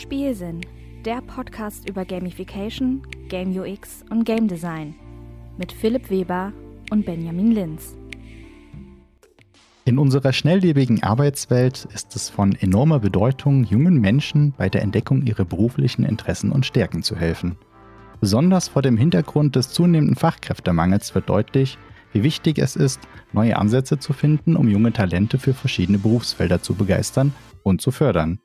Spielsinn, der Podcast über Gamification, Game UX und Game Design mit Philipp Weber und Benjamin Linz. In unserer schnelllebigen Arbeitswelt ist es von enormer Bedeutung, jungen Menschen bei der Entdeckung ihrer beruflichen Interessen und Stärken zu helfen. Besonders vor dem Hintergrund des zunehmenden Fachkräftemangels wird deutlich, wie wichtig es ist, neue Ansätze zu finden, um junge Talente für verschiedene Berufsfelder zu begeistern und zu fördern.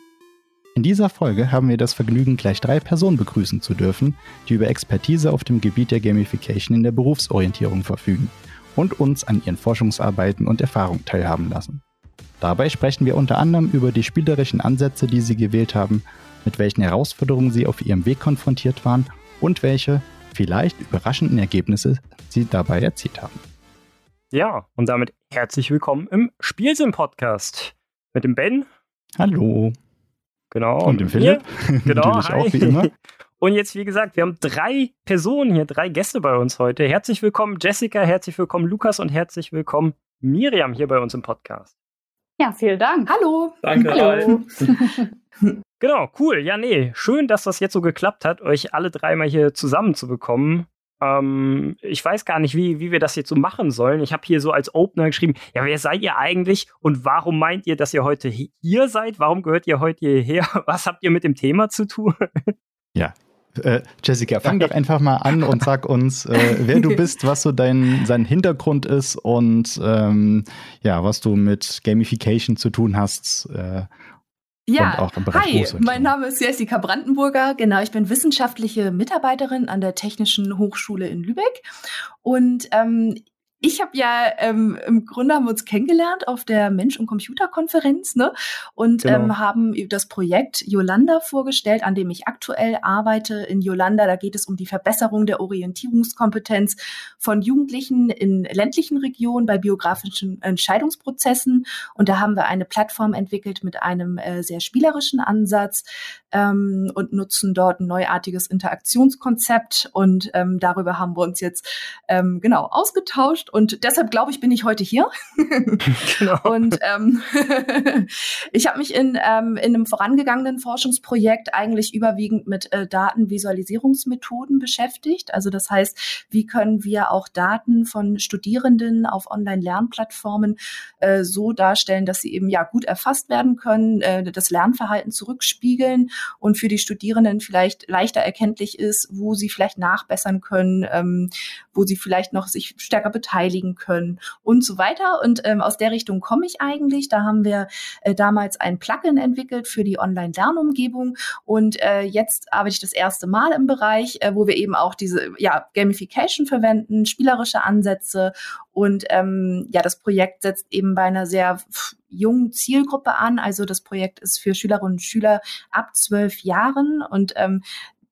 In dieser Folge haben wir das Vergnügen, gleich drei Personen begrüßen zu dürfen, die über Expertise auf dem Gebiet der Gamification in der Berufsorientierung verfügen und uns an ihren Forschungsarbeiten und Erfahrungen teilhaben lassen. Dabei sprechen wir unter anderem über die spielerischen Ansätze, die sie gewählt haben, mit welchen Herausforderungen sie auf ihrem Weg konfrontiert waren und welche, vielleicht überraschenden Ergebnisse sie dabei erzielt haben. Ja, und damit herzlich willkommen im Spielsinn-Podcast mit dem Ben. Hallo. Genau. Und dem Philipp. Genau. Natürlich auch, wie immer. Und jetzt, wie gesagt, wir haben drei Personen hier, drei Gäste bei uns heute. Herzlich willkommen, Jessica, herzlich willkommen, Lukas und herzlich willkommen, Miriam, hier bei uns im Podcast. Ja, vielen Dank. Hallo. Danke. Hallo. genau, cool. Ja, nee, schön, dass das jetzt so geklappt hat, euch alle dreimal hier zusammenzubekommen. Ähm, ich weiß gar nicht, wie, wie wir das jetzt so machen sollen. Ich habe hier so als Opener geschrieben, ja, wer seid ihr eigentlich und warum meint ihr, dass ihr heute hier seid? Warum gehört ihr heute hierher? Was habt ihr mit dem Thema zu tun? Ja, äh, Jessica, fang doch einfach mal an und sag uns, äh, wer du bist, was so dein sein Hintergrund ist und ähm, ja, was du mit Gamification zu tun hast. Äh, ja, hi, mein Name ist Jessica Brandenburger. Genau, ich bin wissenschaftliche Mitarbeiterin an der Technischen Hochschule in Lübeck und ähm, ich habe ja ähm, im Grunde haben wir uns kennengelernt auf der Mensch- und Computer-Konferenz ne? und genau. ähm, haben das Projekt Yolanda vorgestellt, an dem ich aktuell arbeite. In Yolanda, da geht es um die Verbesserung der Orientierungskompetenz von Jugendlichen in ländlichen Regionen bei biografischen Entscheidungsprozessen. Und da haben wir eine Plattform entwickelt mit einem äh, sehr spielerischen Ansatz ähm, und nutzen dort ein neuartiges Interaktionskonzept. Und ähm, darüber haben wir uns jetzt ähm, genau ausgetauscht und deshalb glaube ich, bin ich heute hier. genau. Und ähm, ich habe mich in, ähm, in einem vorangegangenen Forschungsprojekt eigentlich überwiegend mit äh, Datenvisualisierungsmethoden beschäftigt. Also das heißt, wie können wir auch Daten von Studierenden auf Online-Lernplattformen äh, so darstellen, dass sie eben ja gut erfasst werden können, äh, das Lernverhalten zurückspiegeln und für die Studierenden vielleicht leichter erkenntlich ist, wo sie vielleicht nachbessern können, ähm, wo sie vielleicht noch sich stärker beteiligen können und so weiter. Und ähm, aus der Richtung komme ich eigentlich. Da haben wir äh, damals ein Plugin entwickelt für die Online-Lernumgebung und äh, jetzt arbeite ich das erste Mal im Bereich, äh, wo wir eben auch diese ja, Gamification verwenden, spielerische Ansätze und ähm, ja, das Projekt setzt eben bei einer sehr jungen Zielgruppe an. Also das Projekt ist für Schülerinnen und Schüler ab zwölf Jahren und ähm,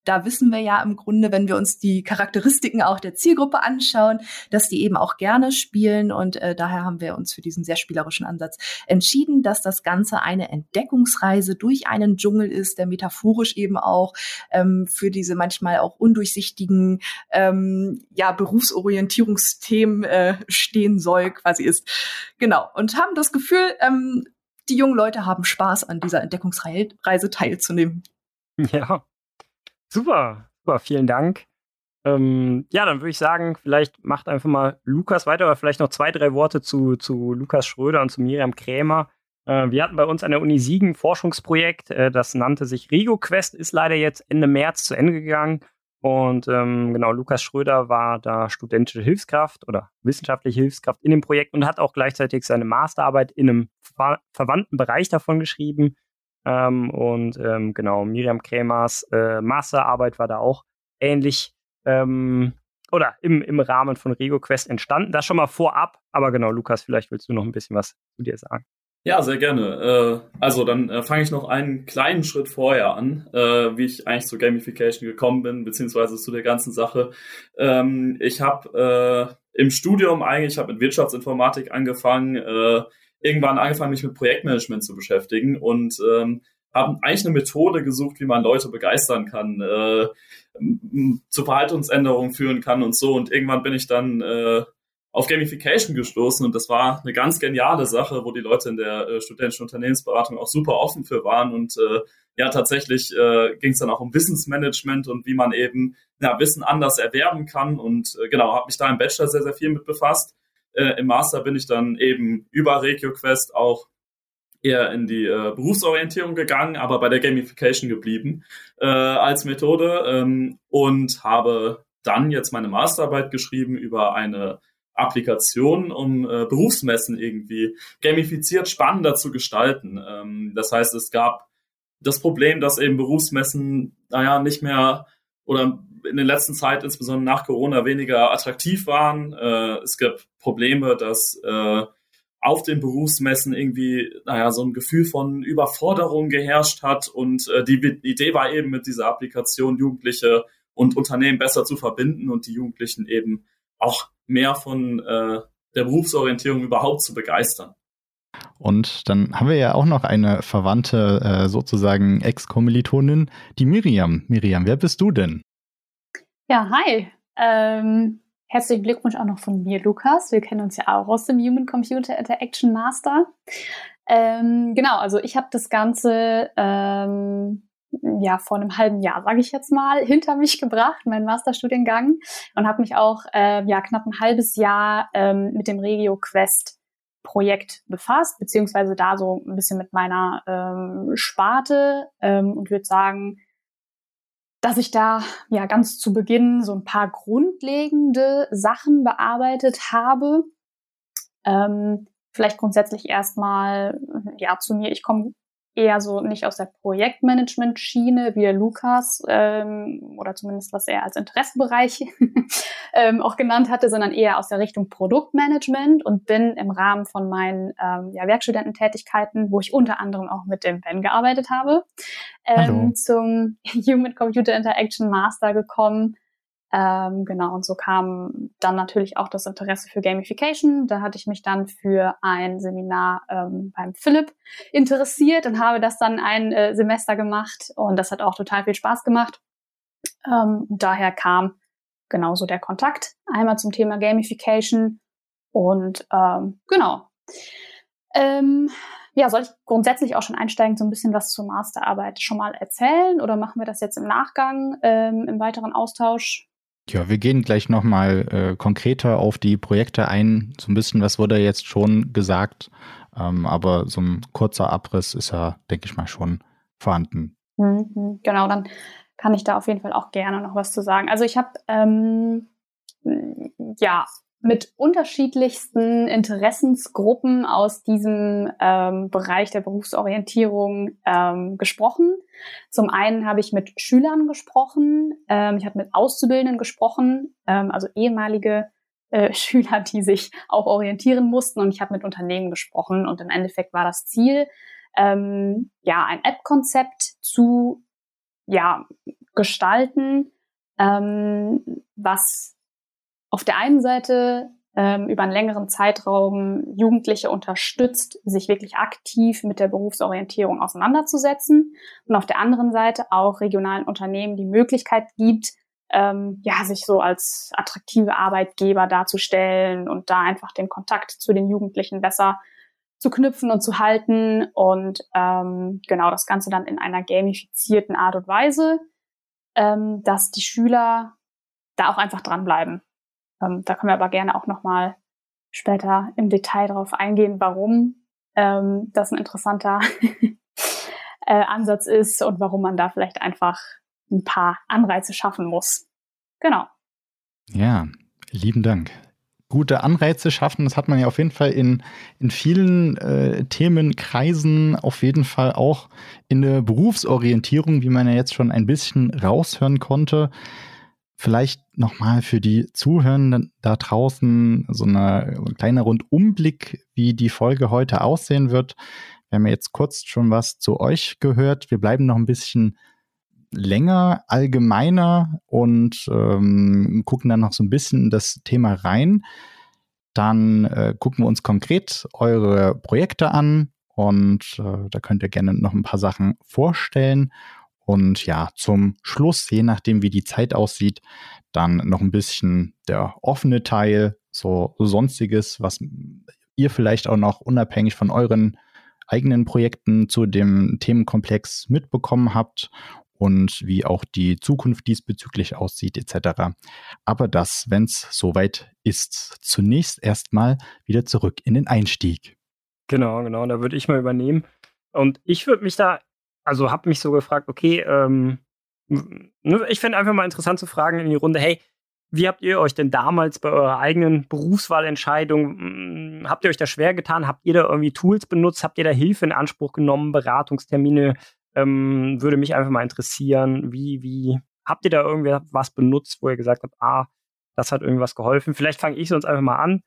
da wissen wir ja im Grunde, wenn wir uns die Charakteristiken auch der Zielgruppe anschauen, dass die eben auch gerne spielen. Und äh, daher haben wir uns für diesen sehr spielerischen Ansatz entschieden, dass das Ganze eine Entdeckungsreise durch einen Dschungel ist, der metaphorisch eben auch ähm, für diese manchmal auch undurchsichtigen ähm, ja, Berufsorientierungsthemen äh, stehen soll, quasi ist. Genau. Und haben das Gefühl, ähm, die jungen Leute haben Spaß an dieser Entdeckungsreise teilzunehmen. Ja, Super, super, vielen Dank. Ähm, ja, dann würde ich sagen, vielleicht macht einfach mal Lukas weiter, aber vielleicht noch zwei, drei Worte zu, zu Lukas Schröder und zu Miriam Krämer. Äh, wir hatten bei uns an der Uni Siegen ein Forschungsprojekt, äh, das nannte sich RegoQuest, ist leider jetzt Ende März zu Ende gegangen. Und ähm, genau, Lukas Schröder war da studentische Hilfskraft oder wissenschaftliche Hilfskraft in dem Projekt und hat auch gleichzeitig seine Masterarbeit in einem ver verwandten Bereich davon geschrieben. Ähm, und ähm, genau, Miriam Krämers äh, Masterarbeit war da auch ähnlich ähm, oder im, im Rahmen von RegoQuest entstanden. Das schon mal vorab, aber genau, Lukas, vielleicht willst du noch ein bisschen was zu dir sagen. Ja, sehr gerne. Äh, also dann äh, fange ich noch einen kleinen Schritt vorher an, äh, wie ich eigentlich zur Gamification gekommen bin, beziehungsweise zu der ganzen Sache. Ähm, ich habe äh, im Studium eigentlich, ich habe mit Wirtschaftsinformatik angefangen, äh, irgendwann angefangen, mich mit Projektmanagement zu beschäftigen und ähm, habe eigentlich eine Methode gesucht, wie man Leute begeistern kann, äh, zu Verhaltensänderungen führen kann und so. Und irgendwann bin ich dann äh, auf Gamification gestoßen und das war eine ganz geniale Sache, wo die Leute in der äh, studentischen Unternehmensberatung auch super offen für waren und äh, ja, tatsächlich äh, ging es dann auch um Wissensmanagement und wie man eben ja, Wissen anders erwerben kann. Und äh, genau, habe mich da im Bachelor sehr, sehr viel mit befasst. Äh, Im Master bin ich dann eben über RegioQuest auch eher in die äh, Berufsorientierung gegangen, aber bei der Gamification geblieben äh, als Methode ähm, und habe dann jetzt meine Masterarbeit geschrieben über eine Applikation, um äh, Berufsmessen irgendwie gamifiziert spannender zu gestalten. Ähm, das heißt, es gab das Problem, dass eben Berufsmessen, naja, nicht mehr oder in der letzten Zeit, insbesondere nach Corona, weniger attraktiv waren. Äh, es gab Probleme, dass äh, auf den Berufsmessen irgendwie, naja, so ein Gefühl von Überforderung geherrscht hat. Und äh, die Idee war eben mit dieser Applikation Jugendliche und Unternehmen besser zu verbinden und die Jugendlichen eben auch mehr von äh, der Berufsorientierung überhaupt zu begeistern. Und dann haben wir ja auch noch eine verwandte, äh, sozusagen Ex-Kommilitonin, die Miriam. Miriam, wer bist du denn? Ja, hi. Ähm, herzlichen Glückwunsch auch noch von mir, Lukas. Wir kennen uns ja auch aus dem Human Computer Interaction Master. Ähm, genau, also ich habe das Ganze ähm, ja vor einem halben Jahr, sage ich jetzt mal, hinter mich gebracht, meinen Masterstudiengang und habe mich auch äh, ja knapp ein halbes Jahr ähm, mit dem Regio Quest Projekt befasst, beziehungsweise da so ein bisschen mit meiner ähm, Sparte ähm, und würde sagen, dass ich da ja ganz zu Beginn so ein paar grundlegende Sachen bearbeitet habe. Ähm, vielleicht grundsätzlich erstmal ja zu mir. Ich komme eher so nicht aus der Projektmanagement-Schiene wie der Lukas ähm, oder zumindest was er als Interessenbereich ähm, auch genannt hatte, sondern eher aus der Richtung Produktmanagement und bin im Rahmen von meinen ähm, ja, Werkstudententätigkeiten, wo ich unter anderem auch mit dem Ben gearbeitet habe, ähm, zum Human Computer Interaction Master gekommen ähm, genau, und so kam dann natürlich auch das Interesse für Gamification. Da hatte ich mich dann für ein Seminar ähm, beim Philipp interessiert und habe das dann ein äh, Semester gemacht und das hat auch total viel Spaß gemacht. Ähm, daher kam genauso der Kontakt. Einmal zum Thema Gamification und ähm, genau. Ähm, ja, soll ich grundsätzlich auch schon einsteigen, so ein bisschen was zur Masterarbeit schon mal erzählen oder machen wir das jetzt im Nachgang ähm, im weiteren Austausch? Ja, wir gehen gleich nochmal äh, konkreter auf die Projekte ein. So ein bisschen, was wurde jetzt schon gesagt, ähm, aber so ein kurzer Abriss ist ja, denke ich mal, schon vorhanden. Mhm, genau, dann kann ich da auf jeden Fall auch gerne noch was zu sagen. Also ich habe ähm, ja mit unterschiedlichsten Interessensgruppen aus diesem ähm, Bereich der Berufsorientierung ähm, gesprochen. Zum einen habe ich mit Schülern gesprochen, ähm, ich habe mit Auszubildenden gesprochen, ähm, also ehemalige äh, Schüler, die sich auch orientieren mussten und ich habe mit Unternehmen gesprochen und im Endeffekt war das Ziel, ähm, ja, ein App-Konzept zu ja, gestalten, ähm, was auf der einen Seite ähm, über einen längeren Zeitraum Jugendliche unterstützt, sich wirklich aktiv mit der Berufsorientierung auseinanderzusetzen. Und auf der anderen Seite auch regionalen Unternehmen die Möglichkeit gibt, ähm, ja, sich so als attraktive Arbeitgeber darzustellen und da einfach den Kontakt zu den Jugendlichen besser zu knüpfen und zu halten und ähm, genau das Ganze dann in einer gamifizierten Art und Weise, ähm, dass die Schüler da auch einfach dranbleiben ähm, da können wir aber gerne auch nochmal später im Detail darauf eingehen, warum ähm, das ein interessanter äh, Ansatz ist und warum man da vielleicht einfach ein paar Anreize schaffen muss. Genau. Ja, lieben Dank. Gute Anreize schaffen, das hat man ja auf jeden Fall in, in vielen äh, Themenkreisen, auf jeden Fall auch in der Berufsorientierung, wie man ja jetzt schon ein bisschen raushören konnte. Vielleicht nochmal für die Zuhörenden da draußen so eine, ein kleiner Rundumblick, wie die Folge heute aussehen wird. Wir haben jetzt kurz schon was zu euch gehört. Wir bleiben noch ein bisschen länger, allgemeiner und ähm, gucken dann noch so ein bisschen in das Thema rein. Dann äh, gucken wir uns konkret eure Projekte an und äh, da könnt ihr gerne noch ein paar Sachen vorstellen. Und ja, zum Schluss, je nachdem, wie die Zeit aussieht, dann noch ein bisschen der offene Teil, so sonstiges, was ihr vielleicht auch noch unabhängig von euren eigenen Projekten zu dem Themenkomplex mitbekommen habt und wie auch die Zukunft diesbezüglich aussieht etc. Aber das, wenn es soweit ist, zunächst erstmal wieder zurück in den Einstieg. Genau, genau, da würde ich mal übernehmen. Und ich würde mich da, also habe mich so gefragt, okay, ähm, ne, ich fände einfach mal interessant zu fragen in die Runde, hey, wie habt ihr euch denn damals bei eurer eigenen Berufswahlentscheidung, hm, habt ihr euch da schwer getan? Habt ihr da irgendwie Tools benutzt? Habt ihr da Hilfe in Anspruch genommen, Beratungstermine ähm, würde mich einfach mal interessieren, wie, wie, habt ihr da irgendwie was benutzt, wo ihr gesagt habt, ah, das hat irgendwas geholfen? Vielleicht fange ich sonst einfach mal an,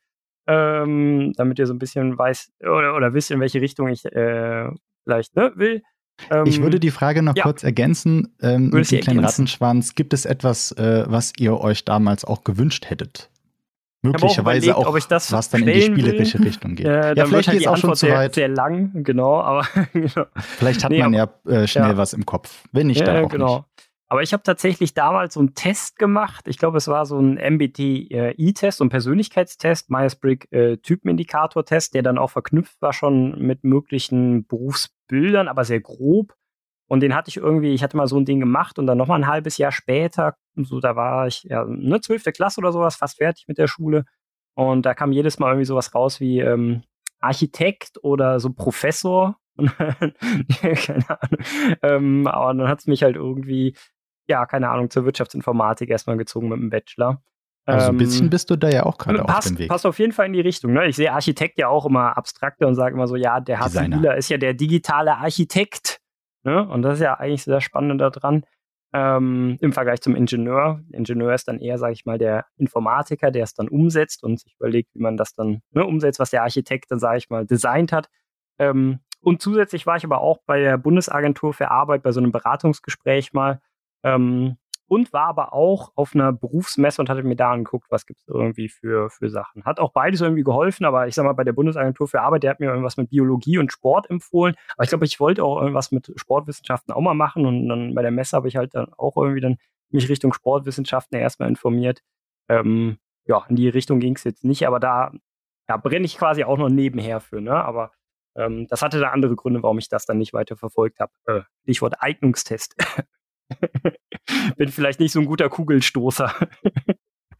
ähm, damit ihr so ein bisschen weiß oder, oder wisst, in welche Richtung ich äh, vielleicht ne, will. Ähm, ich würde die Frage noch ja. kurz ergänzen. Ähm, mit dem kleinen Rattenschwanz, gibt es etwas, äh, was ihr euch damals auch gewünscht hättet? möglicherweise auch, überlegt, auch was dann in die spielerische will. Richtung geht. Äh, ja, vielleicht halt es auch schon zu weit. Sehr, sehr lang, genau, aber genau. Vielleicht hat nee, man ja äh, schnell ja. was im Kopf. Wenn nicht, dann auch genau. nicht. Aber ich habe tatsächlich damals so einen Test gemacht. Ich glaube, es war so ein MBTI-Test, so ein Persönlichkeitstest, Myers-Briggs äh, der dann auch verknüpft war schon mit möglichen Berufsbildern, aber sehr grob. Und den hatte ich irgendwie, ich hatte mal so ein Ding gemacht und dann nochmal ein halbes Jahr später, so da war ich ja eine zwölfte Klasse oder sowas, fast fertig mit der Schule. Und da kam jedes Mal irgendwie sowas raus wie ähm, Architekt oder so Professor. keine Ahnung. Ähm, aber dann hat es mich halt irgendwie, ja, keine Ahnung, zur Wirtschaftsinformatik erstmal gezogen mit dem Bachelor. Also ein bisschen ähm, bist du da ja auch gerade auf dem Weg. Passt auf jeden Fall in die Richtung. Ne? Ich sehe Architekt ja auch immer abstrakter und sage immer so, ja, der HCIler ist ja der digitale Architekt. Ne? Und das ist ja eigentlich sehr spannend daran. Ähm, Im Vergleich zum Ingenieur. Der Ingenieur ist dann eher, sage ich mal, der Informatiker, der es dann umsetzt und sich überlegt, wie man das dann ne, umsetzt, was der Architekt dann, sage ich mal, designt hat. Ähm, und zusätzlich war ich aber auch bei der Bundesagentur für Arbeit bei so einem Beratungsgespräch mal. Ähm, und war aber auch auf einer Berufsmesse und hatte mir da angeguckt, was gibt es irgendwie für, für Sachen. Hat auch beides irgendwie geholfen, aber ich sag mal, bei der Bundesagentur für Arbeit, der hat mir irgendwas mit Biologie und Sport empfohlen. Aber ich glaube, ich wollte auch irgendwas mit Sportwissenschaften auch mal machen und dann bei der Messe habe ich halt dann auch irgendwie dann mich Richtung Sportwissenschaften erstmal informiert. Ähm, ja, in die Richtung ging es jetzt nicht, aber da ja, brenne ich quasi auch noch nebenher für, ne? Aber ähm, das hatte da andere Gründe, warum ich das dann nicht weiter verfolgt habe. Äh, Stichwort Eignungstest. bin vielleicht nicht so ein guter Kugelstoßer.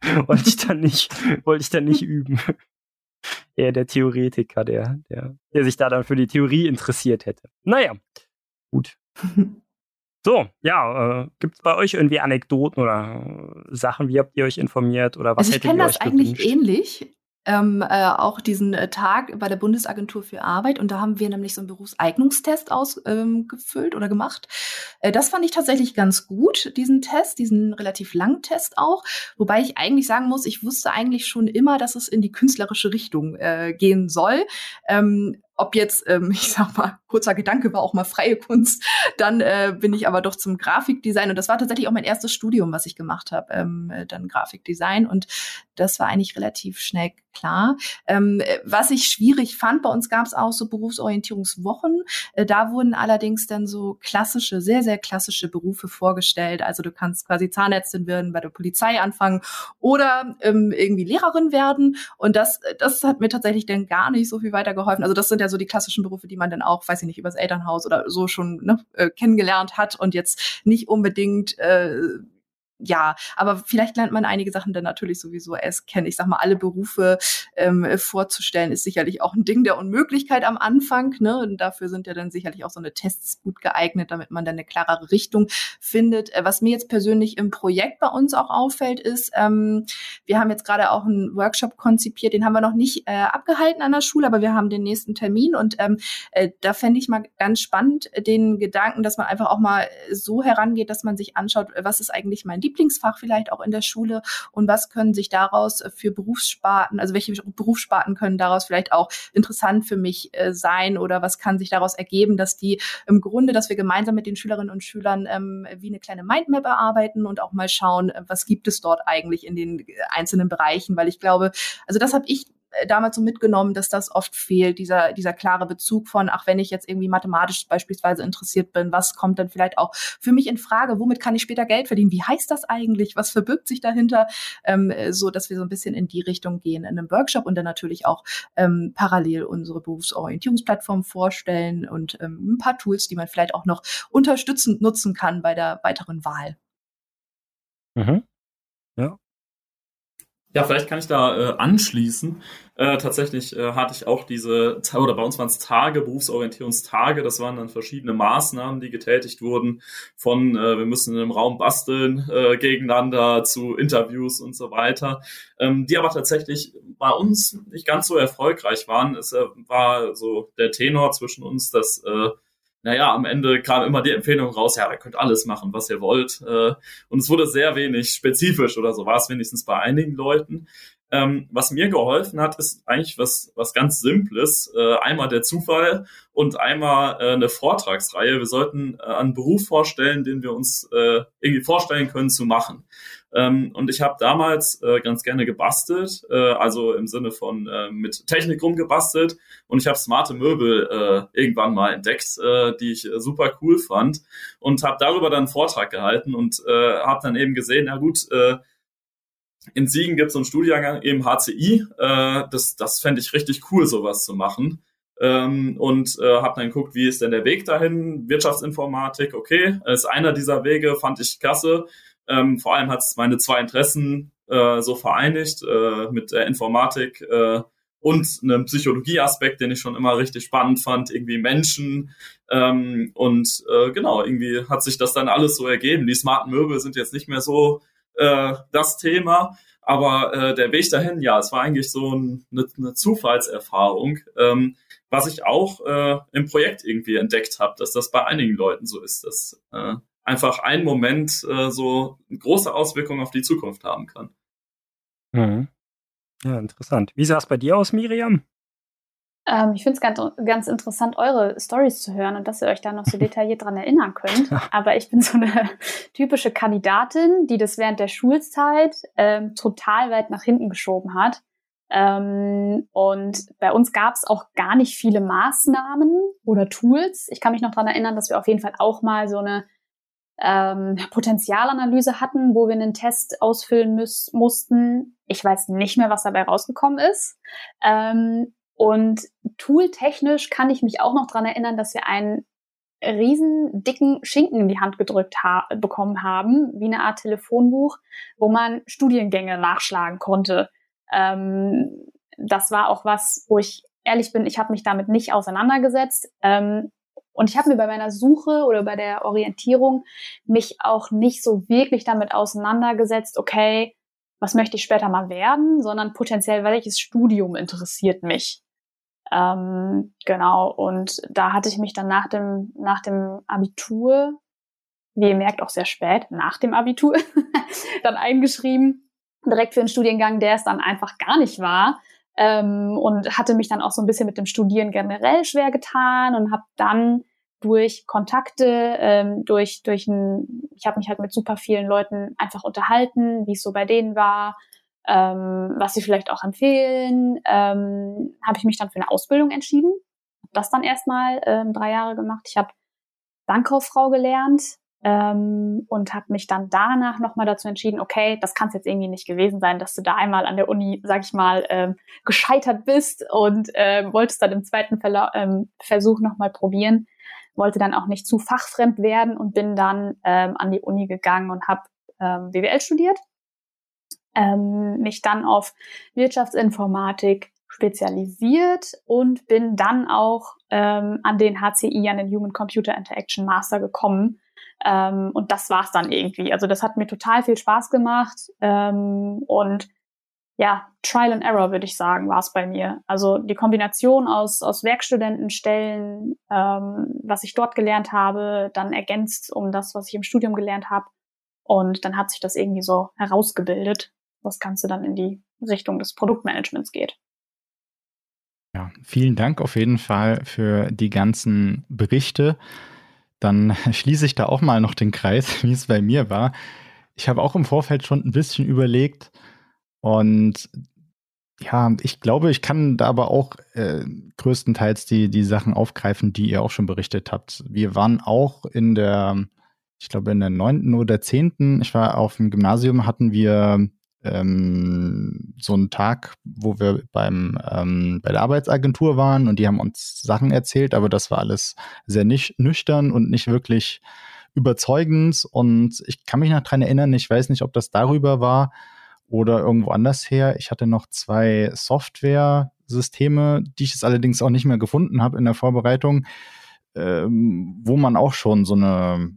wollte ich dann nicht, wollte ich dann nicht üben. Eher der Theoretiker, der, der, der sich da dann für die Theorie interessiert hätte. Naja, gut. So, ja, äh, gibt es bei euch irgendwie Anekdoten oder äh, Sachen, wie habt ihr euch informiert oder was also ich kenne das eigentlich ähnlich ähm, äh, auch diesen äh, Tag bei der Bundesagentur für Arbeit und da haben wir nämlich so einen Berufseignungstest ausgefüllt ähm, oder gemacht. Äh, das fand ich tatsächlich ganz gut, diesen Test, diesen relativ langen Test auch. Wobei ich eigentlich sagen muss, ich wusste eigentlich schon immer, dass es in die künstlerische Richtung äh, gehen soll. Ähm, ob jetzt, ähm, ich sag mal, kurzer Gedanke war auch mal freie Kunst, dann äh, bin ich aber doch zum Grafikdesign und das war tatsächlich auch mein erstes Studium, was ich gemacht habe, ähm, äh, dann Grafikdesign und das war eigentlich relativ schnell klar. Ähm, was ich schwierig fand, bei uns gab es auch so Berufsorientierungswochen, äh, da wurden allerdings dann so klassische, sehr, sehr klassische Berufe vorgestellt, also du kannst quasi Zahnärztin werden, bei der Polizei anfangen oder ähm, irgendwie Lehrerin werden und das, das hat mir tatsächlich dann gar nicht so viel weitergeholfen. Also das sind ja ja so die klassischen Berufe, die man dann auch, weiß ich nicht, übers Elternhaus oder so schon ne, äh, kennengelernt hat und jetzt nicht unbedingt äh, ja, aber vielleicht lernt man einige Sachen dann natürlich sowieso erst kennen. Ich sag mal, alle Berufe ähm, vorzustellen, ist sicherlich auch ein Ding der Unmöglichkeit am Anfang. Ne? Und dafür sind ja dann sicherlich auch so eine Tests gut geeignet, damit man dann eine klarere Richtung findet. Äh, was mir jetzt persönlich im Projekt bei uns auch auffällt, ist, ähm, wir haben jetzt gerade auch einen Workshop konzipiert, den haben wir noch nicht äh, abgehalten an der Schule, aber wir haben den nächsten Termin und ähm, äh, da fände ich mal ganz spannend den Gedanken, dass man einfach auch mal so herangeht, dass man sich anschaut, was ist eigentlich mein Lieblingsfach vielleicht auch in der Schule? Und was können sich daraus für Berufssparten, also welche Berufssparten können daraus vielleicht auch interessant für mich äh, sein? Oder was kann sich daraus ergeben, dass die im Grunde, dass wir gemeinsam mit den Schülerinnen und Schülern ähm, wie eine kleine Mindmap erarbeiten und auch mal schauen, äh, was gibt es dort eigentlich in den einzelnen Bereichen, weil ich glaube, also das habe ich äh, damals so mitgenommen, dass das oft fehlt, dieser, dieser klare Bezug von, ach, wenn ich jetzt irgendwie mathematisch beispielsweise interessiert bin, was kommt dann vielleicht auch für mich in Frage, womit kann ich später Geld verdienen, wie heißt das eigentlich, was verbirgt sich dahinter, ähm, so dass wir so ein bisschen in die Richtung gehen in einem Workshop und dann natürlich auch ähm, parallel unsere Berufsorientierungsplattform vorstellen und ähm, ein paar Tools, die man vielleicht auch noch unterstützend nutzen kann bei der weiteren Wahl. Mhm. Ja. Ja, vielleicht kann ich da äh, anschließen. Äh, tatsächlich äh, hatte ich auch diese, oder bei uns waren es Tage, Berufsorientierungstage, das waren dann verschiedene Maßnahmen, die getätigt wurden, von äh, wir müssen in einem Raum basteln äh, gegeneinander zu Interviews und so weiter, ähm, die aber tatsächlich bei uns nicht ganz so erfolgreich waren. Es äh, war so der Tenor zwischen uns, dass äh, naja, am Ende kam immer die Empfehlung raus, ja, ihr könnt alles machen, was ihr wollt. Äh, und es wurde sehr wenig spezifisch oder so war es wenigstens bei einigen Leuten. Ähm, was mir geholfen hat, ist eigentlich was, was ganz Simples. Äh, einmal der Zufall und einmal äh, eine Vortragsreihe. Wir sollten einen Beruf vorstellen, den wir uns irgendwie vorstellen können zu machen. Ähm, und ich habe damals äh, ganz gerne gebastelt, äh, also im Sinne von äh, mit Technik rumgebastelt. Und ich habe smarte Möbel äh, irgendwann mal entdeckt, äh, die ich äh, super cool fand. Und habe darüber dann einen Vortrag gehalten und habe dann eben gesehen, na gut, in Siegen gibt es so einen Studiengang eben HCI. Das das fände ich richtig cool, sowas zu machen. Ähm, und äh, habe dann geguckt, wie ist denn der Weg dahin? Wirtschaftsinformatik, okay, ist einer dieser Wege, fand ich klasse. Ähm, vor allem hat es meine zwei Interessen äh, so vereinigt äh, mit der Informatik äh, und einem Psychologieaspekt, den ich schon immer richtig spannend fand, irgendwie Menschen. Ähm, und äh, genau, irgendwie hat sich das dann alles so ergeben. Die smarten Möbel sind jetzt nicht mehr so äh, das Thema, aber äh, der Weg dahin, ja, es war eigentlich so ein, eine, eine Zufallserfahrung, ähm, was ich auch äh, im Projekt irgendwie entdeckt habe, dass das bei einigen Leuten so ist, dass äh, einfach ein Moment äh, so große Auswirkungen auf die Zukunft haben kann. Mhm. Ja, interessant. Wie sah es bei dir aus, Miriam? Ähm, ich finde es ganz, ganz interessant, eure Stories zu hören und dass ihr euch da noch so detailliert dran erinnern könnt. Aber ich bin so eine typische Kandidatin, die das während der Schulzeit ähm, total weit nach hinten geschoben hat. Ähm, und bei uns gab es auch gar nicht viele Maßnahmen oder Tools. Ich kann mich noch dran erinnern, dass wir auf jeden Fall auch mal so eine ähm, Potenzialanalyse hatten, wo wir einen Test ausfüllen müß, mussten. Ich weiß nicht mehr, was dabei rausgekommen ist. Ähm, und tooltechnisch kann ich mich auch noch dran erinnern, dass wir einen riesen dicken Schinken in die Hand gedrückt ha bekommen haben, wie eine Art Telefonbuch, wo man Studiengänge nachschlagen konnte. Ähm, das war auch was, wo ich ehrlich bin, ich habe mich damit nicht auseinandergesetzt. Ähm, und ich habe mir bei meiner Suche oder bei der Orientierung mich auch nicht so wirklich damit auseinandergesetzt, okay, was möchte ich später mal werden, sondern potenziell, welches Studium interessiert mich. Ähm, genau, und da hatte ich mich dann nach dem, nach dem Abitur, wie ihr merkt, auch sehr spät, nach dem Abitur, dann eingeschrieben, direkt für einen Studiengang, der es dann einfach gar nicht war, ähm, und hatte mich dann auch so ein bisschen mit dem Studieren generell schwer getan und habe dann durch Kontakte, ähm, durch durch ein, ich habe mich halt mit super vielen Leuten einfach unterhalten, wie es so bei denen war, ähm, was sie vielleicht auch empfehlen, ähm, habe ich mich dann für eine Ausbildung entschieden. Hab das dann erstmal ähm, drei Jahre gemacht. Ich habe Bankkauffrau gelernt, ähm, und habe mich dann danach nochmal dazu entschieden, okay, das kann es jetzt irgendwie nicht gewesen sein, dass du da einmal an der Uni, sag ich mal, ähm, gescheitert bist und ähm, wolltest dann im zweiten Verla ähm, Versuch nochmal probieren, wollte dann auch nicht zu fachfremd werden und bin dann ähm, an die Uni gegangen und habe ähm, BWL studiert, ähm, mich dann auf Wirtschaftsinformatik spezialisiert und bin dann auch ähm, an den HCI, an den Human Computer Interaction Master gekommen ähm, und das war's dann irgendwie. Also das hat mir total viel Spaß gemacht. Ähm, und ja, Trial and Error, würde ich sagen, war es bei mir. Also die Kombination aus, aus Werkstudentenstellen, ähm, was ich dort gelernt habe, dann ergänzt um das, was ich im Studium gelernt habe. Und dann hat sich das irgendwie so herausgebildet, was Ganze dann in die Richtung des Produktmanagements geht. Ja, vielen Dank auf jeden Fall für die ganzen Berichte dann schließe ich da auch mal noch den Kreis, wie es bei mir war. Ich habe auch im Vorfeld schon ein bisschen überlegt und Ja, ich glaube, ich kann da aber auch äh, größtenteils die, die Sachen aufgreifen, die ihr auch schon berichtet habt. Wir waren auch in der, ich glaube, in der neunten oder zehnten, ich war auf dem Gymnasium, hatten wir ähm, so einen Tag, wo wir beim ähm, bei der Arbeitsagentur waren und die haben uns Sachen erzählt, aber das war alles sehr nicht nüchtern und nicht wirklich überzeugend. Und ich kann mich noch dran erinnern, ich weiß nicht, ob das darüber war oder irgendwo anders her. Ich hatte noch zwei Software-Systeme, die ich jetzt allerdings auch nicht mehr gefunden habe in der Vorbereitung, ähm, wo man auch schon so eine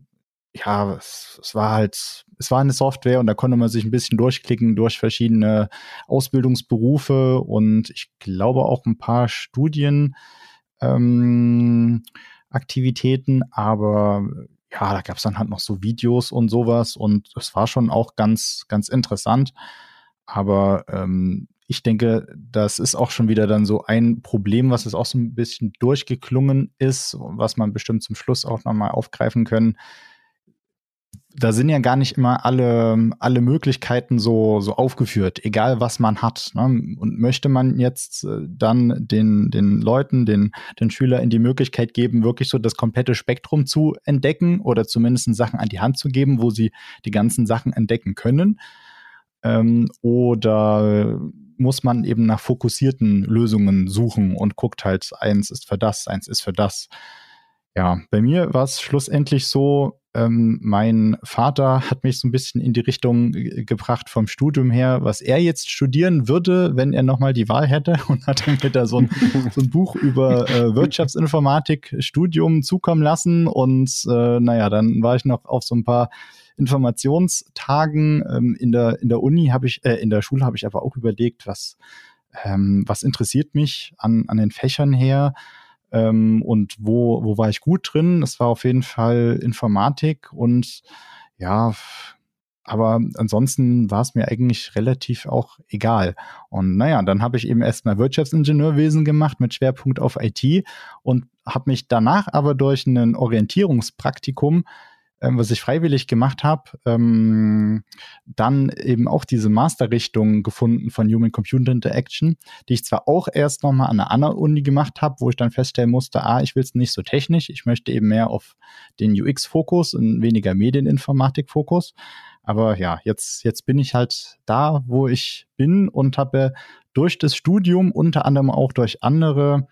ja, es, es, war halt, es war eine Software und da konnte man sich ein bisschen durchklicken durch verschiedene Ausbildungsberufe und ich glaube auch ein paar Studienaktivitäten, ähm, aber ja, da gab es dann halt noch so Videos und sowas und es war schon auch ganz, ganz interessant. Aber ähm, ich denke, das ist auch schon wieder dann so ein Problem, was es auch so ein bisschen durchgeklungen ist, was man bestimmt zum Schluss auch nochmal aufgreifen können da sind ja gar nicht immer alle, alle Möglichkeiten so, so aufgeführt, egal was man hat. Ne? Und möchte man jetzt äh, dann den, den Leuten, den, den Schülern die Möglichkeit geben, wirklich so das komplette Spektrum zu entdecken oder zumindest Sachen an die Hand zu geben, wo sie die ganzen Sachen entdecken können? Ähm, oder muss man eben nach fokussierten Lösungen suchen und guckt halt, eins ist für das, eins ist für das. Ja, bei mir war es schlussendlich so, ähm, mein Vater hat mich so ein bisschen in die Richtung gebracht vom Studium her, was er jetzt studieren würde, wenn er nochmal die Wahl hätte und hat mir da so ein, so ein Buch über äh, Wirtschaftsinformatik-Studium zukommen lassen. Und äh, naja, dann war ich noch auf so ein paar Informationstagen ähm, in der in der Uni habe ich äh, in der Schule habe ich aber auch überlegt, was ähm, was interessiert mich an an den Fächern her ähm, und wo, wo war ich gut drin? Das war auf jeden Fall Informatik und ja, aber ansonsten war es mir eigentlich relativ auch egal. Und naja, dann habe ich eben erstmal Wirtschaftsingenieurwesen gemacht mit Schwerpunkt auf IT und habe mich danach aber durch ein Orientierungspraktikum was ich freiwillig gemacht habe, ähm, dann eben auch diese Masterrichtung gefunden von Human Computer Interaction, die ich zwar auch erst nochmal an einer anderen Uni gemacht habe, wo ich dann feststellen musste, ah, ich will es nicht so technisch, ich möchte eben mehr auf den UX-Fokus und weniger Medieninformatik-Fokus. Aber ja, jetzt, jetzt bin ich halt da, wo ich bin und habe durch das Studium unter anderem auch durch andere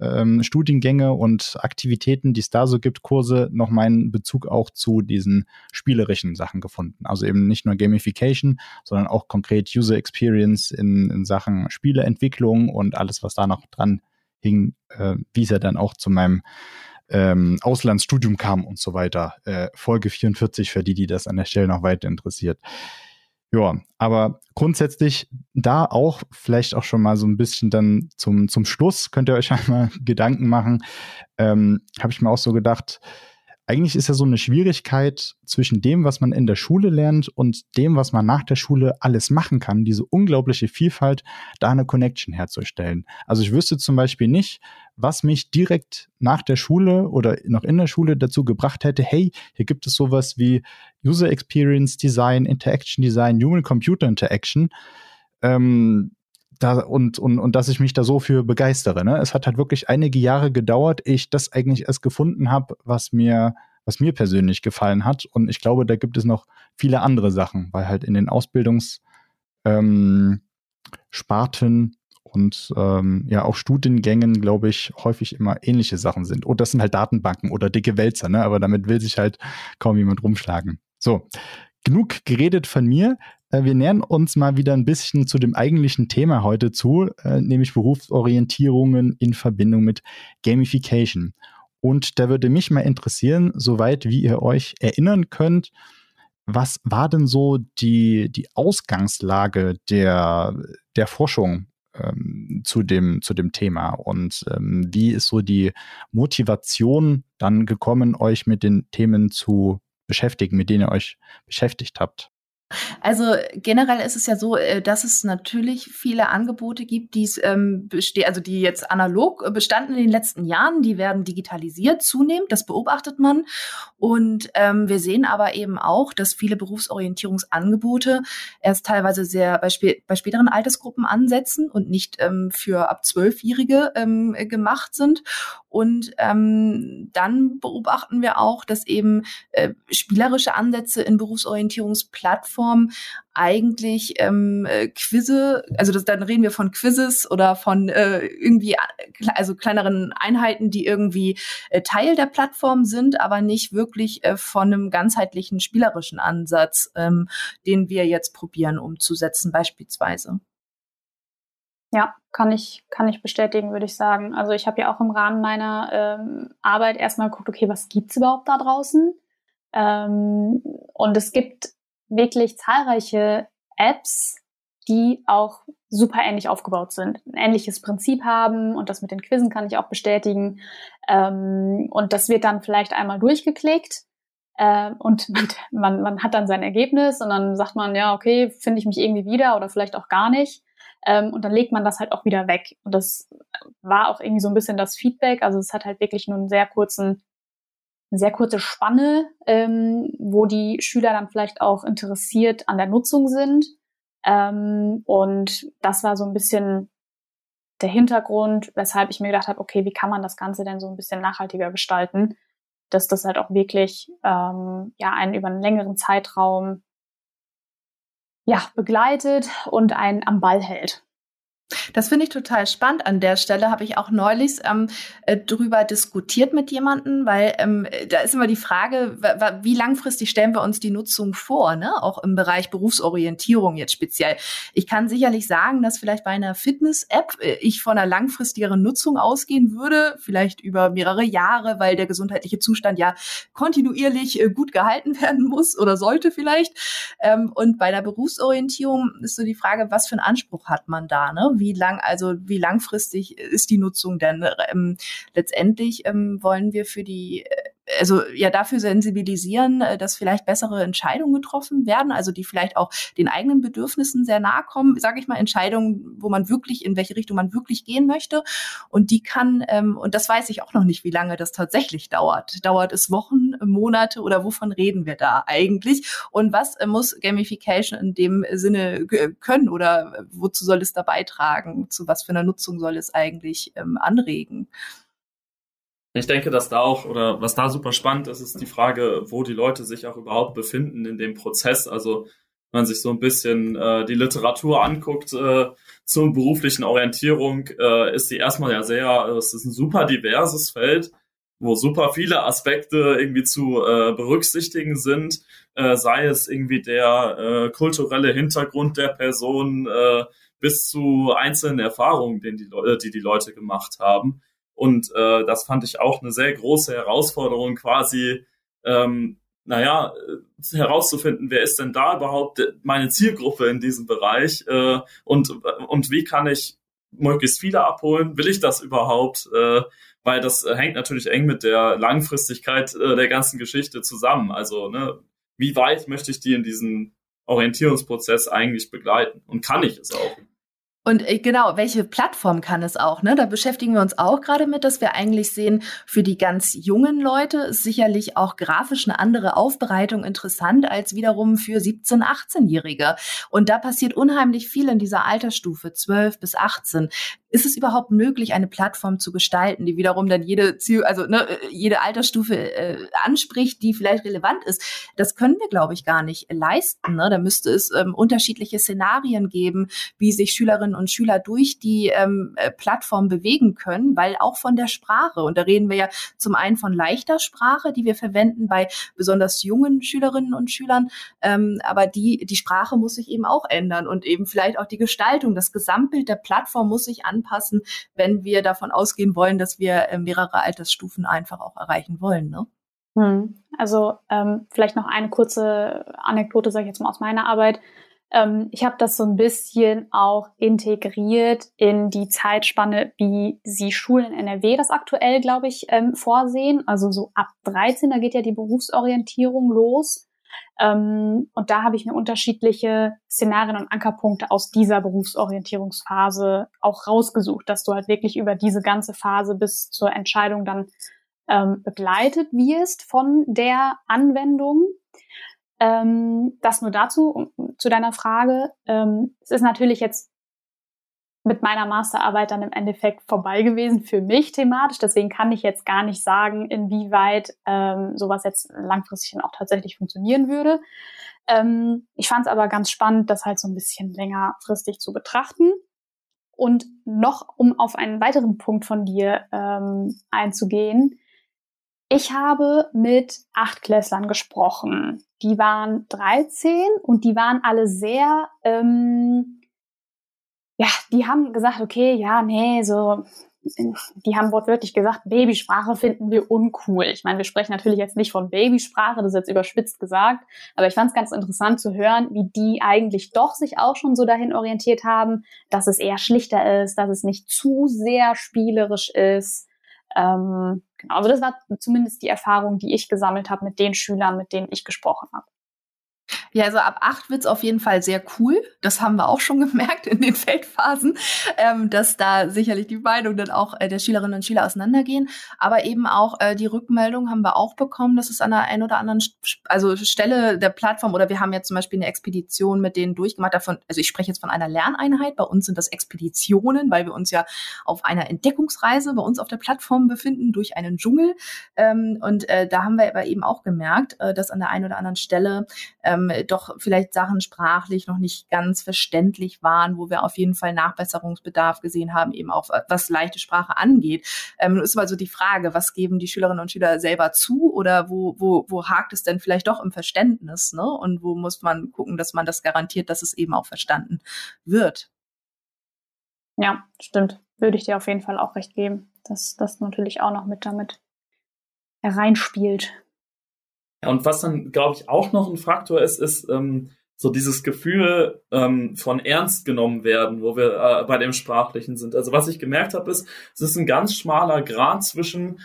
ähm, Studiengänge und Aktivitäten, die es da so gibt, Kurse, noch meinen Bezug auch zu diesen spielerischen Sachen gefunden. Also eben nicht nur Gamification, sondern auch konkret User Experience in, in Sachen Spieleentwicklung und alles, was da noch dran hing, äh, wie es ja dann auch zu meinem ähm, Auslandsstudium kam und so weiter. Äh, Folge 44 für die, die das an der Stelle noch weiter interessiert. Ja, aber grundsätzlich da auch vielleicht auch schon mal so ein bisschen dann zum, zum Schluss könnt ihr euch einmal Gedanken machen. Ähm, Habe ich mir auch so gedacht, eigentlich ist ja so eine Schwierigkeit zwischen dem, was man in der Schule lernt und dem, was man nach der Schule alles machen kann, diese unglaubliche Vielfalt, da eine Connection herzustellen. Also ich wüsste zum Beispiel nicht, was mich direkt nach der Schule oder noch in der Schule dazu gebracht hätte, hey, hier gibt es sowas wie User Experience Design, Interaction Design, Human Computer Interaction. Ähm, da und, und, und dass ich mich da so für begeistere. Ne? Es hat halt wirklich einige Jahre gedauert, ich das eigentlich erst gefunden habe, was mir, was mir persönlich gefallen hat. Und ich glaube, da gibt es noch viele andere Sachen, weil halt in den Ausbildungssparten ähm, und ähm, ja auch Studiengängen, glaube ich, häufig immer ähnliche Sachen sind. Und das sind halt Datenbanken oder dicke Wälzer, ne? Aber damit will sich halt kaum jemand rumschlagen. So, genug geredet von mir. Äh, wir nähern uns mal wieder ein bisschen zu dem eigentlichen Thema heute zu, äh, nämlich Berufsorientierungen in Verbindung mit Gamification. Und da würde mich mal interessieren, soweit wie ihr euch erinnern könnt, was war denn so die, die Ausgangslage der, der Forschung ähm, zu, dem, zu dem Thema und ähm, wie ist so die Motivation dann gekommen, euch mit den Themen zu beschäftigen, mit denen ihr euch beschäftigt habt? Also generell ist es ja so, äh, dass es natürlich viele Angebote gibt, die ähm, also die jetzt analog äh, bestanden in den letzten Jahren, die werden digitalisiert zunehmend, das beobachtet man. Und ähm, wir sehen aber eben auch, dass viele Berufsorientierungsangebote erst teilweise sehr bei, spä bei späteren Altersgruppen ansetzen und nicht ähm, für ab Zwölfjährige ähm, gemacht sind. Und ähm, dann beobachten wir auch, dass eben äh, spielerische Ansätze in Berufsorientierungsplattformen eigentlich ähm, äh, Quizze, also das, dann reden wir von Quizzes oder von äh, irgendwie, also kleineren Einheiten, die irgendwie äh, Teil der Plattform sind, aber nicht wirklich äh, von einem ganzheitlichen spielerischen Ansatz, ähm, den wir jetzt probieren umzusetzen beispielsweise. Ja, kann ich, kann ich bestätigen, würde ich sagen. Also ich habe ja auch im Rahmen meiner ähm, Arbeit erstmal geguckt, okay, was gibt's überhaupt da draußen? Ähm, und es gibt wirklich zahlreiche Apps, die auch super ähnlich aufgebaut sind, ein ähnliches Prinzip haben und das mit den Quizzen kann ich auch bestätigen. Ähm, und das wird dann vielleicht einmal durchgeklickt äh, und man, man hat dann sein Ergebnis und dann sagt man, ja, okay, finde ich mich irgendwie wieder oder vielleicht auch gar nicht. Ähm, und dann legt man das halt auch wieder weg. Und das war auch irgendwie so ein bisschen das Feedback. Also es hat halt wirklich nur einen sehr kurzen, eine sehr kurze Spanne, ähm, wo die Schüler dann vielleicht auch interessiert an der Nutzung sind. Ähm, und das war so ein bisschen der Hintergrund, weshalb ich mir gedacht habe, okay, wie kann man das Ganze denn so ein bisschen nachhaltiger gestalten, dass das halt auch wirklich ähm, ja einen über einen längeren Zeitraum ja, begleitet und einen am Ball hält. Das finde ich total spannend. An der Stelle habe ich auch neulich ähm, äh, drüber diskutiert mit jemandem, weil ähm, da ist immer die Frage, wie langfristig stellen wir uns die Nutzung vor, ne? Auch im Bereich Berufsorientierung jetzt speziell. Ich kann sicherlich sagen, dass vielleicht bei einer Fitness-App äh, ich von einer langfristigeren Nutzung ausgehen würde, vielleicht über mehrere Jahre, weil der gesundheitliche Zustand ja kontinuierlich äh, gut gehalten werden muss oder sollte vielleicht. Ähm, und bei der Berufsorientierung ist so die Frage, was für einen Anspruch hat man da, ne? Wie lang, also wie langfristig ist die Nutzung denn? Ähm, letztendlich ähm, wollen wir für die äh, also ja dafür sensibilisieren, äh, dass vielleicht bessere Entscheidungen getroffen werden, also die vielleicht auch den eigenen Bedürfnissen sehr nahe kommen, sage ich mal, Entscheidungen, wo man wirklich, in welche Richtung man wirklich gehen möchte. Und die kann, ähm, und das weiß ich auch noch nicht, wie lange das tatsächlich dauert. Dauert es Wochen, Monate oder wovon reden wir da eigentlich? Und was äh, muss Gamification in dem Sinne können oder wozu soll es da beitragen? Zu was für einer Nutzung soll es eigentlich ähm, anregen? Ich denke, dass da auch, oder was da super spannend ist, ist die Frage, wo die Leute sich auch überhaupt befinden in dem Prozess. Also wenn man sich so ein bisschen äh, die Literatur anguckt äh, zur beruflichen Orientierung, äh, ist die erstmal ja sehr, es ist ein super diverses Feld, wo super viele Aspekte irgendwie zu äh, berücksichtigen sind, äh, sei es irgendwie der äh, kulturelle Hintergrund der Person äh, bis zu einzelnen Erfahrungen, den die, Le die die Leute gemacht haben. Und äh, das fand ich auch eine sehr große Herausforderung, quasi, ähm, naja, äh, herauszufinden, wer ist denn da überhaupt meine Zielgruppe in diesem Bereich äh, und, und wie kann ich möglichst viele abholen? Will ich das überhaupt? Äh, weil das hängt natürlich eng mit der Langfristigkeit äh, der ganzen Geschichte zusammen. Also, ne, wie weit möchte ich die in diesem Orientierungsprozess eigentlich begleiten? Und kann ich es auch? Und äh, genau, welche Plattform kann es auch? Ne? Da beschäftigen wir uns auch gerade mit, dass wir eigentlich sehen, für die ganz jungen Leute ist sicherlich auch grafisch eine andere Aufbereitung interessant als wiederum für 17-, 18-Jährige. Und da passiert unheimlich viel in dieser Altersstufe, 12 bis 18 ist es überhaupt möglich, eine Plattform zu gestalten, die wiederum dann jede Ziel, also ne, jede Altersstufe äh, anspricht, die vielleicht relevant ist? Das können wir, glaube ich, gar nicht leisten. Ne? Da müsste es ähm, unterschiedliche Szenarien geben, wie sich Schülerinnen und Schüler durch die ähm, äh, Plattform bewegen können, weil auch von der Sprache, und da reden wir ja zum einen von leichter Sprache, die wir verwenden bei besonders jungen Schülerinnen und Schülern, ähm, aber die, die Sprache muss sich eben auch ändern und eben vielleicht auch die Gestaltung, das Gesamtbild der Plattform muss sich an anpassen, wenn wir davon ausgehen wollen, dass wir äh, mehrere Altersstufen einfach auch erreichen wollen. Ne? Hm. Also ähm, vielleicht noch eine kurze Anekdote, sage ich jetzt mal aus meiner Arbeit. Ähm, ich habe das so ein bisschen auch integriert in die Zeitspanne, wie sie Schulen in NRW das aktuell, glaube ich, ähm, vorsehen. Also so ab 13, da geht ja die Berufsorientierung los. Ähm, und da habe ich mir unterschiedliche Szenarien und Ankerpunkte aus dieser Berufsorientierungsphase auch rausgesucht, dass du halt wirklich über diese ganze Phase bis zur Entscheidung dann ähm, begleitet wirst von der Anwendung. Ähm, das nur dazu, zu deiner Frage. Ähm, es ist natürlich jetzt mit meiner Masterarbeit dann im Endeffekt vorbei gewesen für mich thematisch. Deswegen kann ich jetzt gar nicht sagen, inwieweit ähm, sowas jetzt langfristig dann auch tatsächlich funktionieren würde. Ähm, ich fand es aber ganz spannend, das halt so ein bisschen längerfristig zu betrachten. Und noch, um auf einen weiteren Punkt von dir ähm, einzugehen. Ich habe mit Achtklässlern gesprochen. Die waren 13 und die waren alle sehr ähm, ja, die haben gesagt, okay, ja, nee, so, die haben wortwörtlich gesagt, Babysprache finden wir uncool. Ich meine, wir sprechen natürlich jetzt nicht von Babysprache, das ist jetzt überspitzt gesagt, aber ich fand es ganz interessant zu hören, wie die eigentlich doch sich auch schon so dahin orientiert haben, dass es eher schlichter ist, dass es nicht zu sehr spielerisch ist. Ähm, genau, also das war zumindest die Erfahrung, die ich gesammelt habe mit den Schülern, mit denen ich gesprochen habe. Ja, also ab acht wird's auf jeden Fall sehr cool. Das haben wir auch schon gemerkt in den Feldphasen, ähm, dass da sicherlich die Meinungen dann auch äh, der Schülerinnen und Schüler auseinandergehen. Aber eben auch äh, die Rückmeldung haben wir auch bekommen, dass es an der einen oder anderen also Stelle der Plattform oder wir haben jetzt zum Beispiel eine Expedition mit denen durchgemacht. Davon, also ich spreche jetzt von einer Lerneinheit. Bei uns sind das Expeditionen, weil wir uns ja auf einer Entdeckungsreise bei uns auf der Plattform befinden durch einen Dschungel. Ähm, und äh, da haben wir aber eben auch gemerkt, äh, dass an der einen oder anderen Stelle ähm, doch vielleicht Sachen sprachlich noch nicht ganz verständlich waren, wo wir auf jeden Fall Nachbesserungsbedarf gesehen haben, eben auch was leichte Sprache angeht. Ähm, ist mal so die Frage, was geben die Schülerinnen und Schüler selber zu oder wo, wo, wo hakt es denn vielleicht doch im Verständnis, ne? Und wo muss man gucken, dass man das garantiert, dass es eben auch verstanden wird. Ja, stimmt. Würde ich dir auf jeden Fall auch recht geben, dass das natürlich auch noch mit damit hereinspielt. Und was dann, glaube ich, auch noch ein Faktor ist, ist ähm, so dieses Gefühl ähm, von ernst genommen werden, wo wir äh, bei dem Sprachlichen sind. Also was ich gemerkt habe, ist, es ist ein ganz schmaler Grad zwischen,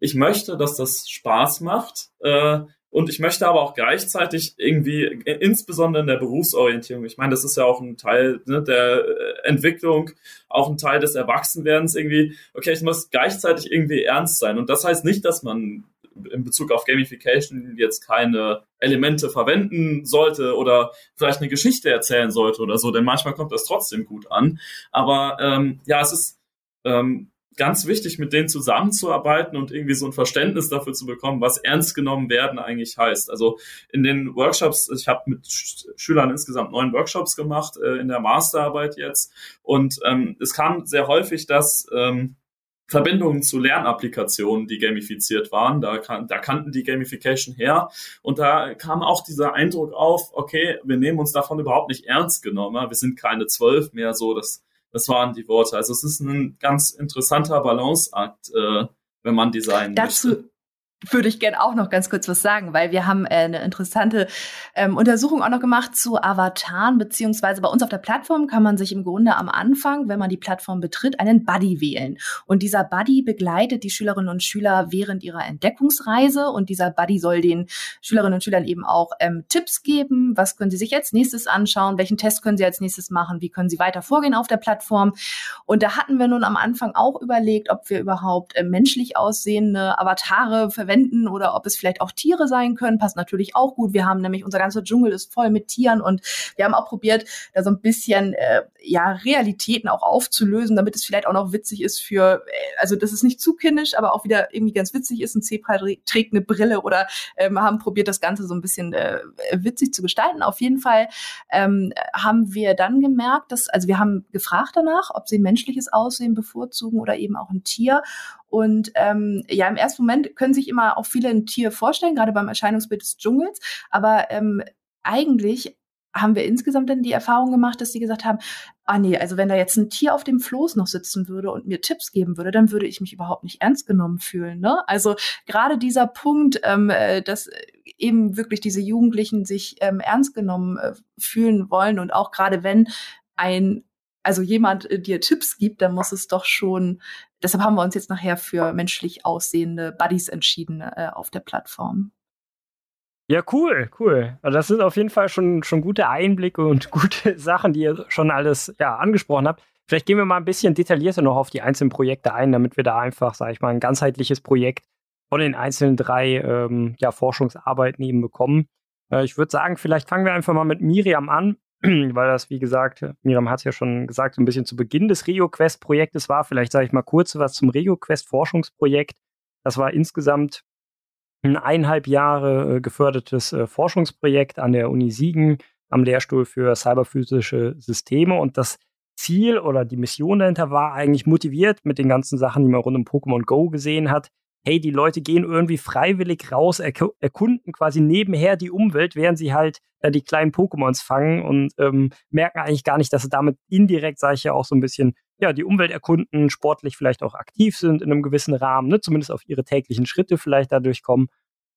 ich möchte, dass das Spaß macht, äh, und ich möchte aber auch gleichzeitig irgendwie, äh, insbesondere in der Berufsorientierung, ich meine, das ist ja auch ein Teil ne, der äh, Entwicklung, auch ein Teil des Erwachsenwerdens irgendwie, okay, ich muss gleichzeitig irgendwie ernst sein. Und das heißt nicht, dass man in Bezug auf Gamification jetzt keine Elemente verwenden sollte oder vielleicht eine Geschichte erzählen sollte oder so, denn manchmal kommt das trotzdem gut an. Aber ähm, ja, es ist ähm, ganz wichtig, mit denen zusammenzuarbeiten und irgendwie so ein Verständnis dafür zu bekommen, was ernst genommen werden eigentlich heißt. Also in den Workshops, ich habe mit Schülern insgesamt neun Workshops gemacht äh, in der Masterarbeit jetzt und ähm, es kam sehr häufig, dass ähm, Verbindungen zu Lernapplikationen, die gamifiziert waren. Da, kan da kannten die Gamification her. Und da kam auch dieser Eindruck auf, okay, wir nehmen uns davon überhaupt nicht ernst genommen. Wir sind keine zwölf mehr so. Das, das waren die Worte. Also es ist ein ganz interessanter Balanceakt, äh, wenn man Design Dazu, möchte würde ich gerne auch noch ganz kurz was sagen, weil wir haben äh, eine interessante ähm, Untersuchung auch noch gemacht zu Avataren, beziehungsweise bei uns auf der Plattform kann man sich im Grunde am Anfang, wenn man die Plattform betritt, einen Buddy wählen. Und dieser Buddy begleitet die Schülerinnen und Schüler während ihrer Entdeckungsreise und dieser Buddy soll den Schülerinnen und Schülern eben auch ähm, Tipps geben, was können sie sich als nächstes anschauen, welchen Test können sie als nächstes machen, wie können sie weiter vorgehen auf der Plattform. Und da hatten wir nun am Anfang auch überlegt, ob wir überhaupt äh, menschlich aussehende Avatare verwenden verwenden oder ob es vielleicht auch Tiere sein können, passt natürlich auch gut. Wir haben nämlich, unser ganzer Dschungel ist voll mit Tieren und wir haben auch probiert, da so ein bisschen äh, ja Realitäten auch aufzulösen, damit es vielleicht auch noch witzig ist für, äh, also das ist nicht zu kindisch, aber auch wieder irgendwie ganz witzig ist. Ein Zebra trägt eine Brille oder ähm, haben probiert, das Ganze so ein bisschen äh, witzig zu gestalten. Auf jeden Fall ähm, haben wir dann gemerkt, dass, also wir haben gefragt danach, ob sie ein menschliches Aussehen bevorzugen oder eben auch ein Tier. Und ähm, ja, im ersten Moment können sich immer auch viele ein Tier vorstellen, gerade beim Erscheinungsbild des Dschungels. Aber ähm, eigentlich haben wir insgesamt dann die Erfahrung gemacht, dass sie gesagt haben, ah nee, also wenn da jetzt ein Tier auf dem Floß noch sitzen würde und mir Tipps geben würde, dann würde ich mich überhaupt nicht ernst genommen fühlen. Ne? Also gerade dieser Punkt, ähm, äh, dass eben wirklich diese Jugendlichen sich ähm, ernst genommen äh, fühlen wollen und auch gerade wenn ein also jemand äh, dir Tipps gibt, dann muss es doch schon deshalb haben wir uns jetzt nachher für menschlich aussehende Buddies entschieden äh, auf der Plattform. Ja, cool, cool. Also das sind auf jeden Fall schon, schon gute Einblicke und gute Sachen, die ihr schon alles ja, angesprochen habt. Vielleicht gehen wir mal ein bisschen detaillierter noch auf die einzelnen Projekte ein, damit wir da einfach, sage ich mal, ein ganzheitliches Projekt von den einzelnen drei ähm, ja, Forschungsarbeiten eben bekommen. Äh, ich würde sagen, vielleicht fangen wir einfach mal mit Miriam an, weil das, wie gesagt, Miriam hat es ja schon gesagt, so ein bisschen zu Beginn des RegioQuest-Projektes war. Vielleicht sage ich mal kurz was zum RegioQuest-Forschungsprojekt. Das war insgesamt ein eineinhalb Jahre äh, gefördertes äh, Forschungsprojekt an der Uni Siegen am Lehrstuhl für cyberphysische Systeme und das Ziel oder die Mission dahinter war eigentlich motiviert mit den ganzen Sachen, die man rund um Pokémon Go gesehen hat. Hey, die Leute gehen irgendwie freiwillig raus, erk erkunden quasi nebenher die Umwelt, während sie halt äh, die kleinen Pokémons fangen und ähm, merken eigentlich gar nicht, dass sie damit indirekt, sage ich ja, auch so ein bisschen ja, die Umwelt erkunden, sportlich vielleicht auch aktiv sind in einem gewissen Rahmen, ne, zumindest auf ihre täglichen Schritte vielleicht dadurch kommen.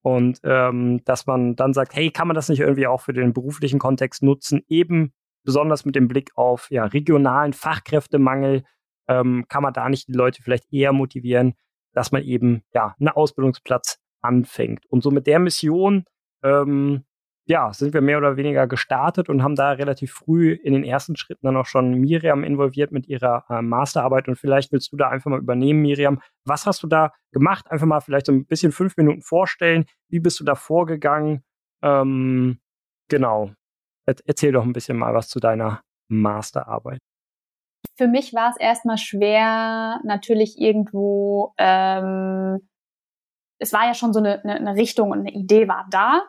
Und ähm, dass man dann sagt, hey, kann man das nicht irgendwie auch für den beruflichen Kontext nutzen, eben besonders mit dem Blick auf ja, regionalen Fachkräftemangel, ähm, kann man da nicht die Leute vielleicht eher motivieren, dass man eben ja einen Ausbildungsplatz anfängt. Und so mit der Mission ähm, ja, sind wir mehr oder weniger gestartet und haben da relativ früh in den ersten Schritten dann auch schon Miriam involviert mit ihrer äh, Masterarbeit. Und vielleicht willst du da einfach mal übernehmen, Miriam. Was hast du da gemacht? Einfach mal vielleicht so ein bisschen fünf Minuten vorstellen. Wie bist du da vorgegangen? Ähm, genau. Erzähl doch ein bisschen mal was zu deiner Masterarbeit. Für mich war es erstmal schwer, natürlich irgendwo, ähm, es war ja schon so eine, eine, eine Richtung und eine Idee war da.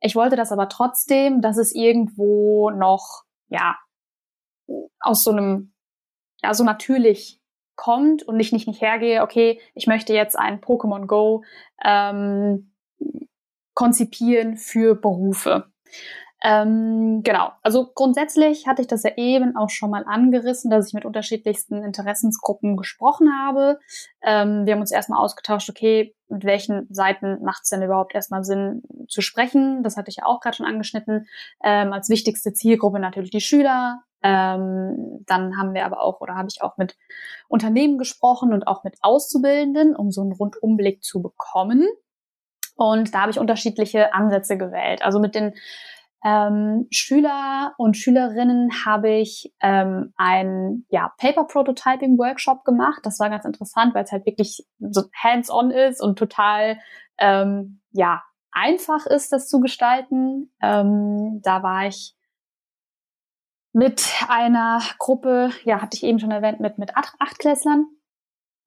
Ich wollte das aber trotzdem, dass es irgendwo noch, ja, aus so einem, ja, so natürlich kommt und ich nicht, nicht hergehe, okay, ich möchte jetzt ein Pokémon Go ähm, konzipieren für Berufe. Ähm, genau, also grundsätzlich hatte ich das ja eben auch schon mal angerissen, dass ich mit unterschiedlichsten Interessensgruppen gesprochen habe. Ähm, wir haben uns erstmal ausgetauscht, okay, mit welchen Seiten macht es denn überhaupt erstmal Sinn zu sprechen? Das hatte ich ja auch gerade schon angeschnitten. Ähm, als wichtigste Zielgruppe natürlich die Schüler. Ähm, dann haben wir aber auch oder habe ich auch mit Unternehmen gesprochen und auch mit Auszubildenden, um so einen Rundumblick zu bekommen. Und da habe ich unterschiedliche Ansätze gewählt. Also mit den ähm, Schüler und Schülerinnen habe ich ähm, ein ja, Paper Prototyping Workshop gemacht. Das war ganz interessant, weil es halt wirklich so hands-on ist und total ähm, ja einfach ist, das zu gestalten. Ähm, da war ich mit einer Gruppe, ja, hatte ich eben schon erwähnt, mit mit Achtklässlern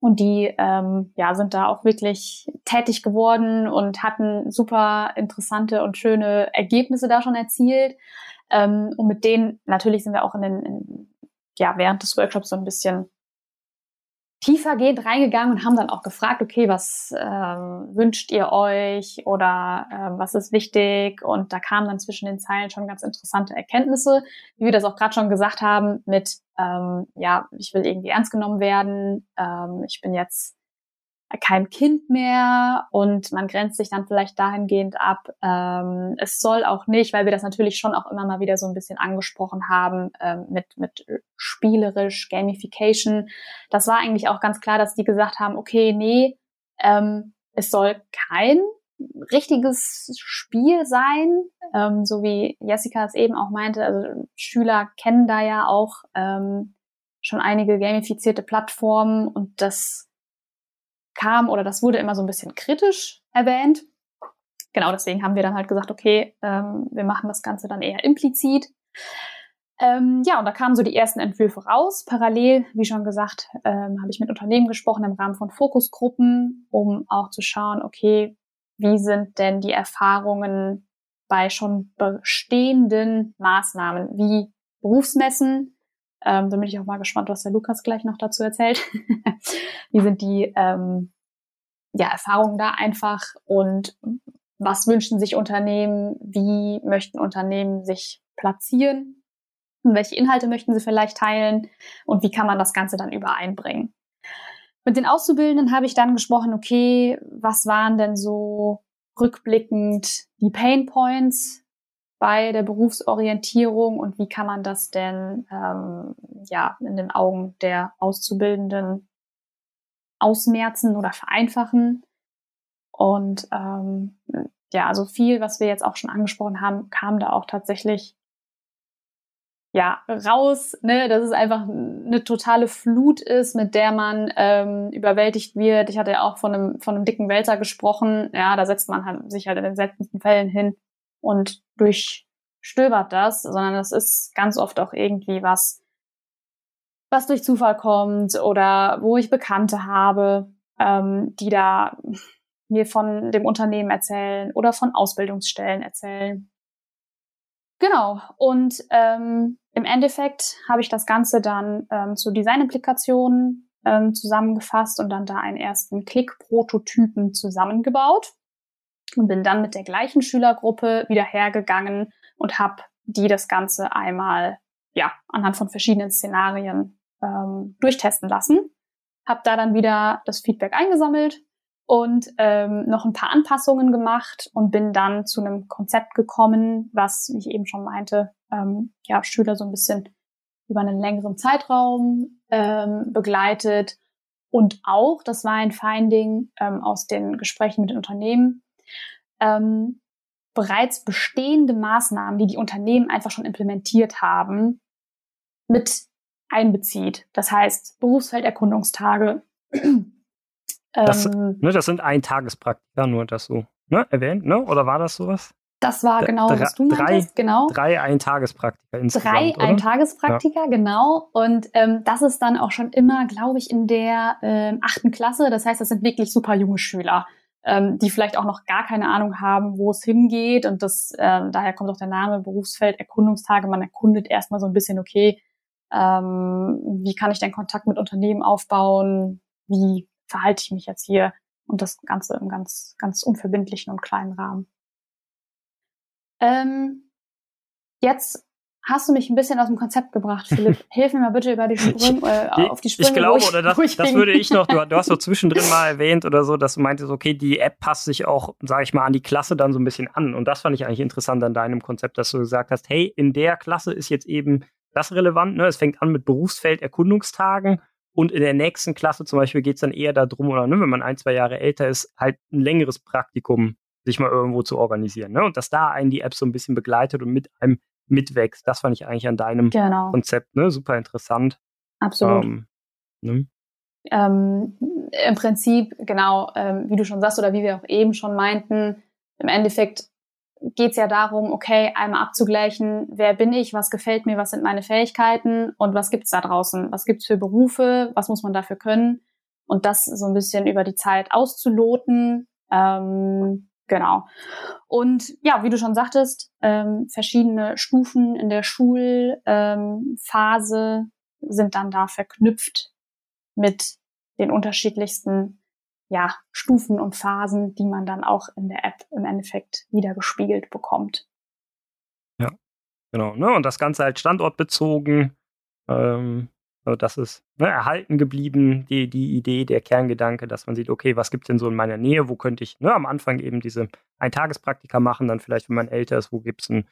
und die ähm, ja, sind da auch wirklich tätig geworden und hatten super interessante und schöne Ergebnisse da schon erzielt. Ähm, und mit denen, natürlich sind wir auch in den, in, ja, während des Workshops so ein bisschen tiefergehend reingegangen und haben dann auch gefragt, okay, was ähm, wünscht ihr euch oder ähm, was ist wichtig? Und da kamen dann zwischen den Zeilen schon ganz interessante Erkenntnisse, wie wir das auch gerade schon gesagt haben, mit ähm, ja, ich will irgendwie ernst genommen werden, ähm, ich bin jetzt kein Kind mehr und man grenzt sich dann vielleicht dahingehend ab. Ähm, es soll auch nicht, weil wir das natürlich schon auch immer mal wieder so ein bisschen angesprochen haben ähm, mit, mit spielerisch, Gamification. Das war eigentlich auch ganz klar, dass die gesagt haben, okay, nee, ähm, es soll kein richtiges Spiel sein, ähm, so wie Jessica es eben auch meinte. Also Schüler kennen da ja auch ähm, schon einige gamifizierte Plattformen und das kam oder das wurde immer so ein bisschen kritisch erwähnt. Genau, deswegen haben wir dann halt gesagt, okay, ähm, wir machen das Ganze dann eher implizit. Ähm, ja, und da kamen so die ersten Entwürfe raus. Parallel, wie schon gesagt, ähm, habe ich mit Unternehmen gesprochen im Rahmen von Fokusgruppen, um auch zu schauen, okay, wie sind denn die Erfahrungen bei schon bestehenden Maßnahmen wie Berufsmessen, ähm, da bin ich auch mal gespannt, was der Lukas gleich noch dazu erzählt. Wie sind die ähm, ja, Erfahrungen da einfach und was wünschen sich Unternehmen? Wie möchten Unternehmen sich platzieren? Und welche Inhalte möchten sie vielleicht teilen? Und wie kann man das Ganze dann übereinbringen? Mit den Auszubildenden habe ich dann gesprochen, okay, was waren denn so rückblickend die Pain Points, bei der Berufsorientierung und wie kann man das denn ähm, ja in den Augen der Auszubildenden ausmerzen oder vereinfachen? Und ähm, ja, also viel, was wir jetzt auch schon angesprochen haben, kam da auch tatsächlich ja, raus, ne, dass es einfach eine totale Flut ist, mit der man ähm, überwältigt wird. Ich hatte ja auch von einem, von einem dicken Wälzer gesprochen. Ja, da setzt man halt, sich halt in den seltensten Fällen hin und durchstöbert das, sondern das ist ganz oft auch irgendwie was, was durch Zufall kommt oder wo ich Bekannte habe, ähm, die da mir von dem Unternehmen erzählen oder von Ausbildungsstellen erzählen. Genau. Und ähm, im Endeffekt habe ich das Ganze dann ähm, zu Design-Implikationen ähm, zusammengefasst und dann da einen ersten Klick-Prototypen zusammengebaut und bin dann mit der gleichen Schülergruppe wieder hergegangen und habe die das Ganze einmal ja anhand von verschiedenen Szenarien ähm, durchtesten lassen. Habe da dann wieder das Feedback eingesammelt und ähm, noch ein paar Anpassungen gemacht und bin dann zu einem Konzept gekommen, was, wie ich eben schon meinte, ähm, ja, Schüler so ein bisschen über einen längeren Zeitraum ähm, begleitet. Und auch, das war ein Finding ähm, aus den Gesprächen mit den Unternehmen, ähm, bereits bestehende Maßnahmen, die die Unternehmen einfach schon implementiert haben, mit einbezieht. Das heißt, Berufsfelderkundungstage, das, ähm, ne, das sind Eintagespraktika, nur das so ne, erwähnt, ne? Oder war das sowas? Das war genau, Dr was du meintest, genau. Drei Eintagespraktika insgesamt. Drei oder? Eintagespraktika, ja. genau. Und ähm, das ist dann auch schon immer, glaube ich, in der ähm, achten Klasse. Das heißt, das sind wirklich super junge Schüler, ähm, die vielleicht auch noch gar keine Ahnung haben, wo es hingeht. Und das, ähm, daher kommt auch der Name Berufsfeld Erkundungstage. Man erkundet erstmal so ein bisschen, okay, ähm, wie kann ich denn Kontakt mit Unternehmen aufbauen? Wie verhalte ich mich jetzt hier und das Ganze im ganz, ganz unverbindlichen und kleinen Rahmen. Ähm, jetzt hast du mich ein bisschen aus dem Konzept gebracht, Philipp. Hilf mir mal bitte über die Sprünge, äh, auf die Sprünge. Ich glaube, ich, oder das, das würde ich noch, du, du, hast so zwischendrin mal erwähnt oder so, dass du meintest, okay, die App passt sich auch, sage ich mal, an die Klasse dann so ein bisschen an. Und das fand ich eigentlich interessant an deinem Konzept, dass du gesagt hast, hey, in der Klasse ist jetzt eben das relevant. Ne? Es fängt an mit Berufsfelderkundungstagen und in der nächsten Klasse zum Beispiel geht es dann eher darum, oder ne, wenn man ein, zwei Jahre älter ist, halt ein längeres Praktikum sich mal irgendwo zu organisieren. Ne? Und dass da einen die App so ein bisschen begleitet und mit einem mitwächst. Das fand ich eigentlich an deinem genau. Konzept ne? super interessant. Absolut. Ähm, ne? ähm, Im Prinzip, genau, ähm, wie du schon sagst oder wie wir auch eben schon meinten, im Endeffekt geht es ja darum, okay, einmal abzugleichen, wer bin ich, was gefällt mir, was sind meine Fähigkeiten und was gibt's da draußen, was gibt's für Berufe, was muss man dafür können und das so ein bisschen über die Zeit auszuloten. Ähm, genau. Und ja, wie du schon sagtest, ähm, verschiedene Stufen in der Schulphase ähm, sind dann da verknüpft mit den unterschiedlichsten ja, Stufen und Phasen, die man dann auch in der App im Endeffekt wieder gespiegelt bekommt. Ja, genau. Ne? Und das Ganze halt standortbezogen. Ähm, also das ist ne, erhalten geblieben, die, die Idee, der Kerngedanke, dass man sieht, okay, was gibt es denn so in meiner Nähe? Wo könnte ich ne, am Anfang eben diese Eintagespraktika machen? Dann vielleicht, wenn man älter ist, wo gibt es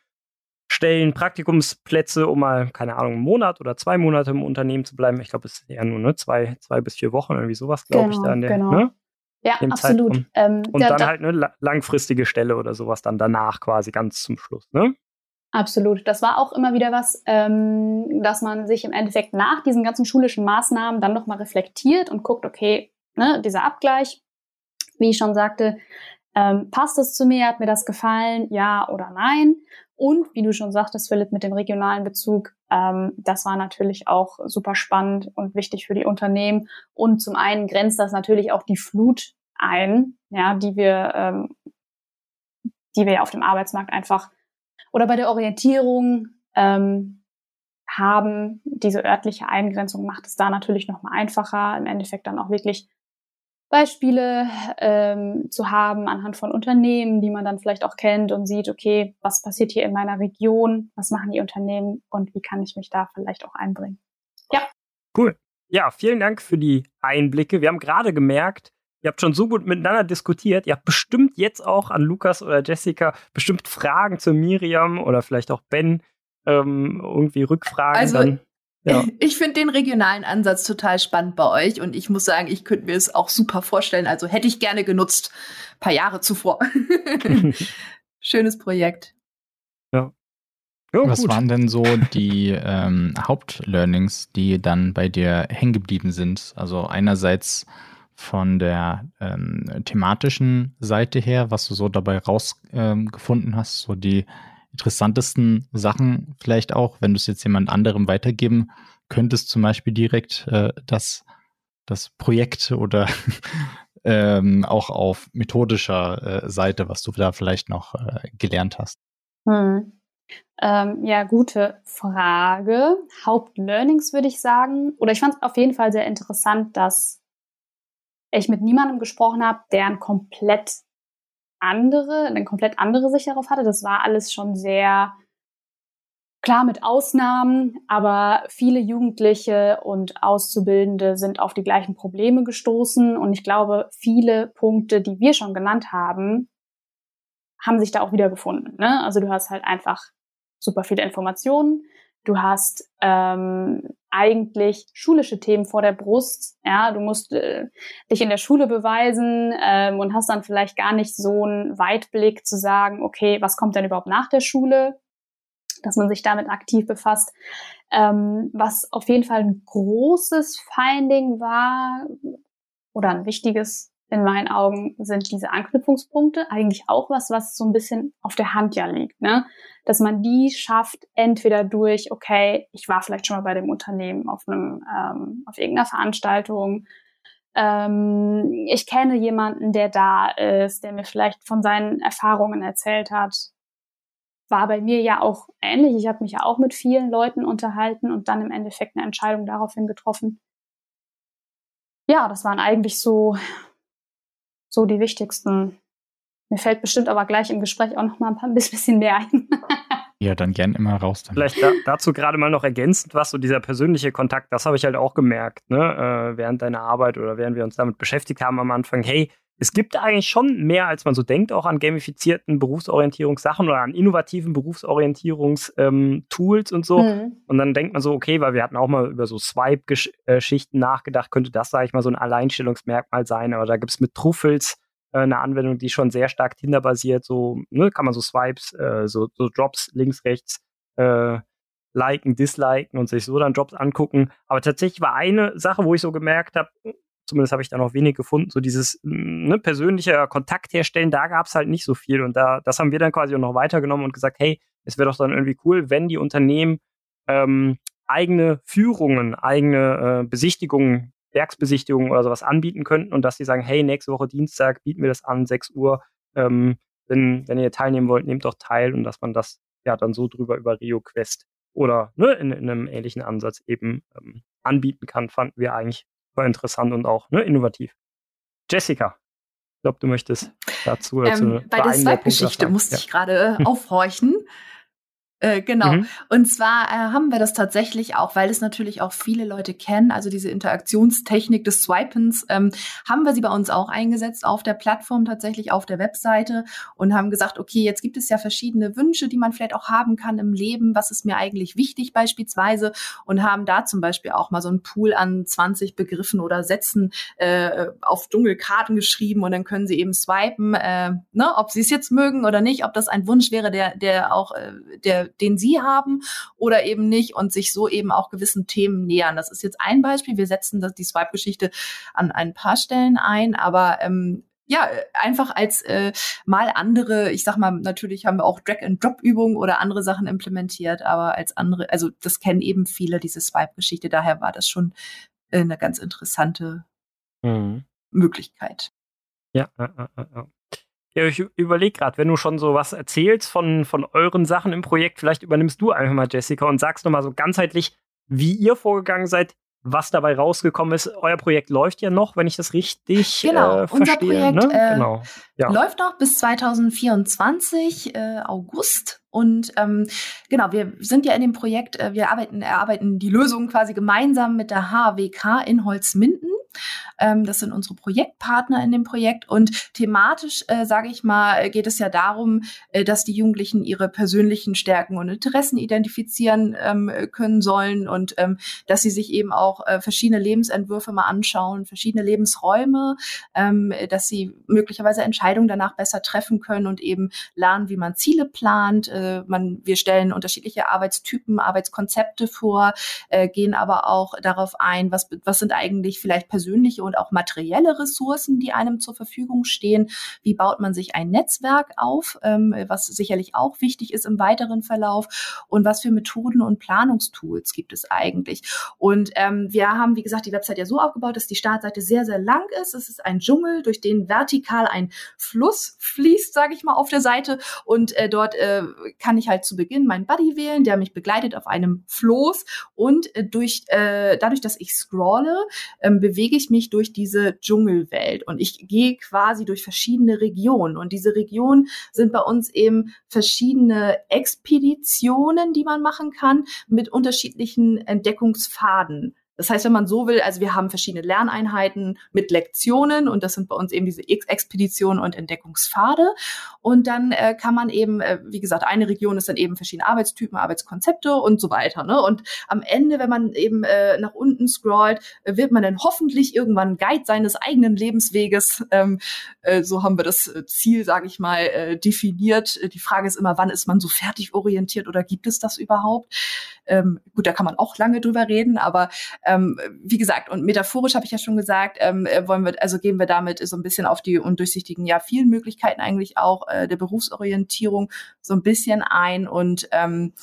Stellen, Praktikumsplätze, um mal, keine Ahnung, einen Monat oder zwei Monate im Unternehmen zu bleiben. Ich glaube, es ist eher nur ne, zwei, zwei bis vier Wochen, irgendwie sowas, glaube genau, ich, da in der, genau. ne? Ja, absolut. Ähm, und da, dann da, halt eine langfristige Stelle oder sowas dann danach quasi ganz zum Schluss, ne? Absolut. Das war auch immer wieder was, ähm, dass man sich im Endeffekt nach diesen ganzen schulischen Maßnahmen dann nochmal reflektiert und guckt, okay, ne, dieser Abgleich, wie ich schon sagte, ähm, passt es zu mir, hat mir das gefallen, ja oder nein? Und wie du schon sagtest, Philipp, mit dem regionalen Bezug, ähm, das war natürlich auch super spannend und wichtig für die Unternehmen. Und zum einen grenzt das natürlich auch die Flut ein, ja, die wir, ähm, die wir auf dem Arbeitsmarkt einfach oder bei der Orientierung ähm, haben. Diese örtliche Eingrenzung macht es da natürlich nochmal einfacher, im Endeffekt dann auch wirklich Beispiele ähm, zu haben anhand von Unternehmen, die man dann vielleicht auch kennt und sieht, okay, was passiert hier in meiner Region, was machen die Unternehmen und wie kann ich mich da vielleicht auch einbringen. Ja. Cool. Ja, vielen Dank für die Einblicke. Wir haben gerade gemerkt, ihr habt schon so gut miteinander diskutiert. Ihr habt bestimmt jetzt auch an Lukas oder Jessica bestimmt Fragen zu Miriam oder vielleicht auch Ben, ähm, irgendwie Rückfragen. Also, dann Ja. Ich finde den regionalen Ansatz total spannend bei euch und ich muss sagen, ich könnte mir es auch super vorstellen. Also hätte ich gerne genutzt, paar Jahre zuvor. Schönes Projekt. Ja. ja Was gut. waren denn so die ähm, Hauptlearnings, die dann bei dir hängen geblieben sind? Also einerseits von der ähm, thematischen Seite her, was du so dabei rausgefunden ähm, hast, so die interessantesten Sachen vielleicht auch, wenn du es jetzt jemand anderem weitergeben könntest, zum Beispiel direkt äh, das, das Projekt oder ähm, auch auf methodischer äh, Seite, was du da vielleicht noch äh, gelernt hast? Hm. Ähm, ja, gute Frage. Hauptlearnings würde ich sagen. Oder ich fand es auf jeden Fall sehr interessant, dass ich mit niemandem gesprochen habe, der ein komplett andere, eine komplett andere Sicht darauf hatte. Das war alles schon sehr klar mit Ausnahmen, aber viele Jugendliche und Auszubildende sind auf die gleichen Probleme gestoßen. Und ich glaube, viele Punkte, die wir schon genannt haben, haben sich da auch wiedergefunden. Ne? Also du hast halt einfach super viele Informationen. Du hast ähm, eigentlich schulische Themen vor der Brust. Ja, du musst äh, dich in der Schule beweisen ähm, und hast dann vielleicht gar nicht so einen Weitblick zu sagen, okay, was kommt denn überhaupt nach der Schule? Dass man sich damit aktiv befasst. Ähm, was auf jeden Fall ein großes Finding war oder ein wichtiges in meinen Augen sind diese Anknüpfungspunkte eigentlich auch was, was so ein bisschen auf der Hand ja liegt, ne? Dass man die schafft, entweder durch, okay, ich war vielleicht schon mal bei dem Unternehmen auf einem, ähm, auf irgendeiner Veranstaltung, ähm, ich kenne jemanden, der da ist, der mir vielleicht von seinen Erfahrungen erzählt hat. War bei mir ja auch ähnlich. Ich habe mich ja auch mit vielen Leuten unterhalten und dann im Endeffekt eine Entscheidung daraufhin getroffen. Ja, das waren eigentlich so so die wichtigsten. Mir fällt bestimmt aber gleich im Gespräch auch noch mal ein bisschen mehr ein. ja, dann gern immer raus. Dann. Vielleicht da, dazu gerade mal noch ergänzend was, so dieser persönliche Kontakt, das habe ich halt auch gemerkt, ne, äh, während deiner Arbeit oder während wir uns damit beschäftigt haben am Anfang. Hey, es gibt eigentlich schon mehr, als man so denkt, auch an gamifizierten Berufsorientierungssachen oder an innovativen Berufsorientierungstools ähm, und so. Mhm. Und dann denkt man so, okay, weil wir hatten auch mal über so Swipe-Geschichten nachgedacht, könnte das, sage ich mal, so ein Alleinstellungsmerkmal sein. Aber da gibt es mit Truffels äh, eine Anwendung, die schon sehr stark Tinder-basiert, so ne, kann man so Swipes, äh, so, so Drops links, rechts äh, liken, disliken und sich so dann Jobs angucken. Aber tatsächlich war eine Sache, wo ich so gemerkt habe, zumindest habe ich da noch wenig gefunden, so dieses mm, ne, persönliche Kontakt herstellen, da gab es halt nicht so viel. Und da, das haben wir dann quasi auch noch weitergenommen und gesagt, hey, es wäre doch dann irgendwie cool, wenn die Unternehmen ähm, eigene Führungen, eigene äh, Besichtigungen, Werksbesichtigungen oder sowas anbieten könnten und dass sie sagen, hey, nächste Woche Dienstag bieten wir das an, 6 Uhr. Ähm, wenn, wenn ihr teilnehmen wollt, nehmt doch teil und dass man das ja dann so drüber über Rio Quest oder ne, in, in einem ähnlichen Ansatz eben ähm, anbieten kann, fanden wir eigentlich war interessant und auch ne, innovativ. Jessica, ich glaube, du möchtest dazu. Ähm, bei der Swipe-Geschichte musste ja. ich gerade aufhorchen. Äh, genau. Mhm. Und zwar äh, haben wir das tatsächlich auch, weil es natürlich auch viele Leute kennen, also diese Interaktionstechnik des Swipens, ähm, haben wir sie bei uns auch eingesetzt auf der Plattform, tatsächlich auf der Webseite und haben gesagt, okay, jetzt gibt es ja verschiedene Wünsche, die man vielleicht auch haben kann im Leben. Was ist mir eigentlich wichtig beispielsweise? Und haben da zum Beispiel auch mal so einen Pool an 20 Begriffen oder Sätzen äh, auf Dunkelkarten geschrieben und dann können sie eben swipen, äh, ne, ob sie es jetzt mögen oder nicht, ob das ein Wunsch wäre, der, der auch, äh, der den sie haben oder eben nicht und sich so eben auch gewissen Themen nähern. Das ist jetzt ein Beispiel. Wir setzen das, die Swipe-Geschichte an ein paar Stellen ein, aber ähm, ja, einfach als äh, mal andere, ich sag mal, natürlich haben wir auch Drag-and-Drop-Übungen oder andere Sachen implementiert, aber als andere, also das kennen eben viele, diese Swipe-Geschichte, daher war das schon äh, eine ganz interessante mhm. Möglichkeit. Ja, ja, ja, ich überlege gerade, wenn du schon so was erzählst von, von euren Sachen im Projekt, vielleicht übernimmst du einfach mal, Jessica, und sagst nochmal so ganzheitlich, wie ihr vorgegangen seid, was dabei rausgekommen ist. Euer Projekt läuft ja noch, wenn ich das richtig genau, äh, verstehe. Unser Projekt ne? äh, genau. ja. läuft noch bis 2024 äh, August. Und ähm, genau, wir sind ja in dem Projekt, äh, wir arbeiten, erarbeiten die Lösung quasi gemeinsam mit der HWK in Holzminden. Ähm, das sind unsere Projektpartner in dem Projekt. Und thematisch, äh, sage ich mal, geht es ja darum, äh, dass die Jugendlichen ihre persönlichen Stärken und Interessen identifizieren ähm, können sollen und ähm, dass sie sich eben auch äh, verschiedene Lebensentwürfe mal anschauen, verschiedene Lebensräume, ähm, dass sie möglicherweise Entscheidungen danach besser treffen können und eben lernen, wie man Ziele plant. Äh, man, wir stellen unterschiedliche Arbeitstypen, Arbeitskonzepte vor, äh, gehen aber auch darauf ein, was, was sind eigentlich vielleicht persönliche und auch materielle Ressourcen, die einem zur Verfügung stehen. Wie baut man sich ein Netzwerk auf, ähm, was sicherlich auch wichtig ist im weiteren Verlauf und was für Methoden und Planungstools gibt es eigentlich. Und ähm, wir haben, wie gesagt, die Website ja so aufgebaut, dass die Startseite sehr, sehr lang ist. Es ist ein Dschungel, durch den vertikal ein Fluss fließt, sage ich mal, auf der Seite. Und äh, dort äh, kann ich halt zu Beginn meinen Buddy wählen, der mich begleitet auf einem Floß. Und äh, durch, äh, dadurch, dass ich scrolle, äh, bewege ich mich durch diese Dschungelwelt. Und ich gehe quasi durch verschiedene Regionen. Und diese Regionen sind bei uns eben verschiedene Expeditionen, die man machen kann, mit unterschiedlichen Entdeckungsfaden. Das heißt, wenn man so will, also wir haben verschiedene Lerneinheiten mit Lektionen und das sind bei uns eben diese Expeditionen und Entdeckungspfade. Und dann äh, kann man eben, äh, wie gesagt, eine Region ist dann eben verschiedene Arbeitstypen, Arbeitskonzepte und so weiter. Ne? Und am Ende, wenn man eben äh, nach unten scrollt, äh, wird man dann hoffentlich irgendwann Guide seines eigenen Lebensweges. Ähm, äh, so haben wir das äh, Ziel, sage ich mal, definiert. Die Frage ist immer, wann ist man so fertig orientiert oder gibt es das überhaupt? Ähm, gut, da kann man auch lange drüber reden, aber ähm, wie gesagt, und metaphorisch habe ich ja schon gesagt, ähm, äh, wollen wir, also gehen wir damit so ein bisschen auf die undurchsichtigen, ja, vielen Möglichkeiten eigentlich auch äh, der Berufsorientierung so ein bisschen ein. Und ähm,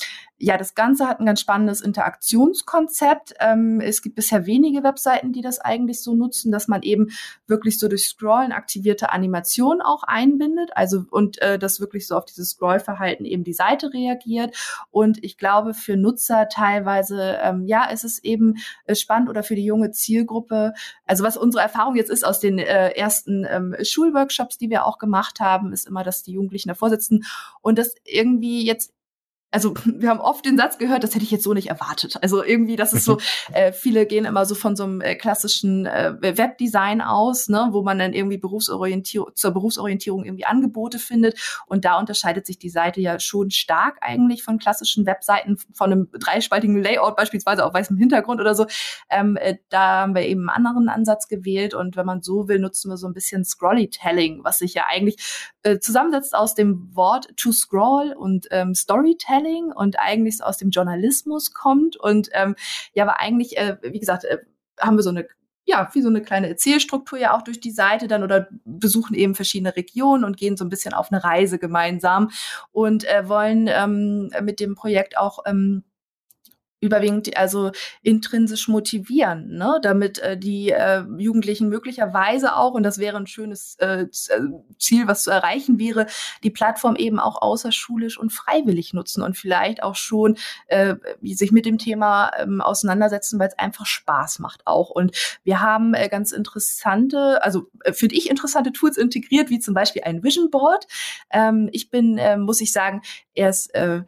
ja, das Ganze hat ein ganz spannendes Interaktionskonzept. Ähm, es gibt bisher wenige Webseiten, die das eigentlich so nutzen, dass man eben wirklich so durch Scrollen aktivierte Animationen auch einbindet, also und äh, das wirklich so auf dieses Scrollverhalten eben die Seite reagiert. Und ich glaube, für Nutzer teilweise, ähm, ja, ist es eben äh, spannend oder für die junge Zielgruppe. Also was unsere Erfahrung jetzt ist aus den äh, ersten ähm, Schulworkshops, die wir auch gemacht haben, ist immer, dass die Jugendlichen davor sitzen und das irgendwie jetzt also wir haben oft den Satz gehört, das hätte ich jetzt so nicht erwartet. Also irgendwie, das ist so, äh, viele gehen immer so von so einem äh, klassischen äh, Webdesign aus, ne, wo man dann irgendwie Berufsorientierung zur Berufsorientierung irgendwie Angebote findet. Und da unterscheidet sich die Seite ja schon stark eigentlich von klassischen Webseiten, von einem dreispaltigen Layout beispielsweise auf weißem Hintergrund oder so. Ähm, äh, da haben wir eben einen anderen Ansatz gewählt. Und wenn man so will, nutzen wir so ein bisschen Scrollytelling, was sich ja eigentlich äh, zusammensetzt aus dem Wort to scroll und ähm, Storytelling Storytelling und eigentlich so aus dem Journalismus kommt. Und ähm, ja, aber eigentlich, äh, wie gesagt, äh, haben wir so eine ja, wie so eine kleine Erzählstruktur ja auch durch die Seite dann oder besuchen eben verschiedene Regionen und gehen so ein bisschen auf eine Reise gemeinsam und äh, wollen ähm, mit dem Projekt auch ähm, überwiegend also intrinsisch motivieren, ne? damit äh, die äh, Jugendlichen möglicherweise auch, und das wäre ein schönes äh, äh, Ziel, was zu erreichen wäre, die Plattform eben auch außerschulisch und freiwillig nutzen und vielleicht auch schon äh, sich mit dem Thema ähm, auseinandersetzen, weil es einfach Spaß macht auch. Und wir haben äh, ganz interessante, also äh, finde ich interessante Tools integriert, wie zum Beispiel ein Vision Board. Ähm, ich bin, äh, muss ich sagen, erst äh,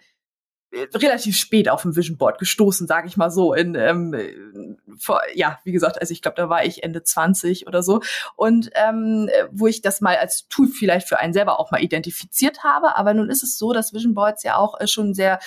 relativ spät auf dem Vision Board gestoßen, sage ich mal so. In, ähm, vor, ja, wie gesagt, also ich glaube, da war ich Ende 20 oder so. Und ähm, wo ich das mal als Tool vielleicht für einen selber auch mal identifiziert habe. Aber nun ist es so, dass Vision Boards ja auch äh, schon sehr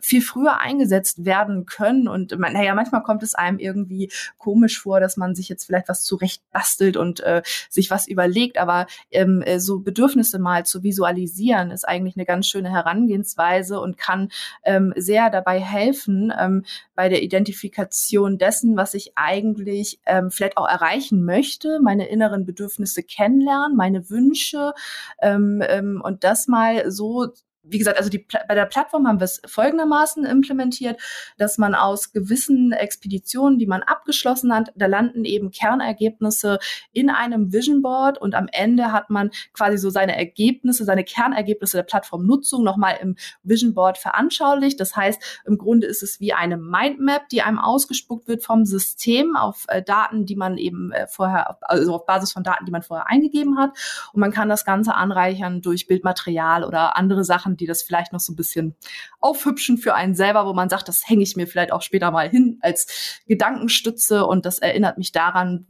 viel früher eingesetzt werden können. Und man, naja, manchmal kommt es einem irgendwie komisch vor, dass man sich jetzt vielleicht was zurecht bastelt und äh, sich was überlegt. Aber ähm, äh, so Bedürfnisse mal zu visualisieren, ist eigentlich eine ganz schöne Herangehensweise und kann ähm, sehr dabei helfen ähm, bei der Identifikation dessen, was ich eigentlich ähm, vielleicht auch erreichen möchte, meine inneren Bedürfnisse kennenlernen, meine Wünsche ähm, ähm, und das mal so wie gesagt, also die, bei der Plattform haben wir es folgendermaßen implementiert, dass man aus gewissen Expeditionen, die man abgeschlossen hat, da landen eben Kernergebnisse in einem Vision Board und am Ende hat man quasi so seine Ergebnisse, seine Kernergebnisse der Plattformnutzung nochmal im Vision Board veranschaulicht. Das heißt, im Grunde ist es wie eine Mindmap, die einem ausgespuckt wird vom System auf äh, Daten, die man eben äh, vorher, also auf Basis von Daten, die man vorher eingegeben hat. Und man kann das Ganze anreichern durch Bildmaterial oder andere Sachen, die das vielleicht noch so ein bisschen aufhübschen für einen selber, wo man sagt, das hänge ich mir vielleicht auch später mal hin als Gedankenstütze und das erinnert mich daran,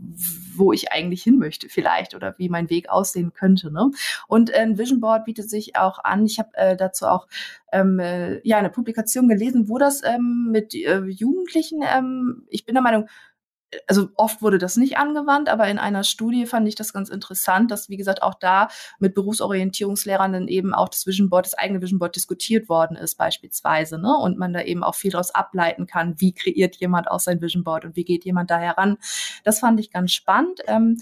wo ich eigentlich hin möchte vielleicht oder wie mein Weg aussehen könnte. Ne? Und ein Vision Board bietet sich auch an. Ich habe äh, dazu auch ähm, äh, ja eine Publikation gelesen, wo das ähm, mit äh, Jugendlichen, ähm, ich bin der Meinung, also oft wurde das nicht angewandt, aber in einer Studie fand ich das ganz interessant, dass, wie gesagt, auch da mit Berufsorientierungslehrern eben auch das Vision Board, das eigene Vision Board diskutiert worden ist, beispielsweise, ne? Und man da eben auch viel daraus ableiten kann, wie kreiert jemand aus sein Vision Board und wie geht jemand da heran. Das fand ich ganz spannend. Ähm,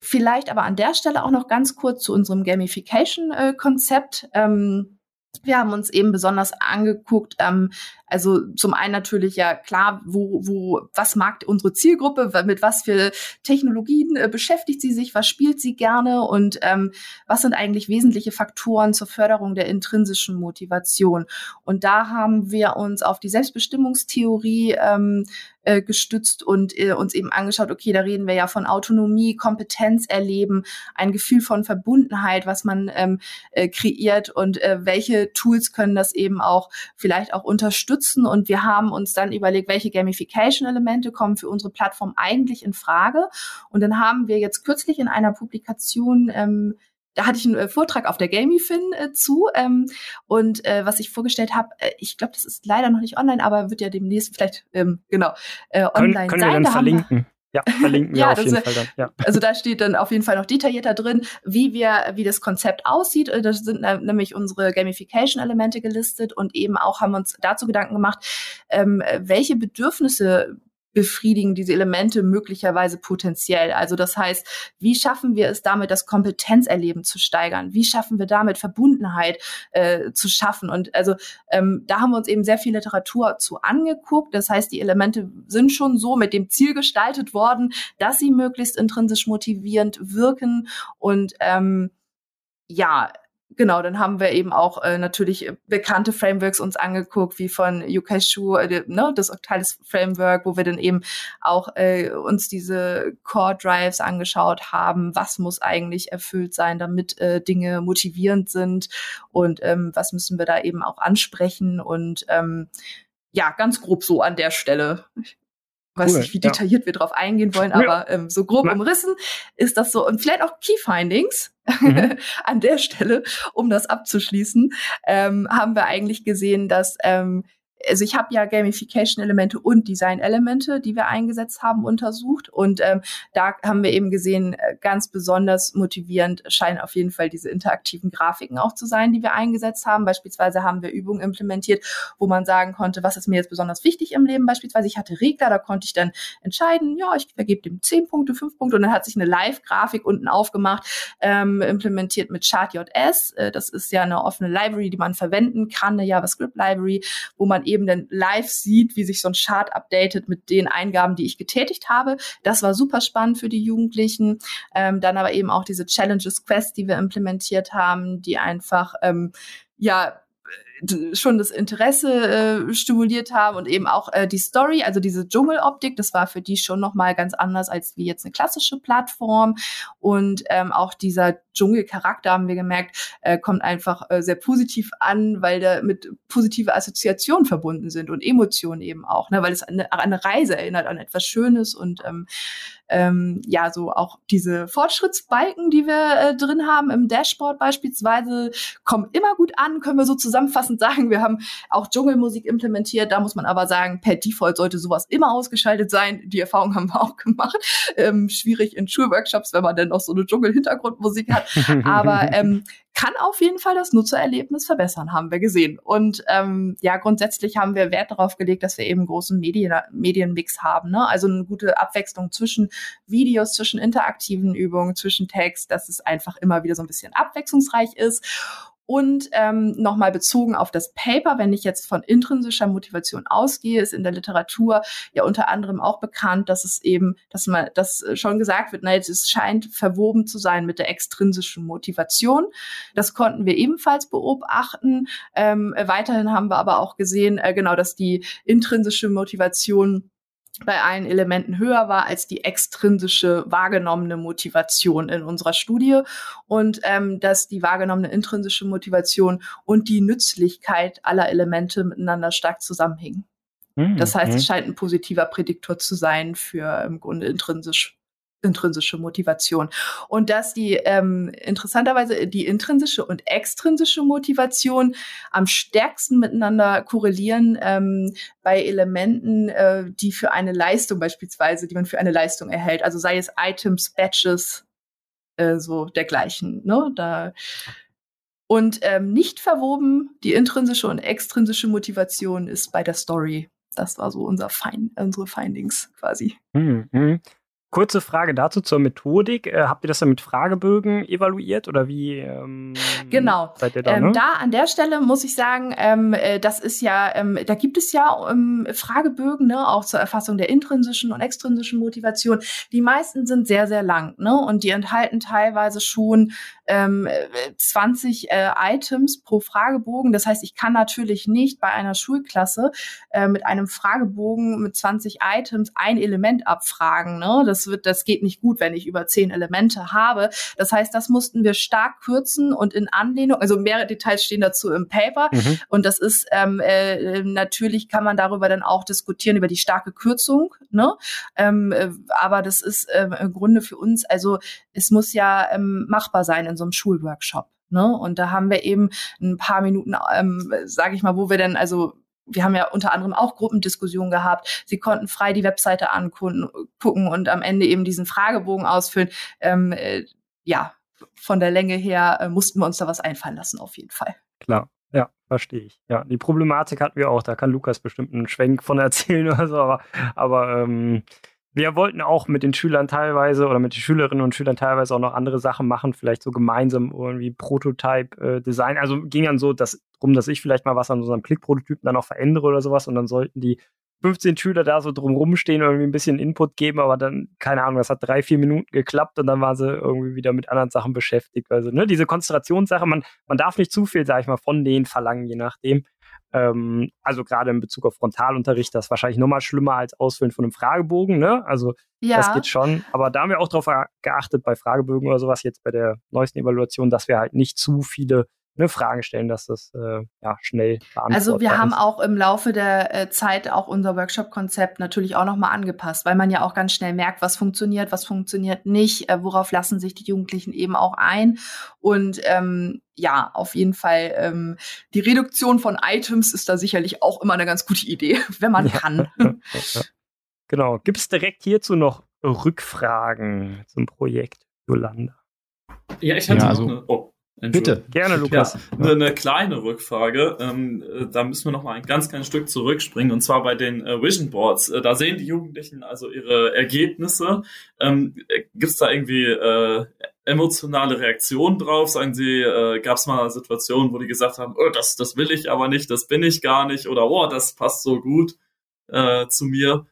vielleicht aber an der Stelle auch noch ganz kurz zu unserem Gamification-Konzept. Äh, ähm, wir haben uns eben besonders angeguckt, ähm, also zum einen natürlich ja klar, wo, wo, was mag unsere Zielgruppe, mit was für Technologien äh, beschäftigt sie sich, was spielt sie gerne und ähm, was sind eigentlich wesentliche Faktoren zur Förderung der intrinsischen Motivation. Und da haben wir uns auf die Selbstbestimmungstheorie ähm, äh, gestützt und äh, uns eben angeschaut, okay, da reden wir ja von Autonomie, Kompetenz erleben, ein Gefühl von Verbundenheit, was man ähm, äh, kreiert und äh, welche Tools können das eben auch vielleicht auch unterstützen. Und wir haben uns dann überlegt, welche Gamification-Elemente kommen für unsere Plattform eigentlich in Frage. Und dann haben wir jetzt kürzlich in einer Publikation ähm, da hatte ich einen äh, Vortrag auf der Gamifin äh, zu ähm, und äh, was ich vorgestellt habe, äh, ich glaube, das ist leider noch nicht online, aber wird ja demnächst vielleicht ähm, genau äh, online können, können sein. Wir dann da verlinken. Ja, verlinken wir ja, auf jeden Fall dann. Ja. Also da steht dann auf jeden Fall noch detaillierter drin, wie wir, wie das Konzept aussieht. Äh, da sind nämlich unsere Gamification-Elemente gelistet und eben auch haben uns dazu Gedanken gemacht, ähm, welche Bedürfnisse befriedigen diese Elemente möglicherweise potenziell. Also das heißt, wie schaffen wir es damit, das Kompetenzerleben zu steigern? Wie schaffen wir damit Verbundenheit äh, zu schaffen? Und also ähm, da haben wir uns eben sehr viel Literatur zu angeguckt. Das heißt, die Elemente sind schon so mit dem Ziel gestaltet worden, dass sie möglichst intrinsisch motivierend wirken und ähm, ja, genau, dann haben wir eben auch äh, natürlich bekannte Frameworks uns angeguckt, wie von Yukeshu, äh, ne, das Octalis Framework, wo wir dann eben auch äh, uns diese Core Drives angeschaut haben, was muss eigentlich erfüllt sein, damit äh, Dinge motivierend sind? Und ähm, was müssen wir da eben auch ansprechen? Und ähm, ja, ganz grob so an der Stelle. Weiß cool, nicht, wie detailliert ja. wir drauf eingehen wollen, aber ähm, so grob umrissen ist das so. Und vielleicht auch Key Findings mhm. an der Stelle, um das abzuschließen, ähm, haben wir eigentlich gesehen, dass ähm, also ich habe ja Gamification-Elemente und Design-Elemente, die wir eingesetzt haben, untersucht. Und ähm, da haben wir eben gesehen, äh, ganz besonders motivierend scheinen auf jeden Fall diese interaktiven Grafiken auch zu sein, die wir eingesetzt haben. Beispielsweise haben wir Übungen implementiert, wo man sagen konnte, was ist mir jetzt besonders wichtig im Leben. Beispielsweise ich hatte Regler, da konnte ich dann entscheiden, ja, ich vergebe dem zehn Punkte, fünf Punkte und dann hat sich eine Live-Grafik unten aufgemacht, ähm, implementiert mit Chart.js. Äh, das ist ja eine offene Library, die man verwenden kann, eine JavaScript-Library, wo man eben eben dann live sieht, wie sich so ein Chart updatet mit den Eingaben, die ich getätigt habe. Das war super spannend für die Jugendlichen. Ähm, dann aber eben auch diese Challenges Quest, die wir implementiert haben, die einfach ähm, ja schon das Interesse äh, stimuliert haben und eben auch äh, die Story, also diese Dschungeloptik, das war für die schon noch mal ganz anders als wie jetzt eine klassische Plattform. Und ähm, auch dieser Dschungelcharakter haben wir gemerkt, äh, kommt einfach äh, sehr positiv an, weil da mit positive Assoziationen verbunden sind und Emotionen eben auch, ne, weil es an eine, an eine Reise erinnert, an etwas Schönes und ähm, ähm, ja, so auch diese Fortschrittsbalken, die wir äh, drin haben im Dashboard beispielsweise, kommen immer gut an, können wir so zusammenfassend sagen. Wir haben auch Dschungelmusik implementiert, da muss man aber sagen, per Default sollte sowas immer ausgeschaltet sein. Die Erfahrung haben wir auch gemacht. Ähm, schwierig in Schulworkshops, wenn man dann noch so eine Dschungel-Hintergrundmusik hat. Aber ähm, kann auf jeden Fall das Nutzererlebnis verbessern, haben wir gesehen. Und ähm, ja, grundsätzlich haben wir Wert darauf gelegt, dass wir eben großen Medien, Medienmix haben. Ne? Also eine gute Abwechslung zwischen Videos, zwischen interaktiven Übungen, zwischen Text, dass es einfach immer wieder so ein bisschen abwechslungsreich ist. Und ähm, nochmal bezogen auf das Paper, wenn ich jetzt von intrinsischer Motivation ausgehe, ist in der Literatur ja unter anderem auch bekannt, dass es eben, dass man das schon gesagt wird, na, es scheint verwoben zu sein mit der extrinsischen Motivation. Das konnten wir ebenfalls beobachten. Ähm, weiterhin haben wir aber auch gesehen, äh, genau, dass die intrinsische Motivation bei allen Elementen höher war als die extrinsische wahrgenommene Motivation in unserer Studie und ähm, dass die wahrgenommene intrinsische Motivation und die Nützlichkeit aller Elemente miteinander stark zusammenhängen. Mhm. Das heißt, es mhm. scheint ein positiver Prädiktor zu sein für im Grunde intrinsisch intrinsische Motivation. Und dass die ähm, interessanterweise die intrinsische und extrinsische Motivation am stärksten miteinander korrelieren ähm, bei Elementen, äh, die für eine Leistung beispielsweise, die man für eine Leistung erhält. Also sei es Items, Badges, äh, so dergleichen. Ne? Da und ähm, nicht verwoben, die intrinsische und extrinsische Motivation ist bei der Story. Das war so unser Find, unsere Findings quasi. Mhm. Kurze Frage dazu zur Methodik. Äh, habt ihr das dann mit Fragebögen evaluiert oder wie? Ähm, genau. Seid ihr da, ähm, ne? da an der Stelle muss ich sagen, ähm, äh, das ist ja, ähm, da gibt es ja ähm, Fragebögen, ne, auch zur Erfassung der intrinsischen und extrinsischen Motivation. Die meisten sind sehr, sehr lang, ne, und die enthalten teilweise schon 20 ähm, äh, Items pro Fragebogen. Das heißt, ich kann natürlich nicht bei einer Schulklasse äh, mit einem Fragebogen mit 20 Items ein Element abfragen. Ne? Das wird, das geht nicht gut, wenn ich über zehn Elemente habe. Das heißt, das mussten wir stark kürzen und in Anlehnung, also mehrere Details stehen dazu im Paper. Mhm. Und das ist ähm, äh, natürlich kann man darüber dann auch diskutieren über die starke Kürzung. Ne? Ähm, äh, aber das ist äh, im Grunde für uns, also es muss ja ähm, machbar sein in so einem Schulworkshop. Ne? Und da haben wir eben ein paar Minuten, ähm, sage ich mal, wo wir dann also wir haben ja unter anderem auch Gruppendiskussionen gehabt. Sie konnten frei die Webseite angucken und am Ende eben diesen Fragebogen ausfüllen. Ähm, äh, ja, von der Länge her äh, mussten wir uns da was einfallen lassen, auf jeden Fall. Klar, ja, verstehe ich. Ja, die Problematik hatten wir auch. Da kann Lukas bestimmt einen Schwenk von erzählen oder so, aber, aber ähm, wir wollten auch mit den Schülern teilweise oder mit den Schülerinnen und Schülern teilweise auch noch andere Sachen machen, vielleicht so gemeinsam irgendwie Prototype-Design. Äh, also ging dann so dass, darum, dass ich vielleicht mal was an unserem Klickprototypen dann auch verändere oder sowas und dann sollten die 15 Schüler da so drumrum stehen und irgendwie ein bisschen Input geben, aber dann, keine Ahnung, das hat drei, vier Minuten geklappt und dann waren sie irgendwie wieder mit anderen Sachen beschäftigt. Also, ne, diese Konzentrationssache, man, man darf nicht zu viel, sag ich mal, von denen verlangen, je nachdem. Ähm, also gerade in Bezug auf Frontalunterricht, das ist wahrscheinlich nochmal schlimmer als Ausfüllen von einem Fragebogen. Ne? Also ja. das geht schon. Aber da haben wir auch darauf geachtet bei Fragebögen oder sowas jetzt bei der neuesten Evaluation, dass wir halt nicht zu viele ne, Fragen stellen, dass das äh, ja, schnell beantwortet Also wir haben auch im Laufe der äh, Zeit auch unser Workshop-Konzept natürlich auch nochmal angepasst, weil man ja auch ganz schnell merkt, was funktioniert, was funktioniert nicht, äh, worauf lassen sich die Jugendlichen eben auch ein. Und ähm, ja, auf jeden Fall ähm, die Reduktion von Items ist da sicherlich auch immer eine ganz gute Idee, wenn man ja. kann. genau. Gibt es direkt hierzu noch Rückfragen zum Projekt Yolanda? Ja, ich hatte ja, also, eine. Oh. Bitte, gerne, Lukas. Ja, eine, eine, kleine Rückfrage. Ähm, äh, da müssen wir noch mal ein ganz kleines Stück zurückspringen und zwar bei den äh, Vision Boards. Äh, da sehen die Jugendlichen also ihre Ergebnisse. Ähm, äh, Gibt es da irgendwie äh, emotionale Reaktionen drauf? Sagen Sie, äh, gab es mal Situationen, wo die gesagt haben, oh, das, das will ich aber nicht, das bin ich gar nicht oder oh, das passt so gut äh, zu mir?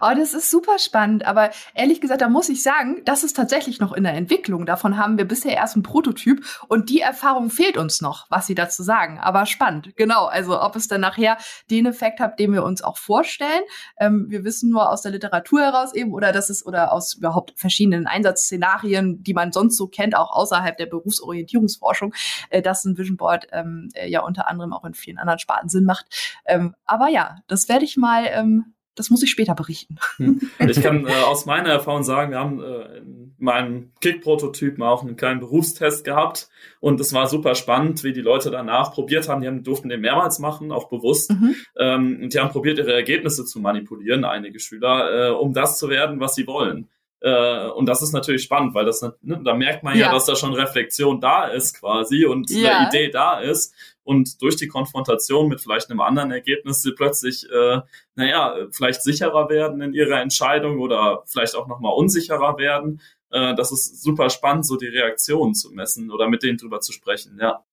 Oh, das ist super spannend. Aber ehrlich gesagt, da muss ich sagen, das ist tatsächlich noch in der Entwicklung. Davon haben wir bisher erst einen Prototyp und die Erfahrung fehlt uns noch, was Sie dazu sagen. Aber spannend, genau. Also ob es dann nachher den Effekt hat, den wir uns auch vorstellen. Ähm, wir wissen nur aus der Literatur heraus eben oder dass es oder aus überhaupt verschiedenen Einsatzszenarien, die man sonst so kennt, auch außerhalb der Berufsorientierungsforschung, äh, dass ein Vision Board ähm, äh, ja unter anderem auch in vielen anderen Sparten Sinn macht. Ähm, aber ja, das werde ich mal ähm, das muss ich später berichten. Hm. Ich kann äh, aus meiner Erfahrung sagen, wir haben äh, in meinem Kick-Prototypen auch einen kleinen Berufstest gehabt und es war super spannend, wie die Leute danach probiert haben. Die haben, durften den mehrmals machen, auch bewusst. Mhm. Ähm, und die haben probiert, ihre Ergebnisse zu manipulieren, einige Schüler, äh, um das zu werden, was sie wollen. Äh, und das ist natürlich spannend, weil das, ne, da merkt man ja, ja, dass da schon Reflexion da ist quasi und ja. eine Idee da ist. Und durch die Konfrontation mit vielleicht einem anderen Ergebnis sie plötzlich, äh, naja, vielleicht sicherer werden in ihrer Entscheidung oder vielleicht auch nochmal unsicherer werden. Äh, das ist super spannend, so die Reaktionen zu messen oder mit denen drüber zu sprechen, ja.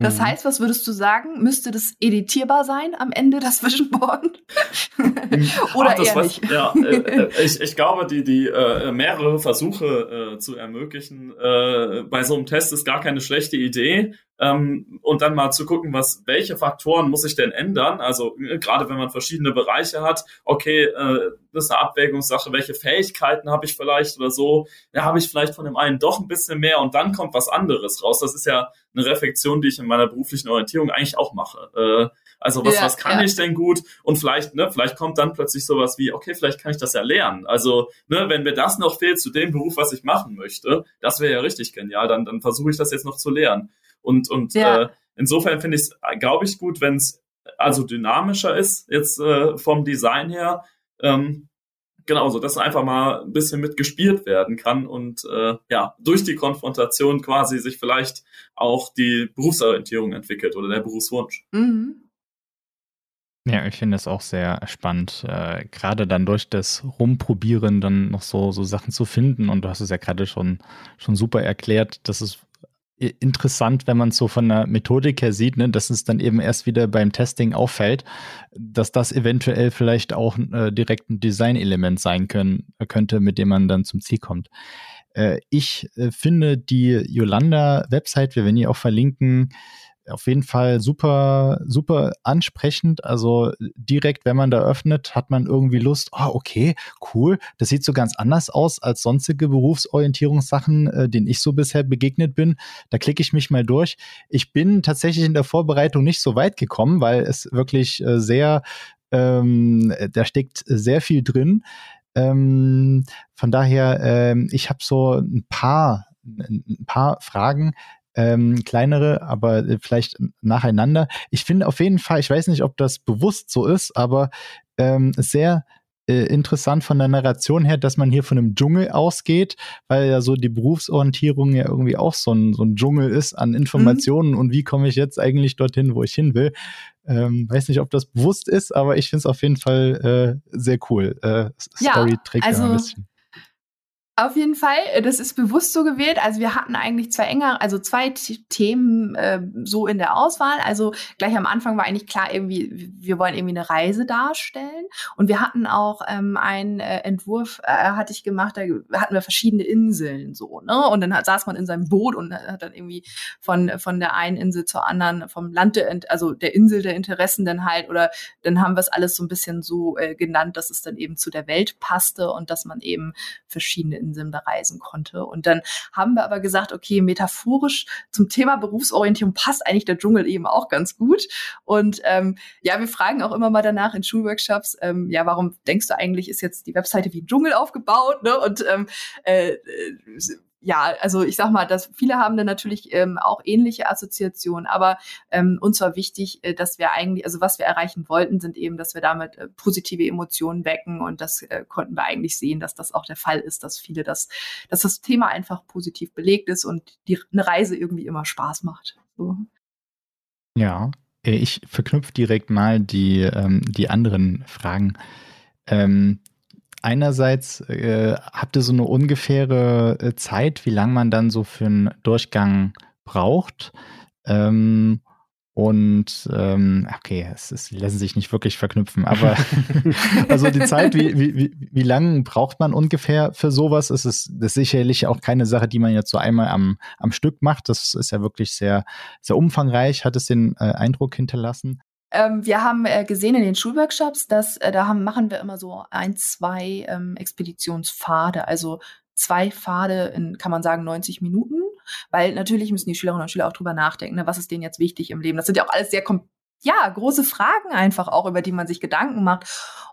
Das mhm. heißt, was würdest du sagen? Müsste das editierbar sein am Ende, das Vision Board? Oder Ach, eher nicht? Ja, äh, äh, ich, ich glaube, die, die äh, mehrere Versuche äh, zu ermöglichen äh, bei so einem Test ist gar keine schlechte Idee. ähm, und dann mal zu gucken, was, welche Faktoren muss ich denn ändern? Also äh, gerade wenn man verschiedene Bereiche hat, okay, äh, das ist eine Abwägungssache, welche Fähigkeiten habe ich vielleicht oder so, ja, habe ich vielleicht von dem einen doch ein bisschen mehr und dann kommt was anderes raus. Das ist ja eine Reflexion, die ich in meiner beruflichen Orientierung eigentlich auch mache. Äh, also was, ja, was kann ja. ich denn gut? Und vielleicht, ne, vielleicht kommt dann plötzlich sowas wie, okay, vielleicht kann ich das ja lernen. Also, ne, wenn mir das noch fehlt zu dem Beruf, was ich machen möchte, das wäre ja richtig genial, dann, dann versuche ich das jetzt noch zu lernen. Und, und ja. äh, insofern finde ich es, glaube ich, gut, wenn es also dynamischer ist, jetzt äh, vom Design her. Ähm, genau, so dass einfach mal ein bisschen mitgespielt werden kann und äh, ja, durch die Konfrontation quasi sich vielleicht auch die Berufsorientierung entwickelt oder der Berufswunsch. Mhm. Ja, ich finde es auch sehr spannend, äh, gerade dann durch das Rumprobieren dann noch so, so Sachen zu finden. Und du hast es ja gerade schon, schon super erklärt, dass es interessant, wenn man es so von der Methodik her sieht, ne, dass es dann eben erst wieder beim Testing auffällt, dass das eventuell vielleicht auch äh, direkt ein Designelement sein können, könnte, mit dem man dann zum Ziel kommt. Äh, ich äh, finde die Yolanda-Website, wir werden die auch verlinken, auf jeden Fall super, super ansprechend. Also direkt, wenn man da öffnet, hat man irgendwie Lust, oh, okay, cool, das sieht so ganz anders aus als sonstige Berufsorientierungssachen, äh, denen ich so bisher begegnet bin. Da klicke ich mich mal durch. Ich bin tatsächlich in der Vorbereitung nicht so weit gekommen, weil es wirklich äh, sehr, ähm, da steckt sehr viel drin. Ähm, von daher, ähm, ich habe so ein paar ein paar Fragen, ähm, kleinere, aber äh, vielleicht nacheinander. Ich finde auf jeden Fall, ich weiß nicht, ob das bewusst so ist, aber ähm, sehr äh, interessant von der Narration her, dass man hier von einem Dschungel ausgeht, weil ja so die Berufsorientierung ja irgendwie auch so ein, so ein Dschungel ist an Informationen mhm. und wie komme ich jetzt eigentlich dorthin, wo ich hin will. Ähm, weiß nicht, ob das bewusst ist, aber ich finde es auf jeden Fall äh, sehr cool. Äh, Story ja, trägt also, ja ein bisschen. Auf jeden Fall, äh, das ist bewusst so gewählt. Also wir hatten eigentlich zwei enger, also zwei Themen äh, so in der Auswahl. Also gleich am Anfang war eigentlich klar, irgendwie, wir wollen irgendwie eine Reise darstellen. Und wir hatten auch ähm, einen äh, Entwurf, äh, hatte ich gemacht, da hatten wir verschiedene Inseln so, ne? Und dann hat, saß man in seinem Boot und hat dann irgendwie von, von der einen Insel zur anderen, vom Land der, also der Insel der Interessen dann halt, oder dann haben wir es alles so ein bisschen so äh, genannt, dass es dann eben zu der Welt passte und dass man eben verschiedene Inseln bereisen konnte. Und dann haben wir aber gesagt, okay, metaphorisch zum Thema Berufsorientierung passt eigentlich der Dschungel eben auch ganz gut. Und ähm, ja, wir fragen auch immer mal danach in Schulworkshops, ähm, ja, warum denkst du eigentlich, ist jetzt die Webseite wie Dschungel aufgebaut? Ne? Und ähm, äh, äh ja, also ich sag mal, dass viele haben dann natürlich ähm, auch ähnliche Assoziationen, aber ähm, uns war wichtig, äh, dass wir eigentlich, also was wir erreichen wollten, sind eben, dass wir damit äh, positive Emotionen wecken und das äh, konnten wir eigentlich sehen, dass das auch der Fall ist, dass viele das, dass das Thema einfach positiv belegt ist und die eine Reise irgendwie immer Spaß macht. So. Ja, äh, ich verknüpfe direkt mal die, ähm, die anderen Fragen. Ähm, einerseits äh, habt ihr so eine ungefähre äh, Zeit, wie lange man dann so für einen Durchgang braucht. Ähm, und ähm, okay, es, es lassen sich nicht wirklich verknüpfen, aber also die Zeit, wie, wie, wie lange braucht man ungefähr für sowas? Es ist, das ist sicherlich auch keine Sache, die man jetzt so einmal am, am Stück macht. Das ist ja wirklich sehr, sehr umfangreich, hat es den äh, Eindruck hinterlassen. Ähm, wir haben äh, gesehen in den Schulworkshops, dass äh, da haben, machen wir immer so ein, zwei ähm, Expeditionspfade, also zwei Pfade in, kann man sagen, 90 Minuten, weil natürlich müssen die Schülerinnen und Schüler auch drüber nachdenken, ne, was ist denen jetzt wichtig im Leben. Das sind ja auch alles sehr ja, große Fragen einfach auch, über die man sich Gedanken macht.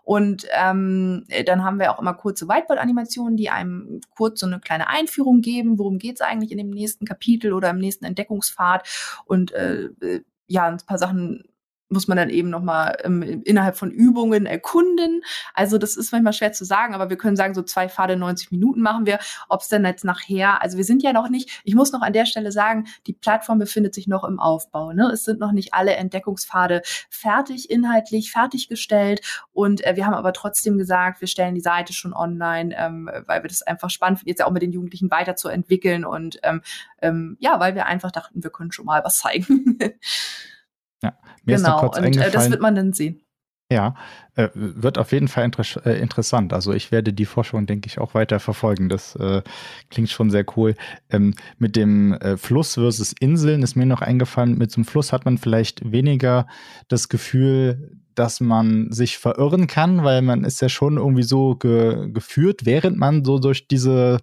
Und ähm, dann haben wir auch immer kurze Whiteboard-Animationen, die einem kurz so eine kleine Einführung geben, worum geht es eigentlich in dem nächsten Kapitel oder im nächsten Entdeckungspfad und äh, äh ja, ein paar Sachen muss man dann eben nochmal ähm, innerhalb von Übungen erkunden. Also das ist manchmal schwer zu sagen, aber wir können sagen, so zwei Pfade 90 Minuten machen wir. Ob es dann jetzt nachher, also wir sind ja noch nicht, ich muss noch an der Stelle sagen, die Plattform befindet sich noch im Aufbau. Ne? Es sind noch nicht alle Entdeckungspfade fertig, inhaltlich fertiggestellt. Und äh, wir haben aber trotzdem gesagt, wir stellen die Seite schon online, ähm, weil wir das einfach spannend finden, jetzt ja auch mit den Jugendlichen weiterzuentwickeln. Und ähm, ähm, ja, weil wir einfach dachten, wir können schon mal was zeigen. Ja, mir genau. ist da kurz und äh, das wird man dann sehen. Ja, äh, wird auf jeden Fall inter äh, interessant. Also ich werde die Forschung, denke ich, auch weiter verfolgen. Das äh, klingt schon sehr cool. Ähm, mit dem Fluss versus Inseln ist mir noch eingefallen, mit so einem Fluss hat man vielleicht weniger das Gefühl, dass man sich verirren kann, weil man ist ja schon irgendwie so ge geführt, während man so durch diese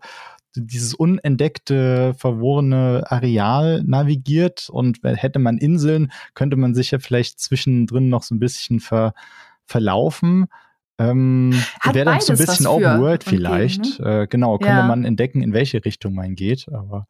dieses unentdeckte, verworrene Areal navigiert und hätte man Inseln, könnte man sich ja vielleicht zwischendrin noch so ein bisschen ver, verlaufen. Ähm, Wäre dann so ein bisschen Open World vielleicht. Gegen, ne? äh, genau, könnte ja. man entdecken, in welche Richtung man geht. Aber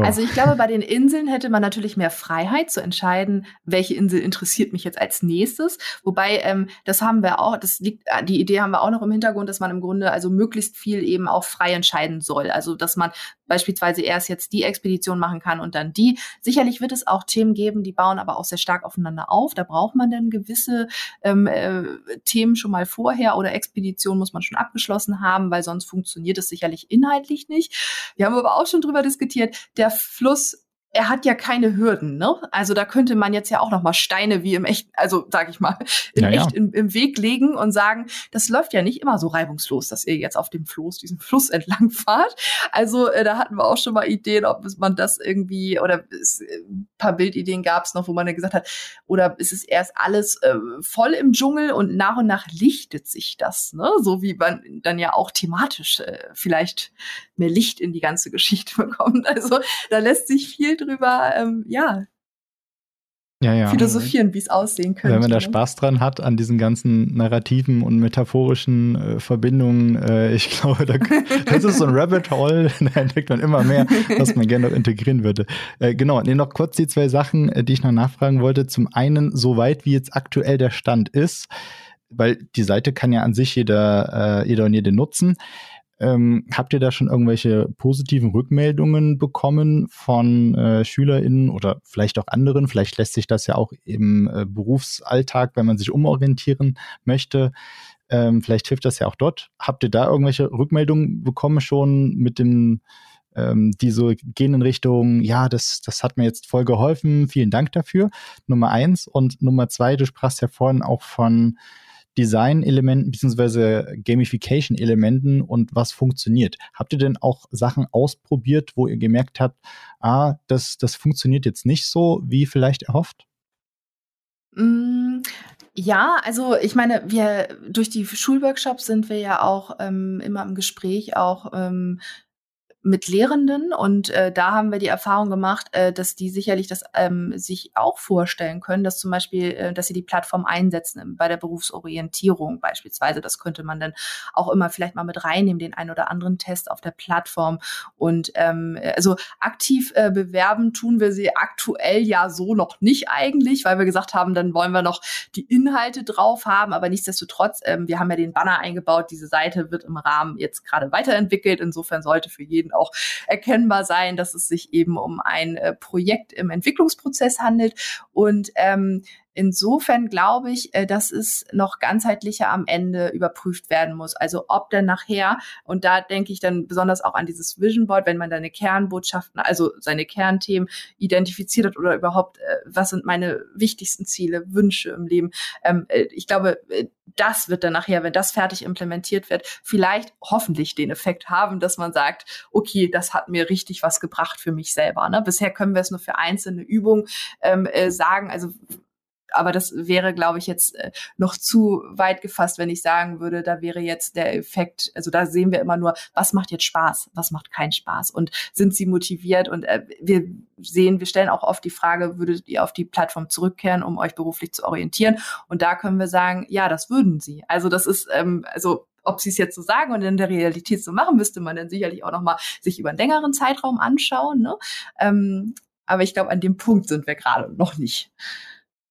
Also ich glaube, bei den Inseln hätte man natürlich mehr Freiheit zu entscheiden, welche Insel interessiert mich jetzt als nächstes. Wobei, ähm, das haben wir auch, das liegt, äh, die Idee haben wir auch noch im Hintergrund, dass man im Grunde also möglichst viel eben auch frei entscheiden soll. Also dass man beispielsweise erst jetzt die Expedition machen kann und dann die. Sicherlich wird es auch Themen geben, die bauen aber auch sehr stark aufeinander auf. Da braucht man dann gewisse ähm, äh, Themen schon mal vorher oder Expeditionen muss man schon abgeschlossen haben, weil sonst funktioniert es sicherlich inhaltlich nicht. Wir haben aber auch schon drüber diskutiert, der Fluss er hat ja keine Hürden, ne? Also da könnte man jetzt ja auch noch mal Steine wie im echt, also sag ich mal, in ja, echt ja. Im, im, Weg legen und sagen, das läuft ja nicht immer so reibungslos, dass ihr jetzt auf dem Floß diesen Fluss entlang fahrt. Also äh, da hatten wir auch schon mal Ideen, ob man das irgendwie oder es, äh, ein paar Bildideen gab es noch, wo man dann gesagt hat, oder ist es erst alles äh, voll im Dschungel und nach und nach lichtet sich das, ne? So wie man dann ja auch thematisch äh, vielleicht mehr Licht in die ganze Geschichte bekommt. Also da lässt sich viel drüber, ähm, ja, ja, ja. philosophieren, wie es aussehen könnte. Wenn man da Spaß dran hat an diesen ganzen narrativen und metaphorischen äh, Verbindungen, äh, ich glaube, da, das ist so ein Rabbit Hole, da entdeckt man immer mehr, was man gerne noch integrieren würde. Äh, genau, nee, noch kurz die zwei Sachen, äh, die ich noch nachfragen wollte. Zum einen, soweit wie jetzt aktuell der Stand ist, weil die Seite kann ja an sich jeder, äh, jeder und jede nutzen. Ähm, habt ihr da schon irgendwelche positiven Rückmeldungen bekommen von äh, SchülerInnen oder vielleicht auch anderen? Vielleicht lässt sich das ja auch im äh, Berufsalltag, wenn man sich umorientieren möchte. Ähm, vielleicht hilft das ja auch dort. Habt ihr da irgendwelche Rückmeldungen bekommen schon mit dem, ähm, die so gehen in Richtung, ja, das, das hat mir jetzt voll geholfen, vielen Dank dafür. Nummer eins. Und Nummer zwei, du sprachst ja vorhin auch von Design-Elementen bzw. Gamification-Elementen und was funktioniert. Habt ihr denn auch Sachen ausprobiert, wo ihr gemerkt habt, ah, das, das funktioniert jetzt nicht so, wie vielleicht erhofft? Mm, ja, also ich meine, wir durch die Schulworkshops sind wir ja auch ähm, immer im Gespräch auch ähm, mit Lehrenden und äh, da haben wir die Erfahrung gemacht, äh, dass die sicherlich das ähm, sich auch vorstellen können, dass zum Beispiel, äh, dass sie die Plattform einsetzen bei der Berufsorientierung beispielsweise. Das könnte man dann auch immer vielleicht mal mit reinnehmen, den einen oder anderen Test auf der Plattform. Und ähm, also aktiv äh, bewerben tun wir sie aktuell ja so noch nicht eigentlich, weil wir gesagt haben, dann wollen wir noch die Inhalte drauf haben, aber nichtsdestotrotz, ähm, wir haben ja den Banner eingebaut, diese Seite wird im Rahmen jetzt gerade weiterentwickelt. Insofern sollte für jeden auch erkennbar sein, dass es sich eben um ein äh, Projekt im Entwicklungsprozess handelt. Und ähm, Insofern glaube ich, äh, dass es noch ganzheitlicher am Ende überprüft werden muss. Also ob denn nachher, und da denke ich dann besonders auch an dieses Vision Board, wenn man deine Kernbotschaften, also seine Kernthemen identifiziert hat oder überhaupt, äh, was sind meine wichtigsten Ziele, Wünsche im Leben. Ähm, äh, ich glaube, das wird dann nachher, wenn das fertig implementiert wird, vielleicht hoffentlich den Effekt haben, dass man sagt, okay, das hat mir richtig was gebracht für mich selber. Ne? Bisher können wir es nur für einzelne Übungen ähm, äh, sagen. Also aber das wäre, glaube ich, jetzt äh, noch zu weit gefasst, wenn ich sagen würde, da wäre jetzt der Effekt, also da sehen wir immer nur, was macht jetzt Spaß, was macht keinen Spaß und sind sie motiviert und äh, wir sehen, wir stellen auch oft die Frage, würdet ihr auf die Plattform zurückkehren, um euch beruflich zu orientieren? Und da können wir sagen, ja, das würden sie. Also das ist, ähm, also ob sie es jetzt so sagen und in der Realität so machen, müsste man dann sicherlich auch nochmal sich über einen längeren Zeitraum anschauen. Ne? Ähm, aber ich glaube, an dem Punkt sind wir gerade noch nicht.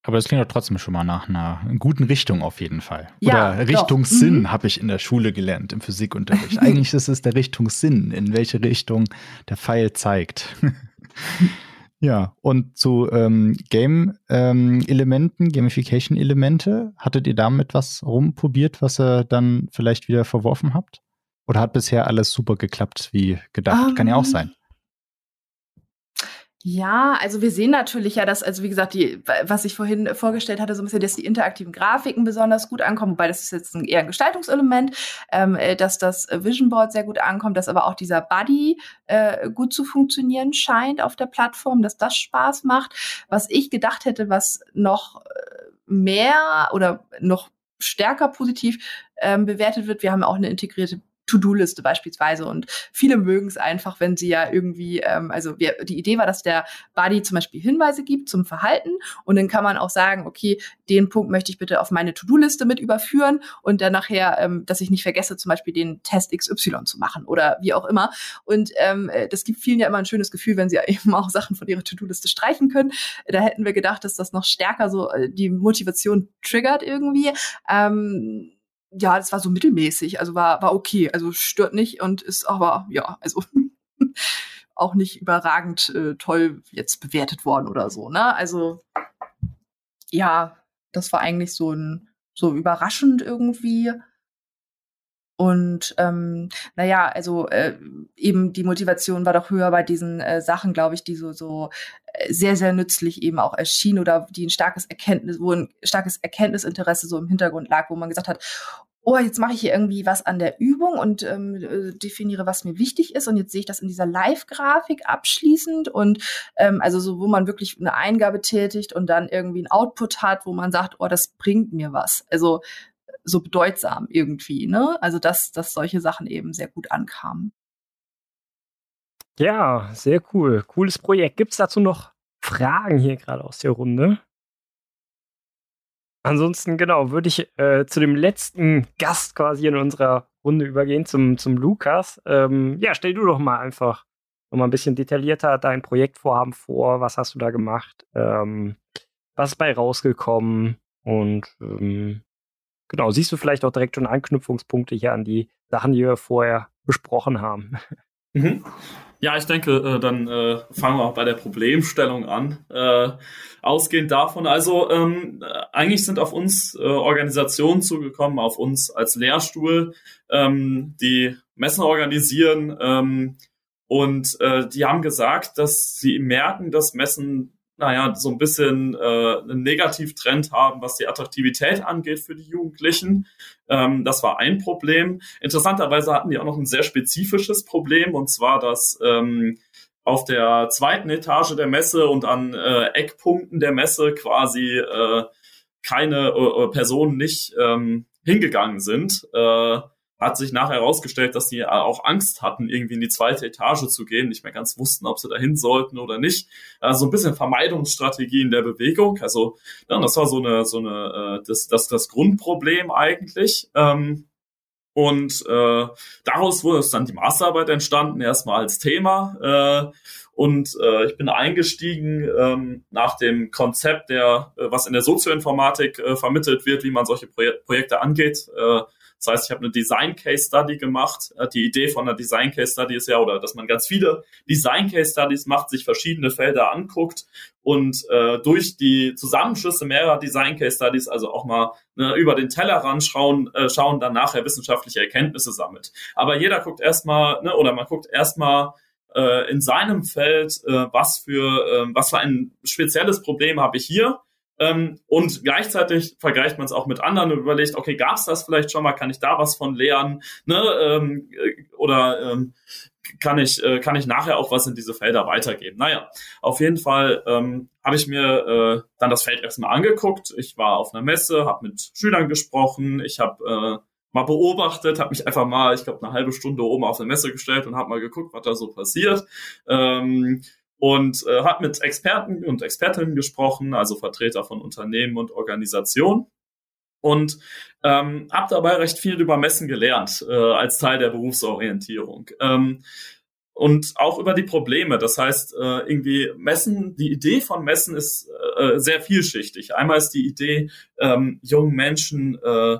Aber das klingt doch trotzdem schon mal nach einer guten Richtung auf jeden Fall. Ja, Oder Richtungssinn mhm. habe ich in der Schule gelernt, im Physikunterricht. Eigentlich ist es der Richtungssinn, in welche Richtung der Pfeil zeigt. ja, und zu ähm, Game-Elementen, ähm, Gamification-Elemente, hattet ihr damit was rumprobiert, was ihr dann vielleicht wieder verworfen habt? Oder hat bisher alles super geklappt wie gedacht? Um, Kann ja auch ähm, sein. Ja, also wir sehen natürlich ja, dass, also wie gesagt, die, was ich vorhin vorgestellt hatte, so ein bisschen, dass die interaktiven Grafiken besonders gut ankommen, wobei das ist jetzt ein, eher ein Gestaltungselement, ähm, äh, dass das Vision Board sehr gut ankommt, dass aber auch dieser Buddy äh, gut zu funktionieren scheint auf der Plattform, dass das Spaß macht. Was ich gedacht hätte, was noch äh, mehr oder noch stärker positiv ähm, bewertet wird. Wir haben auch eine integrierte To-Do-Liste beispielsweise. Und viele mögen es einfach, wenn sie ja irgendwie, ähm, also wir, die Idee war, dass der Buddy zum Beispiel Hinweise gibt zum Verhalten und dann kann man auch sagen, okay, den Punkt möchte ich bitte auf meine To-Do-Liste mit überführen und dann nachher, ähm, dass ich nicht vergesse, zum Beispiel den Test XY zu machen oder wie auch immer. Und ähm, äh, das gibt vielen ja immer ein schönes Gefühl, wenn sie eben auch Sachen von ihrer To-Do-Liste streichen können. Da hätten wir gedacht, dass das noch stärker so äh, die Motivation triggert irgendwie. Ähm, ja, das war so mittelmäßig, also war, war okay, also stört nicht und ist aber, ja, also auch nicht überragend äh, toll jetzt bewertet worden oder so, ne? Also, ja, das war eigentlich so ein, so überraschend irgendwie. Und ähm, naja, also äh, eben die Motivation war doch höher bei diesen äh, Sachen, glaube ich, die so so äh, sehr sehr nützlich eben auch erschienen oder die ein starkes Erkenntnis, wo ein starkes Erkenntnisinteresse so im Hintergrund lag, wo man gesagt hat, oh, jetzt mache ich hier irgendwie was an der Übung und ähm, äh, definiere, was mir wichtig ist. Und jetzt sehe ich das in dieser Live-Grafik abschließend und ähm, also so, wo man wirklich eine Eingabe tätigt und dann irgendwie ein Output hat, wo man sagt, oh, das bringt mir was. Also so bedeutsam irgendwie, ne? Also dass, dass solche Sachen eben sehr gut ankamen. Ja, sehr cool. Cooles Projekt. Gibt es dazu noch Fragen hier gerade aus der Runde? Ansonsten, genau, würde ich äh, zu dem letzten Gast quasi in unserer Runde übergehen, zum, zum Lukas. Ähm, ja, stell du doch mal einfach noch mal ein bisschen detaillierter dein Projektvorhaben vor. Was hast du da gemacht? Ähm, was ist bei rausgekommen? Und ähm, Genau, siehst du vielleicht auch direkt schon Anknüpfungspunkte hier an die Sachen, die wir vorher besprochen haben. Mhm. Ja, ich denke, äh, dann äh, fangen wir auch bei der Problemstellung an. Äh, ausgehend davon, also ähm, eigentlich sind auf uns Organisationen zugekommen, auf uns als Lehrstuhl, ähm, die Messen organisieren ähm, und die haben gesagt, dass sie merken, dass Messen naja, so ein bisschen äh, einen Negativtrend haben, was die Attraktivität angeht für die Jugendlichen. Ähm, das war ein Problem. Interessanterweise hatten die auch noch ein sehr spezifisches Problem, und zwar, dass ähm, auf der zweiten Etage der Messe und an äh, Eckpunkten der Messe quasi äh, keine äh, Personen nicht ähm, hingegangen sind. Äh, hat sich nachher herausgestellt, dass die auch Angst hatten, irgendwie in die zweite Etage zu gehen, nicht mehr ganz wussten, ob sie dahin sollten oder nicht. Also ein bisschen Vermeidungsstrategie in der Bewegung. Also ja, das war so eine, so eine, äh, das, das, das Grundproblem eigentlich. Ähm, und äh, daraus wurde es dann die Masterarbeit entstanden, erstmal als Thema. Äh, und äh, ich bin eingestiegen ähm, nach dem Konzept, der, äh, was in der Sozioinformatik äh, vermittelt wird, wie man solche Projek Projekte angeht. Äh, das heißt, ich habe eine Design Case Study gemacht. Äh, die Idee von einer Design Case Study ist ja, oder dass man ganz viele Design Case Studies macht, sich verschiedene Felder anguckt und äh, durch die Zusammenschlüsse mehrerer Design Case Studies, also auch mal ne, über den Tellerrand schauen, äh, schauen, dann nachher wissenschaftliche Erkenntnisse sammelt. Aber jeder guckt erstmal, ne, oder man guckt erstmal äh, in seinem Feld, äh, was für äh, was für ein spezielles Problem habe ich hier ähm, und gleichzeitig vergleicht man es auch mit anderen und überlegt, okay, gab es das vielleicht schon mal, kann ich da was von lernen? Ne? Ähm, äh, oder ähm, kann ich, äh, kann ich nachher auch was in diese Felder weitergeben? Naja, auf jeden Fall ähm, habe ich mir äh, dann das Feld erstmal angeguckt. Ich war auf einer Messe, habe mit Schülern gesprochen, ich habe äh, mal beobachtet, habe mich einfach mal, ich glaube, eine halbe Stunde oben auf der Messe gestellt und habe mal geguckt, was da so passiert. Ähm, und äh, hat mit Experten und Expertinnen gesprochen, also Vertreter von Unternehmen und Organisationen und ähm, habe dabei recht viel über Messen gelernt äh, als Teil der Berufsorientierung. Ähm, und auch über die Probleme. Das heißt, äh, irgendwie Messen, die Idee von Messen ist äh, sehr vielschichtig. Einmal ist die Idee, ähm, jungen Menschen äh,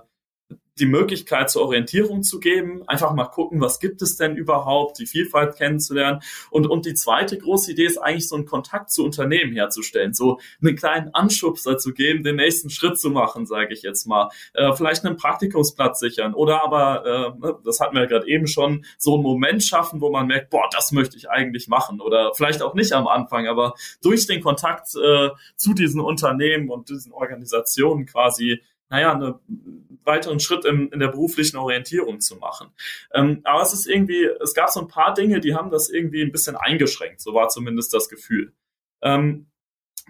die Möglichkeit zur Orientierung zu geben, einfach mal gucken, was gibt es denn überhaupt, die Vielfalt kennenzulernen. Und, und die zweite große Idee ist eigentlich so einen Kontakt zu Unternehmen herzustellen, so einen kleinen Anschubser zu geben, den nächsten Schritt zu machen, sage ich jetzt mal. Äh, vielleicht einen Praktikumsplatz sichern oder aber, äh, ne, das hatten wir gerade eben schon, so einen Moment schaffen, wo man merkt, boah, das möchte ich eigentlich machen. Oder vielleicht auch nicht am Anfang, aber durch den Kontakt äh, zu diesen Unternehmen und diesen Organisationen quasi naja, einen weiteren Schritt in, in der beruflichen Orientierung zu machen. Ähm, aber es ist irgendwie, es gab so ein paar Dinge, die haben das irgendwie ein bisschen eingeschränkt. So war zumindest das Gefühl. Ähm,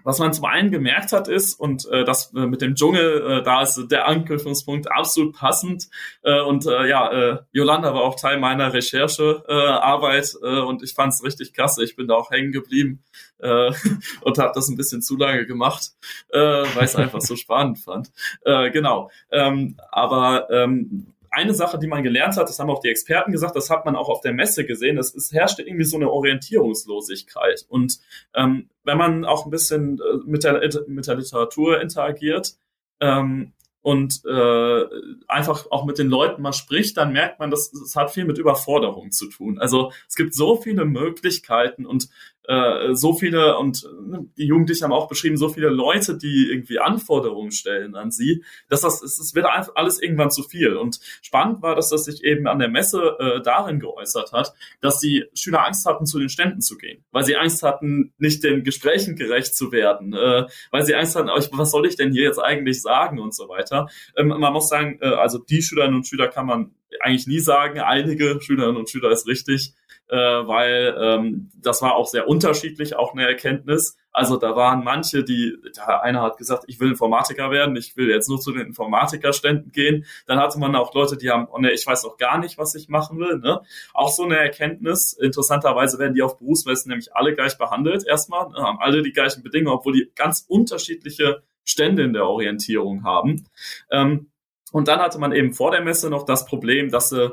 was man zum einen gemerkt hat, ist, und äh, das äh, mit dem Dschungel, äh, da ist der Anknüpfungspunkt absolut passend. Äh, und äh, ja, äh, Yolanda war auch Teil meiner Recherchearbeit äh, äh, und ich fand es richtig klasse. Ich bin da auch hängen geblieben äh, und habe das ein bisschen zu lange gemacht, äh, weil ich es einfach so spannend fand. Äh, genau. Ähm, aber ähm, eine Sache, die man gelernt hat, das haben auch die Experten gesagt, das hat man auch auf der Messe gesehen, es, es herrschte irgendwie so eine Orientierungslosigkeit. Und ähm, wenn man auch ein bisschen äh, mit, der, mit der Literatur interagiert, ähm, und äh, einfach auch mit den Leuten mal spricht, dann merkt man, dass es hat viel mit Überforderung zu tun. Also es gibt so viele Möglichkeiten und äh, so viele, und äh, die Jugendlichen haben auch beschrieben, so viele Leute, die irgendwie Anforderungen stellen an sie, dass das, es, wird alles irgendwann zu viel. Und spannend war, dass das sich eben an der Messe äh, darin geäußert hat, dass die Schüler Angst hatten, zu den Ständen zu gehen, weil sie Angst hatten, nicht den Gesprächen gerecht zu werden, äh, weil sie Angst hatten, oh, was soll ich denn hier jetzt eigentlich sagen und so weiter. Ähm, man muss sagen, äh, also die Schülerinnen und Schüler kann man eigentlich nie sagen, einige Schülerinnen und Schüler ist richtig, äh, weil ähm, das war auch sehr unterschiedlich, auch eine Erkenntnis. Also da waren manche, die, da einer hat gesagt, ich will Informatiker werden, ich will jetzt nur zu den Informatikerständen gehen. Dann hatte man auch Leute, die haben, oh ne, ich weiß noch gar nicht, was ich machen will. Ne? Auch so eine Erkenntnis. Interessanterweise werden die auf Berufsmessen nämlich alle gleich behandelt erstmal, ne? haben alle die gleichen Bedingungen, obwohl die ganz unterschiedliche Stände in der Orientierung haben. Ähm, und dann hatte man eben vor der Messe noch das Problem, dass sie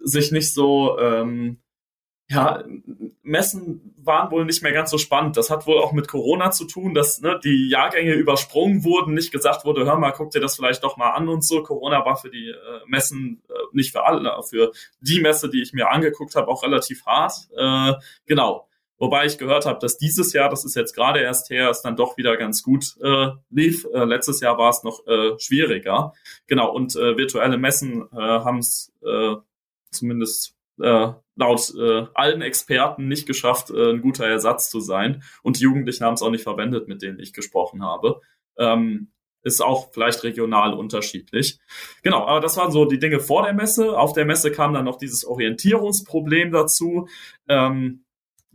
sich nicht so ähm, ja, Messen waren wohl nicht mehr ganz so spannend. Das hat wohl auch mit Corona zu tun, dass ne, die Jahrgänge übersprungen wurden, nicht gesagt wurde, hör mal, guck dir das vielleicht doch mal an und so. Corona war für die äh, Messen, äh, nicht für alle, für die Messe, die ich mir angeguckt habe, auch relativ hart. Äh, genau. Wobei ich gehört habe, dass dieses Jahr, das ist jetzt gerade erst her, es dann doch wieder ganz gut äh, lief. Äh, letztes Jahr war es noch äh, schwieriger. Genau, und äh, virtuelle Messen äh, haben es äh, zumindest äh, laut äh, allen Experten nicht geschafft, äh, ein guter Ersatz zu sein. Und Jugendlichen haben es auch nicht verwendet, mit denen ich gesprochen habe. Ähm, ist auch vielleicht regional unterschiedlich. Genau, aber das waren so die Dinge vor der Messe. Auf der Messe kam dann noch dieses Orientierungsproblem dazu. Ähm,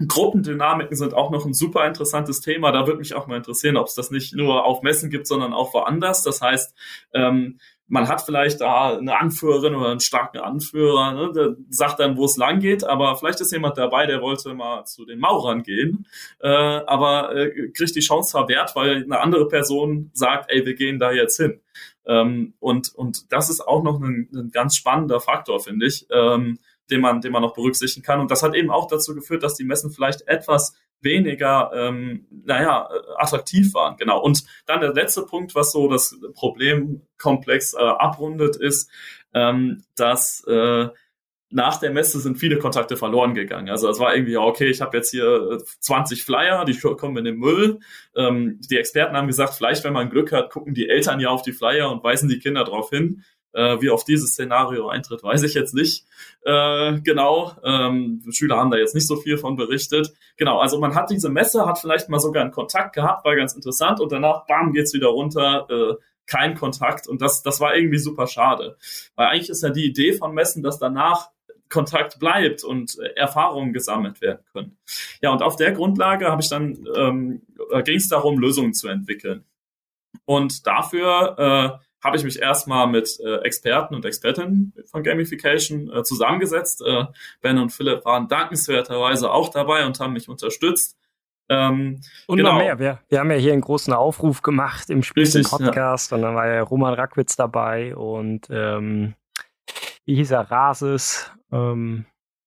Gruppendynamiken sind auch noch ein super interessantes Thema. Da würde mich auch mal interessieren, ob es das nicht nur auf Messen gibt, sondern auch woanders. Das heißt, ähm, man hat vielleicht da eine Anführerin oder einen starken Anführer, ne, der sagt dann, wo es lang geht, aber vielleicht ist jemand dabei, der wollte mal zu den Maurern gehen, äh, aber äh, kriegt die Chance verwehrt, weil eine andere Person sagt, ey, wir gehen da jetzt hin. Ähm, und, und das ist auch noch ein, ein ganz spannender Faktor, finde ich. Ähm, den man, den man noch berücksichtigen kann. Und das hat eben auch dazu geführt, dass die Messen vielleicht etwas weniger, ähm, naja, attraktiv waren. Genau. Und dann der letzte Punkt, was so das Problemkomplex äh, abrundet, ist, ähm, dass äh, nach der Messe sind viele Kontakte verloren gegangen. Also es war irgendwie, okay, ich habe jetzt hier 20 Flyer, die kommen in den Müll. Ähm, die Experten haben gesagt, vielleicht, wenn man Glück hat, gucken die Eltern ja auf die Flyer und weisen die Kinder darauf hin. Äh, wie auf dieses Szenario eintritt, weiß ich jetzt nicht äh, genau. Ähm, Schüler haben da jetzt nicht so viel von berichtet. Genau, also man hat diese Messe, hat vielleicht mal sogar einen Kontakt gehabt, war ganz interessant und danach, bam, geht's wieder runter. Äh, kein Kontakt und das, das war irgendwie super schade. Weil eigentlich ist ja die Idee von Messen, dass danach Kontakt bleibt und äh, Erfahrungen gesammelt werden können. Ja, und auf der Grundlage habe ich dann ähm, ging es darum, Lösungen zu entwickeln. Und dafür äh, habe ich mich erstmal mit äh, Experten und Expertinnen von Gamification äh, zusammengesetzt. Äh, ben und Philipp waren dankenswerterweise auch dabei und haben mich unterstützt. Ähm, und genau. noch mehr. Wir, wir haben ja hier einen großen Aufruf gemacht im Spielchen-Podcast ja. und dann war ja Roman Rackwitz dabei und ähm, wie hieß er? Rases. Ähm,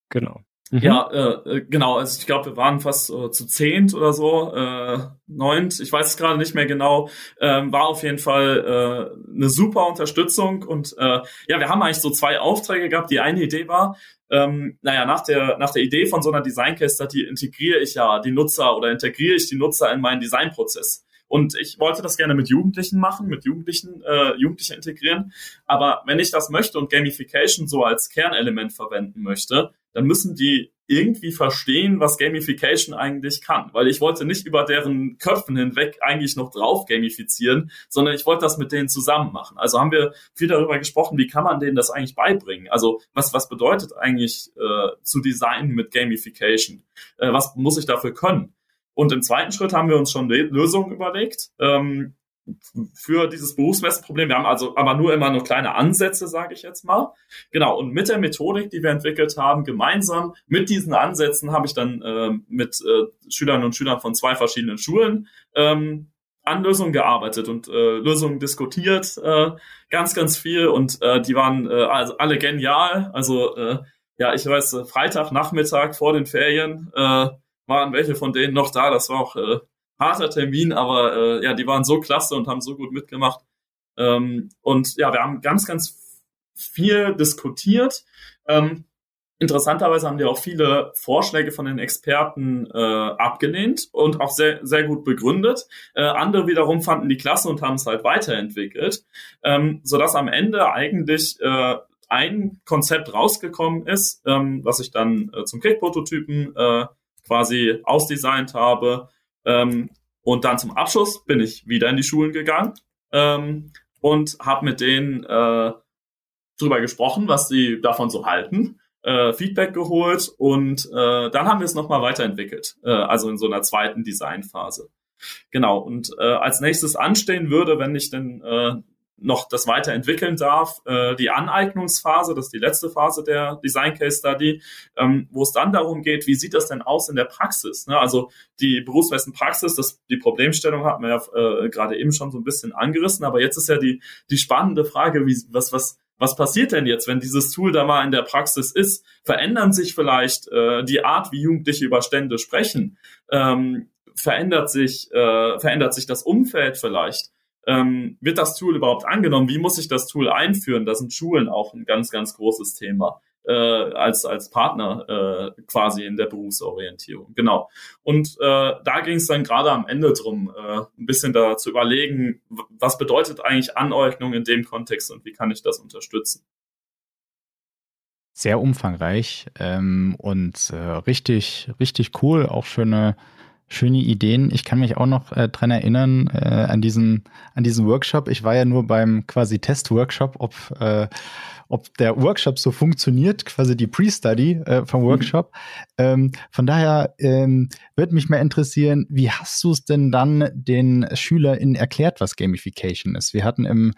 genau. Mhm. Ja, äh, äh, genau. Also ich glaube, wir waren fast äh, zu zehnt oder so, äh, neunt. Ich weiß es gerade nicht mehr genau. Ähm, war auf jeden Fall äh, eine super Unterstützung und äh, ja, wir haben eigentlich so zwei Aufträge gehabt. Die eine Idee war, ähm, naja, nach der, nach der Idee von so einer Design-Case die integriere ich ja die Nutzer oder integriere ich die Nutzer in meinen Designprozess. Und ich wollte das gerne mit Jugendlichen machen, mit Jugendlichen, äh, Jugendliche integrieren. Aber wenn ich das möchte und Gamification so als Kernelement verwenden möchte, dann müssen die irgendwie verstehen, was Gamification eigentlich kann. Weil ich wollte nicht über deren Köpfen hinweg eigentlich noch drauf gamifizieren, sondern ich wollte das mit denen zusammen machen. Also haben wir viel darüber gesprochen, wie kann man denen das eigentlich beibringen? Also was, was bedeutet eigentlich äh, zu designen mit Gamification? Äh, was muss ich dafür können? Und im zweiten Schritt haben wir uns schon Lösungen überlegt. Ähm, für dieses Berufsmessenproblem. Wir haben also aber nur immer nur kleine Ansätze, sage ich jetzt mal. Genau, und mit der Methodik, die wir entwickelt haben, gemeinsam mit diesen Ansätzen habe ich dann äh, mit äh, Schülern und Schülern von zwei verschiedenen Schulen ähm, an Lösungen gearbeitet und äh, Lösungen diskutiert, äh, ganz, ganz viel und äh, die waren äh, also alle genial. Also äh, ja, ich weiß, äh, Freitagnachmittag vor den Ferien äh, waren welche von denen noch da. Das war auch äh, harter Termin, aber äh, ja, die waren so klasse und haben so gut mitgemacht. Ähm, und ja, wir haben ganz, ganz viel diskutiert. Ähm, interessanterweise haben die auch viele Vorschläge von den Experten äh, abgelehnt und auch sehr, sehr gut begründet. Äh, andere wiederum fanden die klasse und haben es halt weiterentwickelt, ähm, sodass am Ende eigentlich äh, ein Konzept rausgekommen ist, ähm, was ich dann äh, zum Kick-Prototypen äh, quasi ausdesignt habe, ähm, und dann zum Abschluss bin ich wieder in die Schulen gegangen ähm, und habe mit denen äh, drüber gesprochen, was sie davon so halten, äh, Feedback geholt und äh, dann haben wir es nochmal weiterentwickelt, äh, also in so einer zweiten Designphase. Genau, und äh, als nächstes anstehen würde, wenn ich denn äh, noch das weiterentwickeln darf. Äh, die Aneignungsphase, das ist die letzte Phase der Design Case Study, ähm, wo es dann darum geht, wie sieht das denn aus in der Praxis? Ne? Also die berufsweisen Praxis, das, die Problemstellung hat man ja äh, gerade eben schon so ein bisschen angerissen, aber jetzt ist ja die, die spannende Frage, wie, was, was, was passiert denn jetzt, wenn dieses Tool da mal in der Praxis ist? Verändern sich vielleicht äh, die Art, wie Jugendliche über Stände sprechen? Ähm, verändert sich, äh, verändert sich das Umfeld vielleicht? Ähm, wird das Tool überhaupt angenommen? Wie muss ich das Tool einführen? Da sind Schulen auch ein ganz, ganz großes Thema äh, als als Partner äh, quasi in der Berufsorientierung. Genau. Und äh, da ging es dann gerade am Ende drum, äh, ein bisschen da zu überlegen, was bedeutet eigentlich Aneignung in dem Kontext und wie kann ich das unterstützen? Sehr umfangreich ähm, und äh, richtig, richtig cool, auch für eine schöne Ideen. Ich kann mich auch noch äh, dran erinnern äh, an diesen an diesen Workshop. Ich war ja nur beim quasi Test-Workshop, ob äh, ob der Workshop so funktioniert, quasi die Pre-Study äh, vom mhm. Workshop. Mhm. Ähm, von daher ähm, würde mich mal interessieren, wie hast du es denn dann den SchülerInnen erklärt, was Gamification ist? Wir hatten im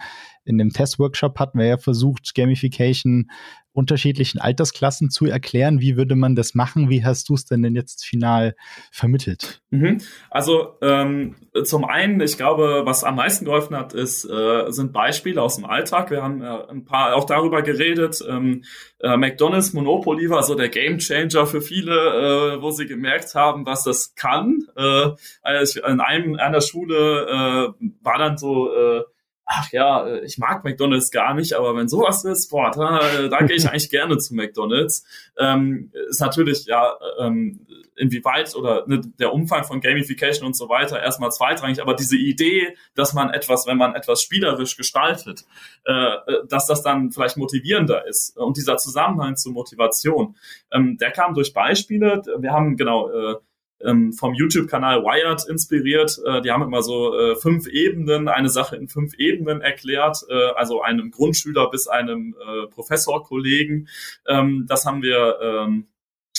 in dem Test-Workshop hatten wir ja versucht, Gamification unterschiedlichen Altersklassen zu erklären. Wie würde man das machen? Wie hast du es denn, denn jetzt final vermittelt? Mhm. Also ähm, zum einen, ich glaube, was am meisten geholfen hat, ist, äh, sind Beispiele aus dem Alltag. Wir haben äh, ein paar auch darüber geredet. Ähm, äh, McDonald's Monopoly war so der Game Changer für viele, äh, wo sie gemerkt haben, was das kann. Äh, also in einem einer Schule äh, war dann so äh, ach ja, äh, ich mag McDonalds gar nicht, aber wenn sowas ist, boah, da, da gehe ich eigentlich gerne zu McDonalds. Ähm, ist natürlich ja ähm, inwieweit oder ne, der Umfang von Gamification und so weiter erstmal zweitrangig, aber diese Idee, dass man etwas, wenn man etwas spielerisch gestaltet, äh, äh dass das dann vielleicht motivierender ist und dieser Zusammenhang zur Motivation, ähm, der kam durch Beispiele. Wir haben genau äh, ähm, vom YouTube-Kanal Wired inspiriert. Äh, die haben immer so äh, fünf Ebenen, eine Sache in fünf Ebenen erklärt, äh, also einem Grundschüler bis einem äh, Professorkollegen. Ähm, das haben wir ähm,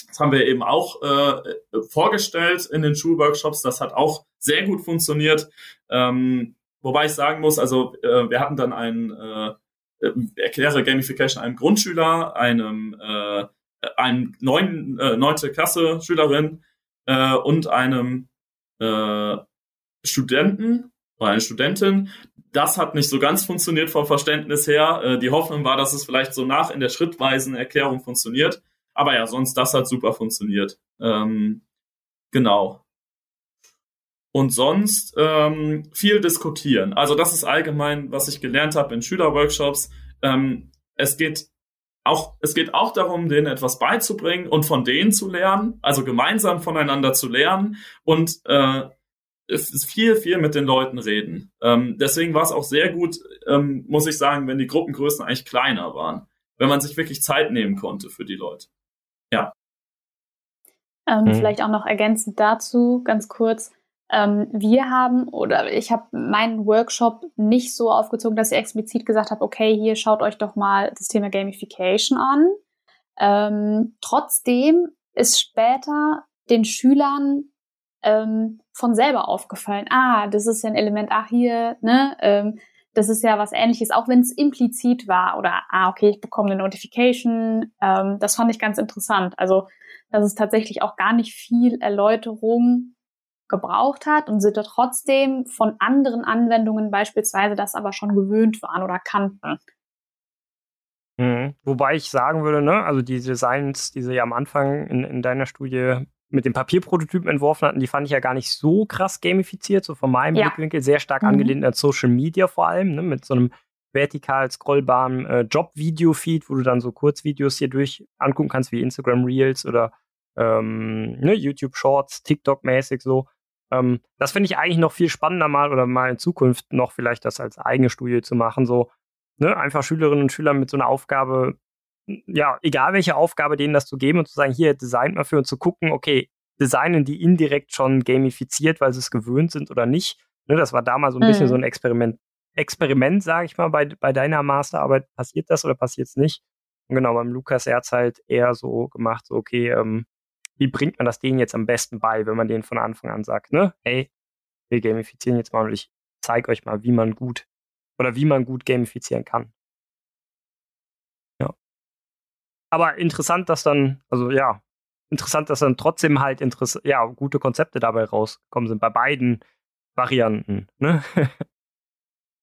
das haben wir eben auch äh, vorgestellt in den Schulworkshops. Das hat auch sehr gut funktioniert. Ähm, wobei ich sagen muss, also äh, wir hatten dann einen äh, äh erkläre Gamification einem Grundschüler, einem äh, einem neun, äh, neunte Klasse Schülerin äh, und einem äh, Studenten oder eine Studentin. Das hat nicht so ganz funktioniert vom Verständnis her. Äh, die Hoffnung war, dass es vielleicht so nach in der schrittweisen Erklärung funktioniert. aber ja, sonst das hat super funktioniert. Ähm, genau. Und sonst ähm, viel diskutieren. Also das ist allgemein, was ich gelernt habe in Schülerworkshops. Ähm, es geht auch, es geht auch darum, denen etwas beizubringen und von denen zu lernen, also gemeinsam voneinander zu lernen und äh, viel, viel mit den Leuten reden. Ähm, deswegen war es auch sehr gut, ähm, muss ich sagen, wenn die Gruppengrößen eigentlich kleiner waren, wenn man sich wirklich Zeit nehmen konnte für die Leute. Ja. Ähm, mhm. Vielleicht auch noch ergänzend dazu, ganz kurz. Ähm, wir haben oder ich habe meinen Workshop nicht so aufgezogen, dass ich explizit gesagt habe, okay, hier schaut euch doch mal das Thema Gamification an. Ähm, trotzdem ist später den Schülern ähm, von selber aufgefallen. Ah, das ist ja ein Element, ach hier, ne, ähm, das ist ja was ähnliches, auch wenn es implizit war oder ah, okay, ich bekomme eine Notification. Ähm, das fand ich ganz interessant. Also, dass es tatsächlich auch gar nicht viel Erläuterung gebraucht hat und sie da trotzdem von anderen Anwendungen beispielsweise das aber schon gewöhnt waren oder kannten. Mhm. Wobei ich sagen würde, ne, also die Designs, die sie ja am Anfang in, in deiner Studie mit dem Papierprototypen entworfen hatten, die fand ich ja gar nicht so krass gamifiziert, so von meinem ja. Blickwinkel sehr stark mhm. angelehnt an Social Media vor allem, ne, mit so einem vertikal scrollbaren äh, Job-Video-Feed, wo du dann so Kurzvideos hier durch angucken kannst, wie Instagram Reels oder ähm, ne, YouTube Shorts, TikTok-mäßig so. Ähm, das finde ich eigentlich noch viel spannender mal oder mal in Zukunft noch vielleicht das als eigene Studie zu machen, so ne, einfach Schülerinnen und Schüler mit so einer Aufgabe ja, egal welche Aufgabe denen das zu geben und zu sagen, hier designt mal für und zu gucken, okay, designen die indirekt schon gamifiziert, weil sie es gewöhnt sind oder nicht. Ne, das war damals so ein mhm. bisschen so ein Experiment, Experiment, sage ich mal, bei, bei deiner Masterarbeit. Passiert das oder passiert es nicht? Und genau, beim Lukas, er hat halt eher so gemacht, so, okay, ähm, wie bringt man das denen jetzt am besten bei, wenn man denen von Anfang an sagt, ne, hey, wir gamifizieren jetzt mal und ich zeige euch mal, wie man gut oder wie man gut gamifizieren kann. aber interessant, dass dann, also ja, interessant, dass dann trotzdem halt interess ja, gute Konzepte dabei rausgekommen sind, bei beiden Varianten. Ne?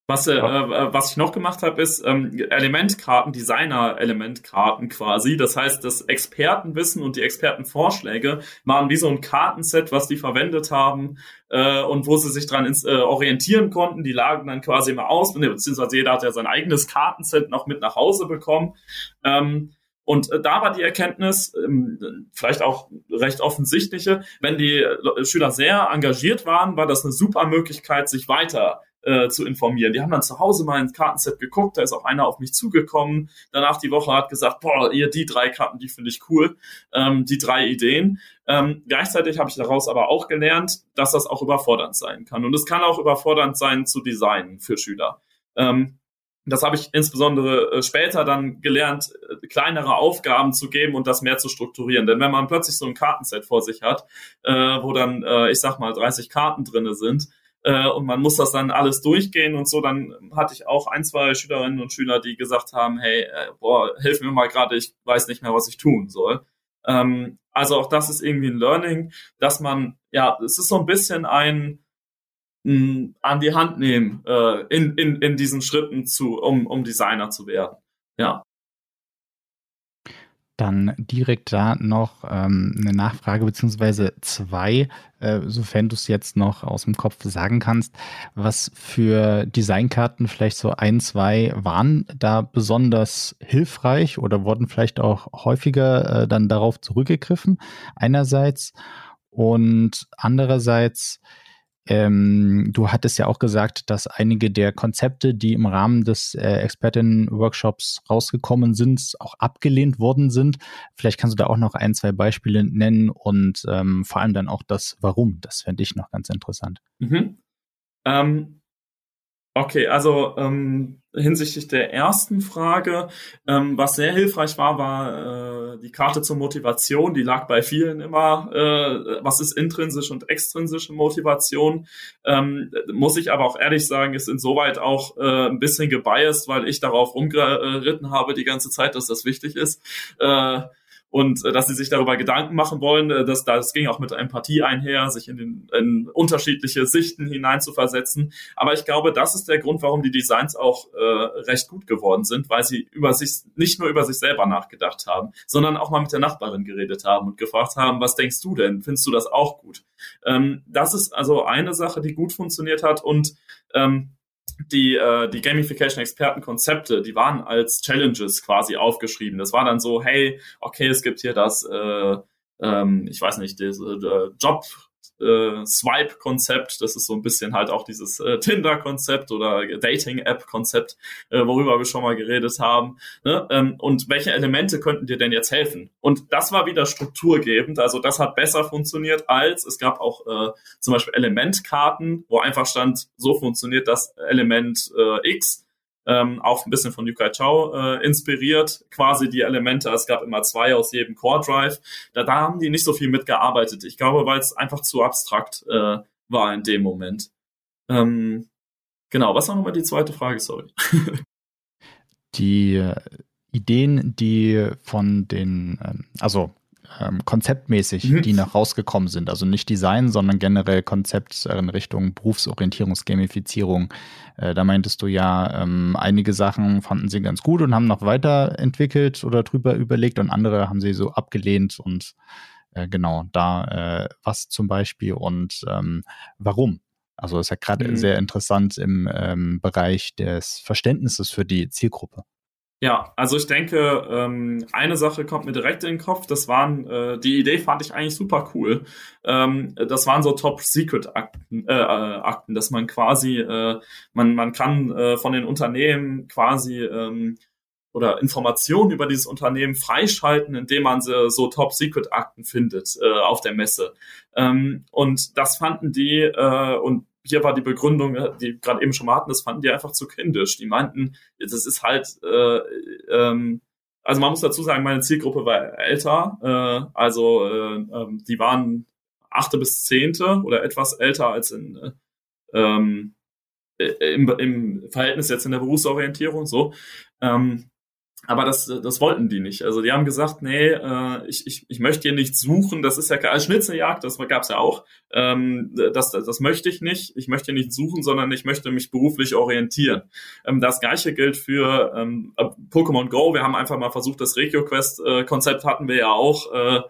Was, äh, äh, was ich noch gemacht habe, ist ähm, Elementkarten, Designer-Elementkarten quasi. Das heißt, das Expertenwissen und die Expertenvorschläge waren wie so ein Kartenset, was die verwendet haben äh, und wo sie sich dran ins, äh, orientieren konnten. Die lagen dann quasi immer aus, beziehungsweise jeder hat ja sein eigenes Kartenset noch mit nach Hause bekommen. Ähm, und äh, da war die Erkenntnis, ähm, vielleicht auch recht offensichtliche, wenn die äh, Schüler sehr engagiert waren, war das eine super Möglichkeit, sich weiter äh, zu informieren. Die haben dann zu Hause mal ins Kartenset geguckt, da ist auch einer auf mich zugekommen, danach die Woche hat gesagt, boah, ihr die drei Karten, die finde ich cool, ähm, die drei Ideen. Ähm, gleichzeitig habe ich daraus aber auch gelernt, dass das auch überfordernd sein kann. Und es kann auch überfordernd sein zu designen für Schüler. Ähm, das habe ich insbesondere äh, später dann gelernt, äh, kleinere Aufgaben zu geben und das mehr zu strukturieren. Denn wenn man plötzlich so ein Kartenset vor sich hat, äh, wo dann, äh, ich sag mal, 30 Karten drinne sind, äh, und man muss das dann alles durchgehen und so, dann hatte ich auch ein, zwei Schülerinnen und Schüler, die gesagt haben, hey, äh, boah, hilf mir mal gerade, ich weiß nicht mehr, was ich tun soll. Ähm, also auch das ist irgendwie ein Learning, dass man, ja, es ist so ein bisschen ein, an die Hand nehmen äh, in, in, in diesen Schritten zu, um, um Designer zu werden. Ja. Dann direkt da noch ähm, eine Nachfrage beziehungsweise zwei, äh, sofern du es jetzt noch aus dem Kopf sagen kannst. Was für Designkarten vielleicht so ein, zwei waren da besonders hilfreich oder wurden vielleicht auch häufiger äh, dann darauf zurückgegriffen? Einerseits und andererseits ähm, du hattest ja auch gesagt, dass einige der Konzepte, die im Rahmen des äh, Expertinnen-Workshops rausgekommen sind, auch abgelehnt worden sind. Vielleicht kannst du da auch noch ein, zwei Beispiele nennen und ähm, vor allem dann auch das Warum. Das fände ich noch ganz interessant. Mhm. Ähm, Okay, also ähm, hinsichtlich der ersten Frage, ähm, was sehr hilfreich war, war äh, die Karte zur Motivation. Die lag bei vielen immer. Äh, was ist intrinsische und extrinsische Motivation? Ähm, muss ich aber auch ehrlich sagen, ist insoweit auch äh, ein bisschen gebiased, weil ich darauf rumgeritten habe die ganze Zeit, dass das wichtig ist. Äh, und äh, dass sie sich darüber Gedanken machen wollen. Äh, dass, das ging auch mit Empathie einher, sich in, den, in unterschiedliche Sichten hineinzuversetzen. Aber ich glaube, das ist der Grund, warum die Designs auch äh, recht gut geworden sind, weil sie über sich nicht nur über sich selber nachgedacht haben, sondern auch mal mit der Nachbarin geredet haben und gefragt haben, was denkst du denn? Findest du das auch gut? Ähm, das ist also eine Sache, die gut funktioniert hat und ähm, die, äh, die Gamification-Experten-Konzepte, die waren als Challenges quasi aufgeschrieben. Das war dann so, hey, okay, es gibt hier das, äh, ähm, ich weiß nicht, diese äh, Job äh, Swipe-Konzept. Das ist so ein bisschen halt auch dieses äh, Tinder-Konzept oder Dating-App-Konzept, äh, worüber wir schon mal geredet haben. Ne? Ähm, und welche Elemente könnten dir denn jetzt helfen? Und das war wieder strukturgebend. Also das hat besser funktioniert als es gab auch äh, zum Beispiel Elementkarten, wo einfach stand, so funktioniert das Element äh, X ähm, auch ein bisschen von Yukai Chao äh, inspiriert, quasi die Elemente. Es gab immer zwei aus jedem Core Drive. Da, da haben die nicht so viel mitgearbeitet. Ich glaube, weil es einfach zu abstrakt äh, war in dem Moment. Ähm, genau, was war nochmal die zweite Frage? Sorry. die äh, Ideen, die von den, ähm, also ähm, konzeptmäßig, mhm. die noch rausgekommen sind. Also nicht Design, sondern generell Konzept in Richtung Berufsorientierungsgamifizierung. Äh, da meintest du ja, ähm, einige Sachen fanden sie ganz gut und haben noch weiterentwickelt oder drüber überlegt und andere haben sie so abgelehnt und äh, genau, da äh, was zum Beispiel und ähm, warum. Also ist ja gerade mhm. sehr interessant im ähm, Bereich des Verständnisses für die Zielgruppe. Ja, also ich denke, ähm, eine Sache kommt mir direkt in den Kopf. Das waren, äh, die Idee fand ich eigentlich super cool. Ähm, das waren so Top-Secret-Akten, äh, äh, Akten, dass man quasi, äh, man, man kann äh, von den Unternehmen quasi ähm, oder Informationen über dieses Unternehmen freischalten, indem man so, so Top-Secret-Akten findet äh, auf der Messe. Ähm, und das fanden die äh, und hier war die Begründung, die gerade eben schon mal hatten, das fanden die einfach zu kindisch. Die meinten, das ist halt, äh, ähm, also man muss dazu sagen, meine Zielgruppe war älter, äh, also äh, äh, die waren achte bis zehnte oder etwas älter als in äh, ähm, im, im Verhältnis jetzt in der Berufsorientierung so. Ähm, aber das, das wollten die nicht. Also die haben gesagt, nee, äh, ich, ich, ich möchte hier nicht suchen. Das ist ja als Schnitzeljagd, das gab's ja auch. Ähm, das, das, möchte ich nicht. Ich möchte nicht suchen, sondern ich möchte mich beruflich orientieren. Ähm, das gleiche gilt für ähm, äh, Pokémon Go. Wir haben einfach mal versucht, das Regio-Quest-Konzept hatten wir ja auch äh,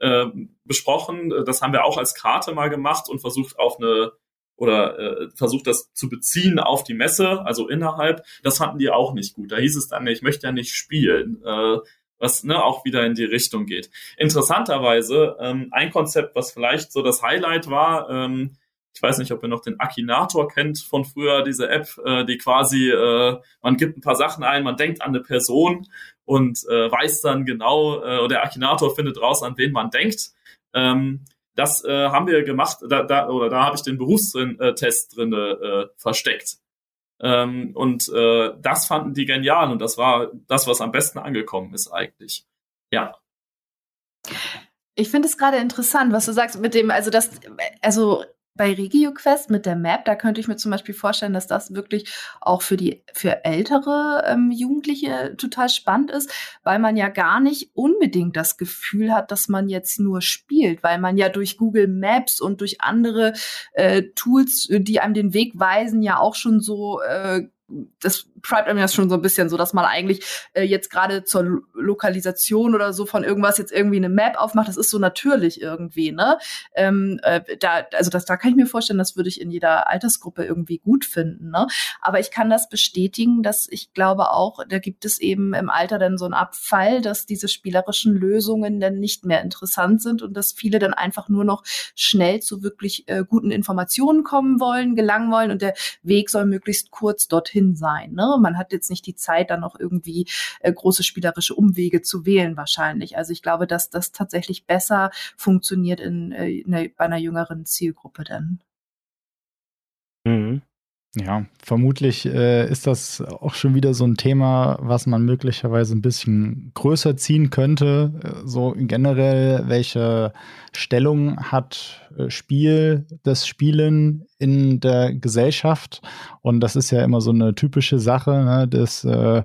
äh, besprochen. Das haben wir auch als Karte mal gemacht und versucht auf eine oder äh, versucht das zu beziehen auf die Messe, also innerhalb, das fanden die auch nicht gut. Da hieß es dann, ich möchte ja nicht spielen, äh, was ne, auch wieder in die Richtung geht. Interessanterweise, ähm, ein Konzept, was vielleicht so das Highlight war, ähm, ich weiß nicht, ob ihr noch den Akinator kennt von früher, diese App, äh, die quasi, äh, man gibt ein paar Sachen ein, man denkt an eine Person und äh, weiß dann genau, äh, der Akinator findet raus, an wen man denkt. Ähm, das äh, haben wir gemacht, da, da, oder da habe ich den Berufstest drin äh, versteckt. Ähm, und äh, das fanden die genial und das war das, was am besten angekommen ist eigentlich. Ja. Ich finde es gerade interessant, was du sagst mit dem, also das, also bei RegioQuest mit der Map, da könnte ich mir zum Beispiel vorstellen, dass das wirklich auch für die für ältere ähm, Jugendliche total spannend ist, weil man ja gar nicht unbedingt das Gefühl hat, dass man jetzt nur spielt, weil man ja durch Google Maps und durch andere äh, Tools, die einem den Weg weisen, ja auch schon so äh, das einem ja schon so ein bisschen so, dass man eigentlich äh, jetzt gerade zur Lokalisation oder so von irgendwas jetzt irgendwie eine Map aufmacht. Das ist so natürlich irgendwie, ne? Ähm, äh, da, also das, da kann ich mir vorstellen, das würde ich in jeder Altersgruppe irgendwie gut finden, ne? Aber ich kann das bestätigen, dass ich glaube auch, da gibt es eben im Alter dann so einen Abfall, dass diese spielerischen Lösungen dann nicht mehr interessant sind und dass viele dann einfach nur noch schnell zu wirklich äh, guten Informationen kommen wollen, gelangen wollen und der Weg soll möglichst kurz dorthin sein, ne? Man hat jetzt nicht die Zeit, dann noch irgendwie äh, große spielerische Umwege zu wählen wahrscheinlich. Also ich glaube, dass das tatsächlich besser funktioniert in, äh, in einer, bei einer jüngeren Zielgruppe dann. Mhm. Ja, vermutlich äh, ist das auch schon wieder so ein Thema, was man möglicherweise ein bisschen größer ziehen könnte. Äh, so generell, welche Stellung hat äh, Spiel, das Spielen in der Gesellschaft. Und das ist ja immer so eine typische Sache, ne, dass äh,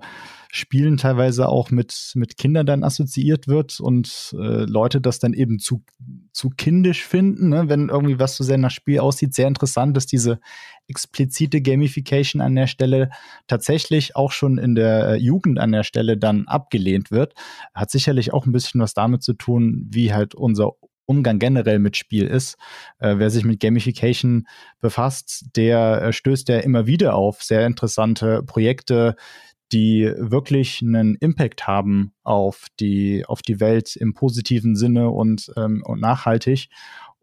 Spielen teilweise auch mit, mit Kindern dann assoziiert wird und äh, Leute das dann eben zu, zu kindisch finden, ne? wenn irgendwie was so sehr nach Spiel aussieht. Sehr interessant, dass diese explizite Gamification an der Stelle tatsächlich auch schon in der äh, Jugend an der Stelle dann abgelehnt wird. Hat sicherlich auch ein bisschen was damit zu tun, wie halt unser Umgang generell mit Spiel ist. Äh, wer sich mit Gamification befasst, der äh, stößt ja immer wieder auf sehr interessante Projekte, die wirklich einen Impact haben auf die, auf die Welt im positiven Sinne und, ähm, und nachhaltig.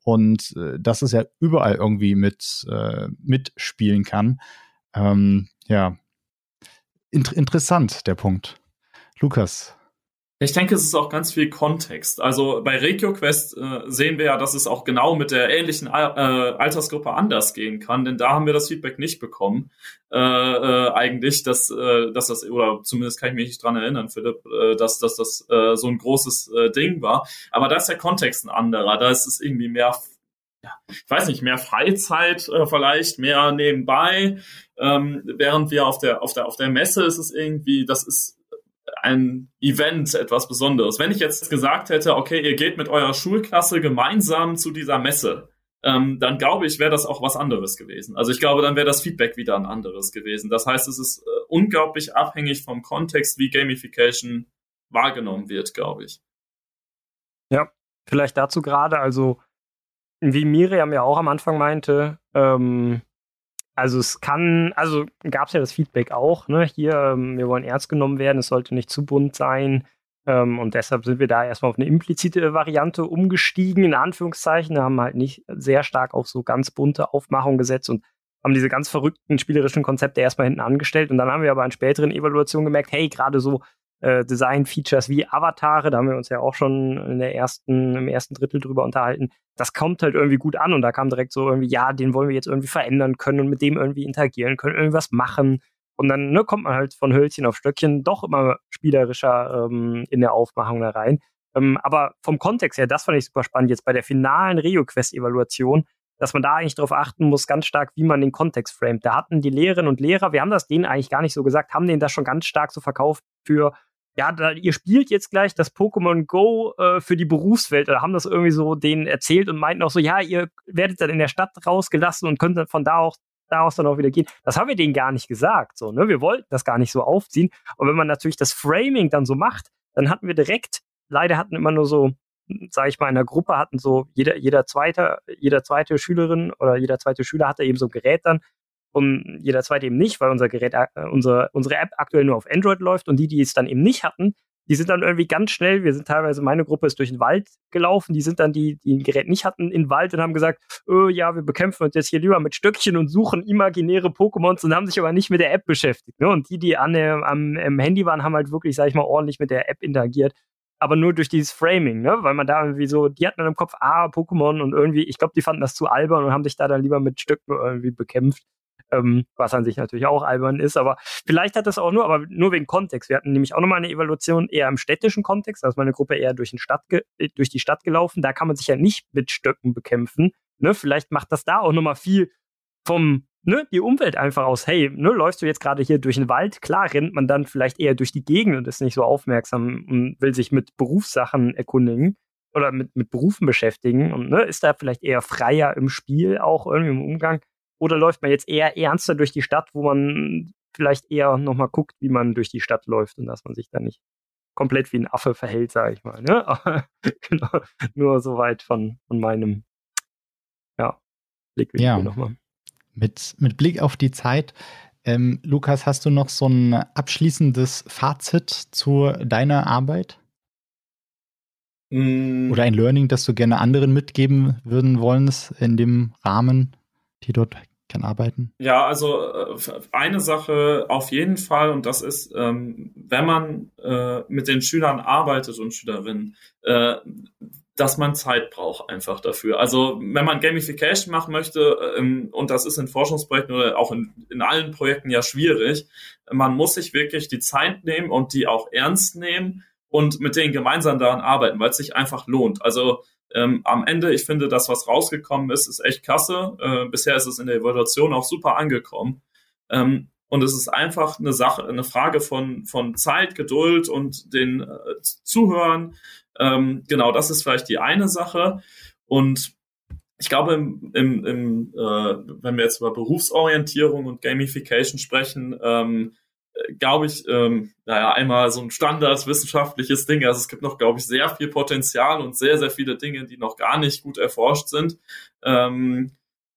Und äh, dass es ja überall irgendwie mit äh, mitspielen kann. Ähm, ja, Int interessant der Punkt. Lukas, ich denke, es ist auch ganz viel Kontext. Also bei Regio Quest äh, sehen wir ja, dass es auch genau mit der ähnlichen äh, Altersgruppe anders gehen kann, denn da haben wir das Feedback nicht bekommen. Äh, äh, eigentlich, dass, äh, dass das, oder zumindest kann ich mich nicht dran erinnern, Philipp, äh, dass, dass das äh, so ein großes äh, Ding war. Aber da ist der Kontext ein anderer. Da ist es irgendwie mehr ja, ich weiß nicht, mehr Freizeit äh, vielleicht, mehr nebenbei. Ähm, während wir auf der, auf der, auf der Messe ist es irgendwie, das ist ein Event, etwas Besonderes. Wenn ich jetzt gesagt hätte, okay, ihr geht mit eurer Schulklasse gemeinsam zu dieser Messe, ähm, dann glaube ich, wäre das auch was anderes gewesen. Also ich glaube, dann wäre das Feedback wieder ein anderes gewesen. Das heißt, es ist äh, unglaublich abhängig vom Kontext, wie Gamification wahrgenommen wird, glaube ich. Ja, vielleicht dazu gerade, also wie Miriam ja auch am Anfang meinte, ähm, also es kann, also gab es ja das Feedback auch, ne? Hier, ähm, wir wollen ernst genommen werden, es sollte nicht zu bunt sein. Ähm, und deshalb sind wir da erstmal auf eine implizite Variante umgestiegen, in Anführungszeichen. haben halt nicht sehr stark auf so ganz bunte Aufmachung gesetzt und haben diese ganz verrückten spielerischen Konzepte erstmal hinten angestellt. Und dann haben wir aber an späteren Evaluationen gemerkt, hey, gerade so äh, Design-Features wie Avatare, da haben wir uns ja auch schon in der ersten, im ersten Drittel drüber unterhalten. Das kommt halt irgendwie gut an und da kam direkt so irgendwie, ja, den wollen wir jetzt irgendwie verändern können und mit dem irgendwie interagieren können, irgendwas machen. Und dann ne, kommt man halt von Hölzchen auf Stöckchen doch immer spielerischer ähm, in der Aufmachung da rein. Ähm, aber vom Kontext her, das fand ich super spannend jetzt bei der finalen Rio-Quest-Evaluation, dass man da eigentlich darauf achten muss, ganz stark, wie man den Kontext framet. Da hatten die Lehrerinnen und Lehrer, wir haben das denen eigentlich gar nicht so gesagt, haben denen das schon ganz stark so verkauft für, ja, da, ihr spielt jetzt gleich das Pokémon Go äh, für die Berufswelt oder haben das irgendwie so denen erzählt und meinten auch so, ja, ihr werdet dann in der Stadt rausgelassen und könnt dann von da auch daraus dann auch wieder gehen. Das haben wir denen gar nicht gesagt, so, ne? Wir wollten das gar nicht so aufziehen. Und wenn man natürlich das Framing dann so macht, dann hatten wir direkt, leider hatten immer nur so sage ich mal, in der Gruppe hatten so jeder, jeder zweite, jeder zweite Schülerin oder jeder zweite Schüler hatte eben so ein Gerät dann und jeder zweite eben nicht, weil unser Gerät, äh, unsere, unsere App aktuell nur auf Android läuft und die, die es dann eben nicht hatten, die sind dann irgendwie ganz schnell, wir sind teilweise, meine Gruppe ist durch den Wald gelaufen, die sind dann, die, die ein Gerät nicht hatten, in den Wald und haben gesagt, oh, ja, wir bekämpfen uns jetzt hier lieber mit Stöckchen und suchen imaginäre Pokémons und haben sich aber nicht mit der App beschäftigt. Ne? Und die, die an, äh, am, am Handy waren, haben halt wirklich, sag ich mal, ordentlich mit der App interagiert aber nur durch dieses Framing, ne? Weil man da irgendwie so, die hatten dann im Kopf, ah, Pokémon und irgendwie, ich glaube, die fanden das zu albern und haben sich da dann lieber mit Stücken irgendwie bekämpft. Ähm, was an sich natürlich auch albern ist, aber vielleicht hat das auch nur, aber nur wegen Kontext. Wir hatten nämlich auch nochmal eine Evaluation eher im städtischen Kontext, da ist meine Gruppe eher durch, Stadt durch die Stadt gelaufen, da kann man sich ja nicht mit Stöcken bekämpfen. Ne? Vielleicht macht das da auch nochmal viel vom ne, die Umwelt einfach aus, hey, ne, läufst du jetzt gerade hier durch den Wald, klar rennt man dann vielleicht eher durch die Gegend und ist nicht so aufmerksam und will sich mit Berufssachen erkundigen oder mit, mit Berufen beschäftigen und ne, ist da vielleicht eher freier im Spiel, auch irgendwie im Umgang. Oder läuft man jetzt eher ernster durch die Stadt, wo man vielleicht eher nochmal guckt, wie man durch die Stadt läuft und dass man sich da nicht komplett wie ein Affe verhält, sage ich mal. Ne? genau, nur soweit von, von meinem ja, Blickwinkel ja. nochmal. Mit, mit Blick auf die Zeit, ähm, Lukas, hast du noch so ein abschließendes Fazit zu deiner Arbeit? Mm. Oder ein Learning, das du gerne anderen mitgeben würden wollen in dem Rahmen, die dort kann arbeiten? Ja, also äh, eine Sache auf jeden Fall, und das ist, ähm, wenn man äh, mit den Schülern arbeitet und Schülerinnen, äh, dass man Zeit braucht einfach dafür. Also wenn man Gamification machen möchte, und das ist in Forschungsprojekten oder auch in, in allen Projekten ja schwierig, man muss sich wirklich die Zeit nehmen und die auch ernst nehmen und mit denen gemeinsam daran arbeiten, weil es sich einfach lohnt. Also ähm, am Ende, ich finde, das, was rausgekommen ist, ist echt klasse. Äh, bisher ist es in der Evaluation auch super angekommen. Ähm, und es ist einfach eine Sache, eine Frage von, von Zeit, Geduld und den äh, Zuhören. Ähm, genau, das ist vielleicht die eine Sache. Und ich glaube, im, im, im, äh, wenn wir jetzt über Berufsorientierung und Gamification sprechen, ähm, glaube ich, ähm, naja, einmal so ein standardwissenschaftliches Ding. Also es gibt noch, glaube ich, sehr viel Potenzial und sehr, sehr viele Dinge, die noch gar nicht gut erforscht sind. Ähm,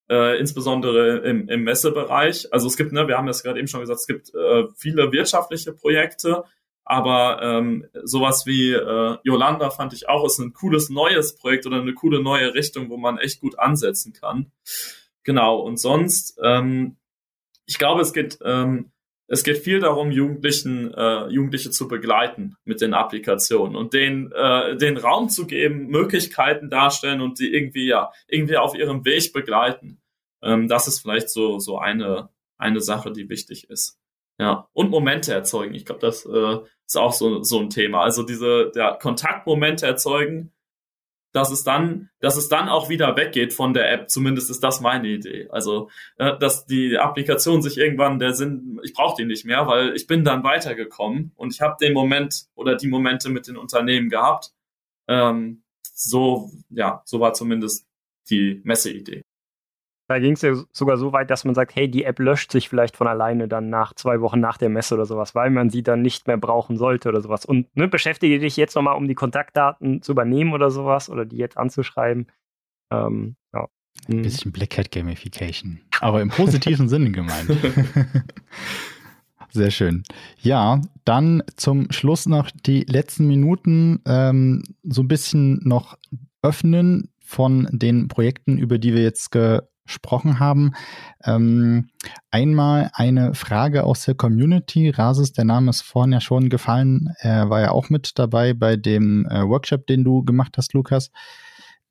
äh, insbesondere im, im Messebereich. Also es gibt, ne, wir haben das gerade eben schon gesagt, es gibt äh, viele wirtschaftliche Projekte, aber ähm, sowas wie äh, Yolanda fand ich auch, ist ein cooles neues Projekt oder eine coole neue Richtung, wo man echt gut ansetzen kann. Genau, und sonst, ähm, ich glaube, es geht ähm, es geht viel darum, Jugendlichen, äh, Jugendliche zu begleiten mit den Applikationen und denen äh, den Raum zu geben, Möglichkeiten darstellen und die irgendwie ja irgendwie auf ihrem Weg begleiten. Ähm, das ist vielleicht so so eine eine Sache, die wichtig ist. Ja und Momente erzeugen. Ich glaube, das äh, ist auch so so ein Thema. Also diese der Kontaktmomente erzeugen dass es dann, dass es dann auch wieder weggeht von der App. Zumindest ist das meine Idee. Also, äh, dass die Applikation sich irgendwann der Sinn, ich brauche die nicht mehr, weil ich bin dann weitergekommen und ich habe den Moment oder die Momente mit den Unternehmen gehabt. Ähm, so, ja, so war zumindest die Messeidee. Da ging es ja sogar so weit, dass man sagt, hey, die App löscht sich vielleicht von alleine dann nach zwei Wochen nach der Messe oder sowas, weil man sie dann nicht mehr brauchen sollte oder sowas. Und ne, beschäftige dich jetzt nochmal, um die Kontaktdaten zu übernehmen oder sowas oder die jetzt anzuschreiben. Ähm, ja. Ein hm. bisschen Black Hat Gamification, aber im positiven Sinne gemeint. Sehr schön. Ja, dann zum Schluss noch die letzten Minuten ähm, so ein bisschen noch öffnen von den Projekten, über die wir jetzt ge gesprochen haben. Ähm, einmal eine Frage aus der Community. Rasis, der Name ist vorhin ja schon gefallen. Er war ja auch mit dabei bei dem äh, Workshop, den du gemacht hast, Lukas.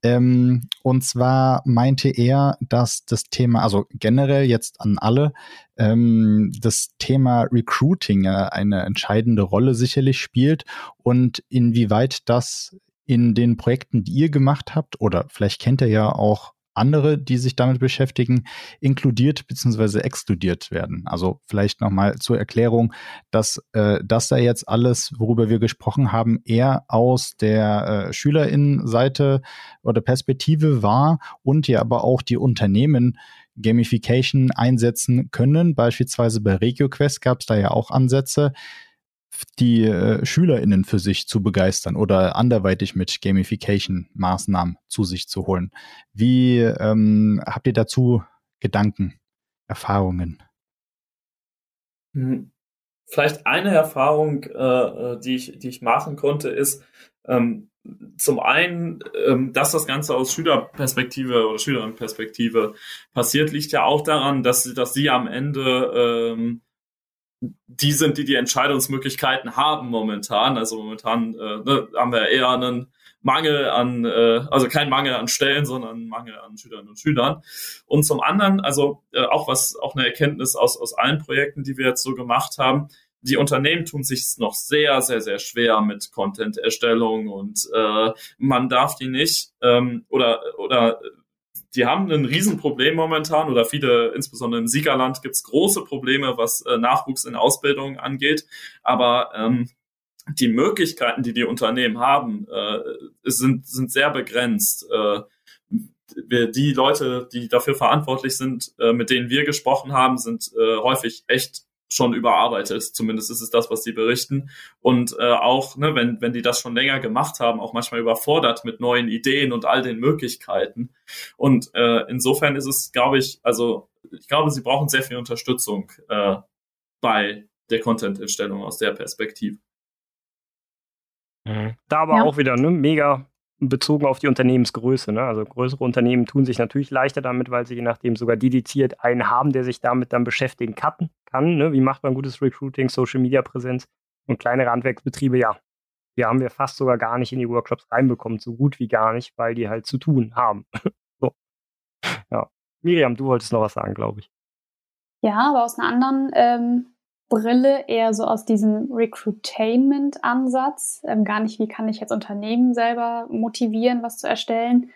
Ähm, und zwar meinte er, dass das Thema, also generell jetzt an alle, ähm, das Thema Recruiting äh, eine entscheidende Rolle sicherlich spielt und inwieweit das in den Projekten, die ihr gemacht habt, oder vielleicht kennt ihr ja auch andere, die sich damit beschäftigen, inkludiert bzw. exkludiert werden. Also vielleicht nochmal zur Erklärung, dass äh, das da jetzt alles, worüber wir gesprochen haben, eher aus der äh, Schülerinnenseite oder Perspektive war und ja aber auch die Unternehmen Gamification einsetzen können. Beispielsweise bei RegioQuest gab es da ja auch Ansätze die äh, SchülerInnen für sich zu begeistern oder anderweitig mit Gamification-Maßnahmen zu sich zu holen. Wie ähm, habt ihr dazu Gedanken, Erfahrungen? Hm. Vielleicht eine Erfahrung, äh, äh, die, ich, die ich machen konnte, ist ähm, zum einen, ähm, dass das Ganze aus Schülerperspektive oder Schülerinnenperspektive passiert, liegt ja auch daran, dass, dass sie am Ende ähm, die sind, die die Entscheidungsmöglichkeiten haben momentan. Also momentan äh, ne, haben wir eher einen Mangel an, äh, also kein Mangel an Stellen, sondern Mangel an Schülerinnen und Schülern. Und zum anderen, also äh, auch was, auch eine Erkenntnis aus, aus allen Projekten, die wir jetzt so gemacht haben, die Unternehmen tun sich noch sehr, sehr, sehr schwer mit Content-Erstellung und äh, man darf die nicht ähm, oder oder die haben ein Riesenproblem momentan oder viele, insbesondere im Siegerland, gibt es große Probleme, was äh, Nachwuchs in Ausbildung angeht. Aber ähm, die Möglichkeiten, die die Unternehmen haben, äh, sind, sind sehr begrenzt. Äh, wir, die Leute, die dafür verantwortlich sind, äh, mit denen wir gesprochen haben, sind äh, häufig echt schon überarbeitet. Zumindest ist es das, was sie berichten. Und äh, auch, ne, wenn, wenn die das schon länger gemacht haben, auch manchmal überfordert mit neuen Ideen und all den Möglichkeiten. Und äh, insofern ist es, glaube ich, also ich glaube, sie brauchen sehr viel Unterstützung äh, bei der Content-Erstellung aus der Perspektive. Mhm. Da aber ja. auch wieder ne, mega bezogen auf die Unternehmensgröße. Ne? Also größere Unternehmen tun sich natürlich leichter damit, weil sie je nachdem sogar dediziert einen haben, der sich damit dann beschäftigen kann. kann ne? Wie macht man gutes Recruiting, Social Media Präsenz und kleinere Handwerksbetriebe, ja. Die haben wir fast sogar gar nicht in die Workshops reinbekommen, so gut wie gar nicht, weil die halt zu tun haben. so. Ja. Miriam, du wolltest noch was sagen, glaube ich. Ja, aber aus einer anderen ähm, Brille eher so aus diesem Recruitainment-Ansatz. Ähm, gar nicht, wie kann ich jetzt Unternehmen selber motivieren, was zu erstellen.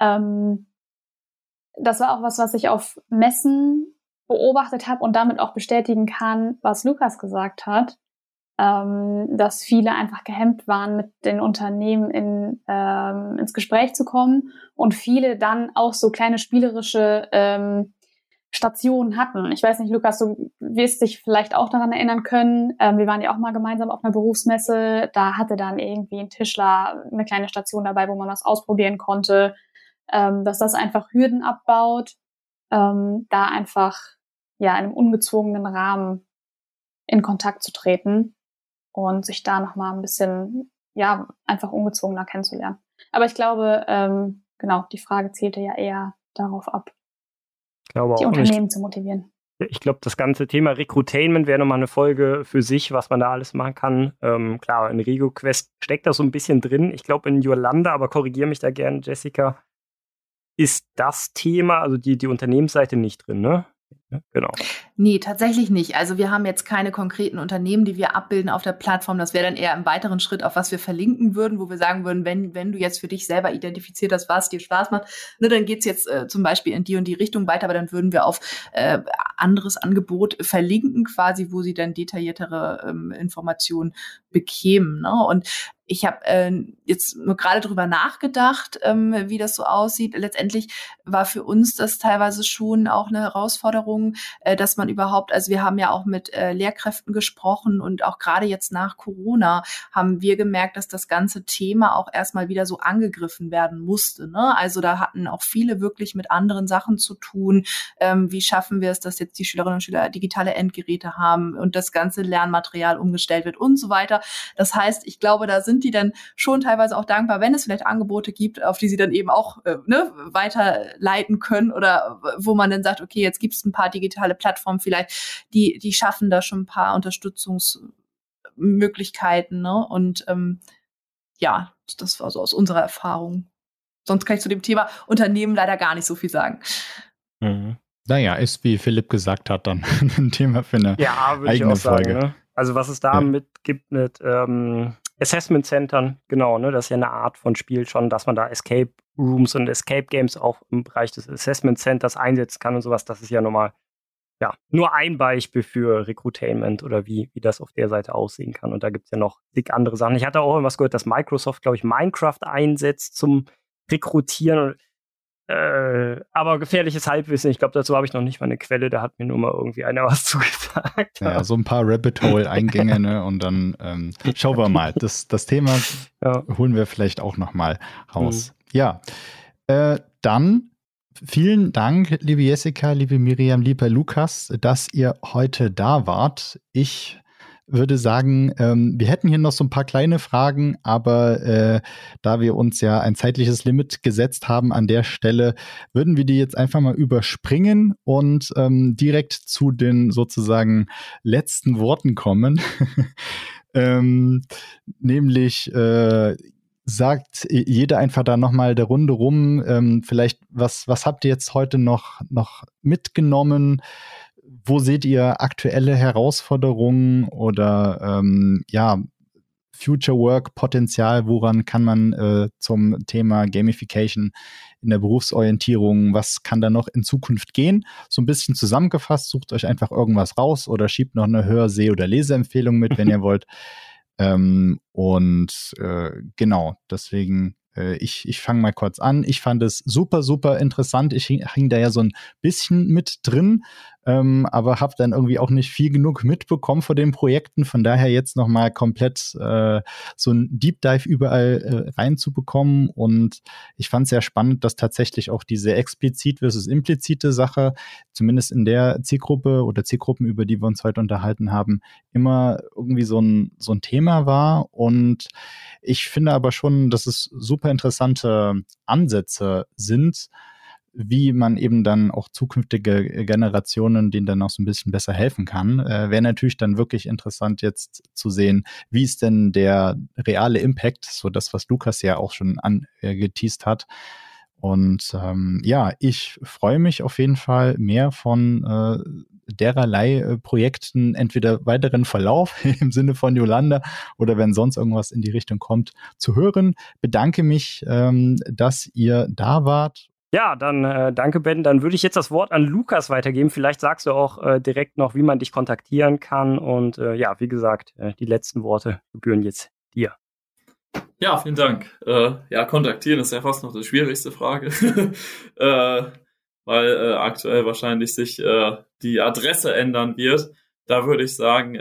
Ähm, das war auch was, was ich auf Messen beobachtet habe und damit auch bestätigen kann, was Lukas gesagt hat, ähm, dass viele einfach gehemmt waren, mit den Unternehmen in, ähm, ins Gespräch zu kommen und viele dann auch so kleine spielerische ähm, Stationen hatten. Ich weiß nicht, Lukas, du wirst dich vielleicht auch daran erinnern können. Ähm, wir waren ja auch mal gemeinsam auf einer Berufsmesse. Da hatte dann irgendwie ein Tischler eine kleine Station dabei, wo man was ausprobieren konnte. Ähm, dass das einfach Hürden abbaut, ähm, da einfach ja in einem ungezwungenen Rahmen in Kontakt zu treten und sich da nochmal ein bisschen ja einfach ungezwungener kennenzulernen. Aber ich glaube, ähm, genau, die Frage zielte ja eher darauf ab glaube die Unternehmen zu motivieren. Ich glaube, das ganze Thema Recruitainment wäre nochmal eine Folge für sich, was man da alles machen kann. Ähm, klar, in Rego Quest steckt das so ein bisschen drin. Ich glaube, in Yolanda, aber korrigiere mich da gerne, Jessica, ist das Thema, also die, die Unternehmensseite nicht drin, ne? Genau. Nee, tatsächlich nicht. Also wir haben jetzt keine konkreten Unternehmen, die wir abbilden auf der Plattform. Das wäre dann eher im weiteren Schritt, auf was wir verlinken würden, wo wir sagen würden, wenn, wenn du jetzt für dich selber identifiziert hast, was dir Spaß macht, ne, dann geht's jetzt äh, zum Beispiel in die und die Richtung weiter, aber dann würden wir auf äh, anderes Angebot verlinken, quasi, wo sie dann detailliertere ähm, Informationen bekämen. Ne? Und ich habe äh, jetzt nur gerade drüber nachgedacht, ähm, wie das so aussieht. Letztendlich war für uns das teilweise schon auch eine Herausforderung, äh, dass man überhaupt, also wir haben ja auch mit äh, Lehrkräften gesprochen und auch gerade jetzt nach Corona haben wir gemerkt, dass das ganze Thema auch erstmal wieder so angegriffen werden musste. Ne? Also da hatten auch viele wirklich mit anderen Sachen zu tun. Ähm, wie schaffen wir es, dass jetzt die Schülerinnen und Schüler digitale Endgeräte haben und das ganze Lernmaterial umgestellt wird und so weiter. Das heißt, ich glaube, da sind sind die dann schon teilweise auch dankbar, wenn es vielleicht Angebote gibt, auf die sie dann eben auch äh, ne, weiterleiten können oder wo man dann sagt, okay, jetzt gibt es ein paar digitale Plattformen vielleicht, die, die schaffen da schon ein paar Unterstützungsmöglichkeiten. Ne? Und ähm, ja, das war so aus unserer Erfahrung. Sonst kann ich zu dem Thema Unternehmen leider gar nicht so viel sagen. Mhm. Naja, ist wie Philipp gesagt hat, dann ein Thema für eine ja, eigene Folge. Sagen, ne? Also was es da ja. mit gibt mit ähm, Assessment Centern, genau, ne, das ist ja eine Art von Spiel schon, dass man da Escape Rooms und Escape Games auch im Bereich des Assessment Centers einsetzen kann und sowas. Das ist ja nochmal, ja, nur ein Beispiel für Recruitainment oder wie, wie das auf der Seite aussehen kann. Und da gibt es ja noch dick andere Sachen. Ich hatte auch irgendwas gehört, dass Microsoft, glaube ich, Minecraft einsetzt zum Rekrutieren. Äh, aber gefährliches Halbwissen, ich glaube, dazu habe ich noch nicht mal eine Quelle, da hat mir nur mal irgendwie einer was zugesagt. Ja, so ein paar Rabbit Hole-Eingänge, ne? Und dann ähm, schauen wir mal. Das, das Thema ja. holen wir vielleicht auch noch mal raus. Mhm. Ja. Äh, dann vielen Dank, liebe Jessica, liebe Miriam, lieber Lukas, dass ihr heute da wart. Ich würde sagen, ähm, wir hätten hier noch so ein paar kleine Fragen, aber äh, da wir uns ja ein zeitliches Limit gesetzt haben an der Stelle, würden wir die jetzt einfach mal überspringen und ähm, direkt zu den sozusagen letzten Worten kommen. ähm, nämlich äh, sagt jeder einfach da nochmal der Runde rum, ähm, vielleicht, was, was habt ihr jetzt heute noch, noch mitgenommen? Wo seht ihr aktuelle Herausforderungen oder ähm, ja, Future Work Potenzial? Woran kann man äh, zum Thema Gamification in der Berufsorientierung, was kann da noch in Zukunft gehen? So ein bisschen zusammengefasst, sucht euch einfach irgendwas raus oder schiebt noch eine Hör-, Seh- oder Leseempfehlung mit, wenn ihr wollt. Ähm, und äh, genau, deswegen äh, ich, ich fange mal kurz an. Ich fand es super, super interessant. Ich hing, hing da ja so ein bisschen mit drin, ähm, aber habe dann irgendwie auch nicht viel genug mitbekommen von den Projekten. Von daher jetzt noch mal komplett äh, so ein Deep Dive überall äh, reinzubekommen. Und ich fand es sehr spannend, dass tatsächlich auch diese explizit versus implizite Sache, zumindest in der Zielgruppe oder Zielgruppen, über die wir uns heute unterhalten haben, immer irgendwie so ein, so ein Thema war. Und ich finde aber schon, dass es super interessante Ansätze sind, wie man eben dann auch zukünftige Generationen denen dann auch so ein bisschen besser helfen kann. Äh, Wäre natürlich dann wirklich interessant jetzt zu sehen, wie ist denn der reale Impact, so das, was Lukas ja auch schon angeteased hat. Und ähm, ja, ich freue mich auf jeden Fall mehr von äh, dererlei äh, Projekten, entweder weiteren Verlauf im Sinne von Yolanda oder wenn sonst irgendwas in die Richtung kommt, zu hören. Bedanke mich, ähm, dass ihr da wart ja, dann äh, danke, Ben. Dann würde ich jetzt das Wort an Lukas weitergeben. Vielleicht sagst du auch äh, direkt noch, wie man dich kontaktieren kann. Und äh, ja, wie gesagt, äh, die letzten Worte gebühren jetzt dir. Ja, vielen Dank. Äh, ja, kontaktieren ist ja fast noch die schwierigste Frage, äh, weil aktuell wahrscheinlich sich die Adresse ändern wird. Da würde ich sagen,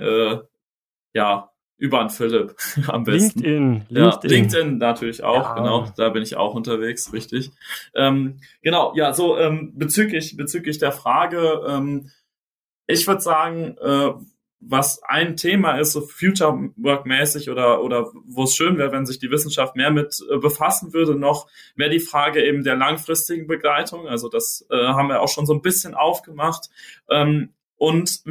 ja, über einen Philipp am besten. LinkedIn, LinkedIn. Ja, LinkedIn natürlich auch, ja. genau. Da bin ich auch unterwegs, richtig. Ähm, genau, ja, so ähm, bezüglich bezüglich der Frage, ähm, ich würde sagen, äh, was ein Thema ist, so Future Work mäßig oder, oder wo es schön wäre, wenn sich die Wissenschaft mehr mit äh, befassen würde, noch wäre die Frage eben der langfristigen Begleitung. Also das äh, haben wir auch schon so ein bisschen aufgemacht. Ähm, und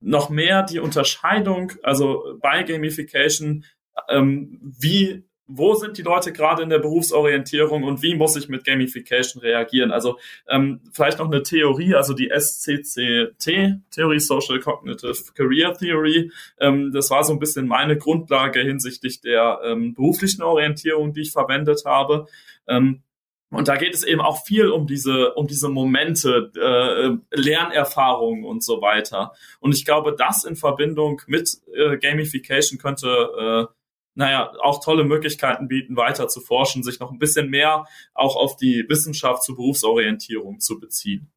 noch mehr die Unterscheidung, also bei Gamification, ähm, wie wo sind die Leute gerade in der Berufsorientierung und wie muss ich mit Gamification reagieren? Also ähm, vielleicht noch eine Theorie, also die SCCT, Theory Social Cognitive Career Theory. Ähm, das war so ein bisschen meine Grundlage hinsichtlich der ähm, beruflichen Orientierung, die ich verwendet habe. Ähm, und da geht es eben auch viel um diese, um diese Momente, äh, Lernerfahrungen und so weiter. Und ich glaube, das in Verbindung mit äh, Gamification könnte äh, naja, auch tolle Möglichkeiten bieten, weiter zu forschen, sich noch ein bisschen mehr auch auf die Wissenschaft zur Berufsorientierung zu beziehen.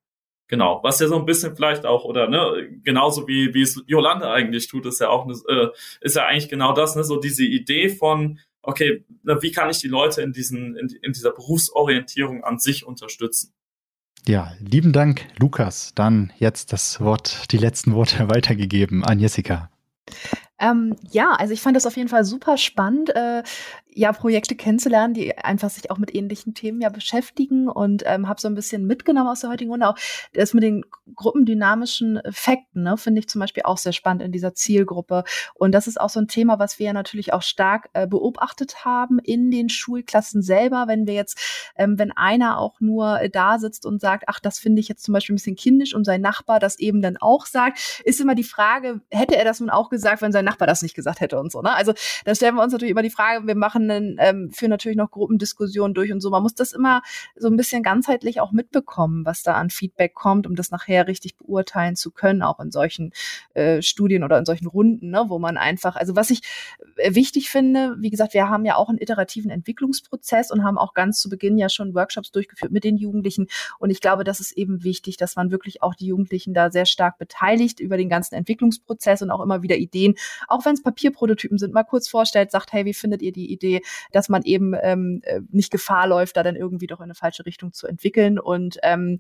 Genau, was ja so ein bisschen vielleicht auch, oder ne, genauso wie, wie es Jolande eigentlich tut, ist ja auch, eine, äh, ist ja eigentlich genau das, ne, so diese Idee von, okay, na, wie kann ich die Leute in diesen, in, in dieser Berufsorientierung an sich unterstützen? Ja, lieben Dank, Lukas. Dann jetzt das Wort, die letzten Worte weitergegeben an Jessica. Ähm, ja, also ich fand das auf jeden Fall super spannend. Äh, ja, Projekte kennenzulernen, die einfach sich auch mit ähnlichen Themen ja beschäftigen und ähm, habe so ein bisschen mitgenommen aus der heutigen Runde. Auch das mit den gruppendynamischen Effekten, ne, finde ich zum Beispiel auch sehr spannend in dieser Zielgruppe. Und das ist auch so ein Thema, was wir ja natürlich auch stark äh, beobachtet haben in den Schulklassen selber. Wenn wir jetzt, ähm, wenn einer auch nur äh, da sitzt und sagt, ach, das finde ich jetzt zum Beispiel ein bisschen kindisch und sein Nachbar das eben dann auch sagt, ist immer die Frage, hätte er das nun auch gesagt, wenn sein Nachbar das nicht gesagt hätte und so. Ne? Also da stellen wir uns natürlich immer die Frage, wir machen machen, ähm, führen natürlich noch Gruppendiskussionen durch und so. Man muss das immer so ein bisschen ganzheitlich auch mitbekommen, was da an Feedback kommt, um das nachher richtig beurteilen zu können, auch in solchen äh, Studien oder in solchen Runden, ne, wo man einfach, also was ich äh, wichtig finde, wie gesagt, wir haben ja auch einen iterativen Entwicklungsprozess und haben auch ganz zu Beginn ja schon Workshops durchgeführt mit den Jugendlichen. Und ich glaube, das ist eben wichtig, dass man wirklich auch die Jugendlichen da sehr stark beteiligt über den ganzen Entwicklungsprozess und auch immer wieder Ideen, auch wenn es Papierprototypen sind, mal kurz vorstellt, sagt, hey, wie findet ihr die Idee? Idee, dass man eben ähm, äh, nicht Gefahr läuft, da dann irgendwie doch in eine falsche Richtung zu entwickeln. Und ähm,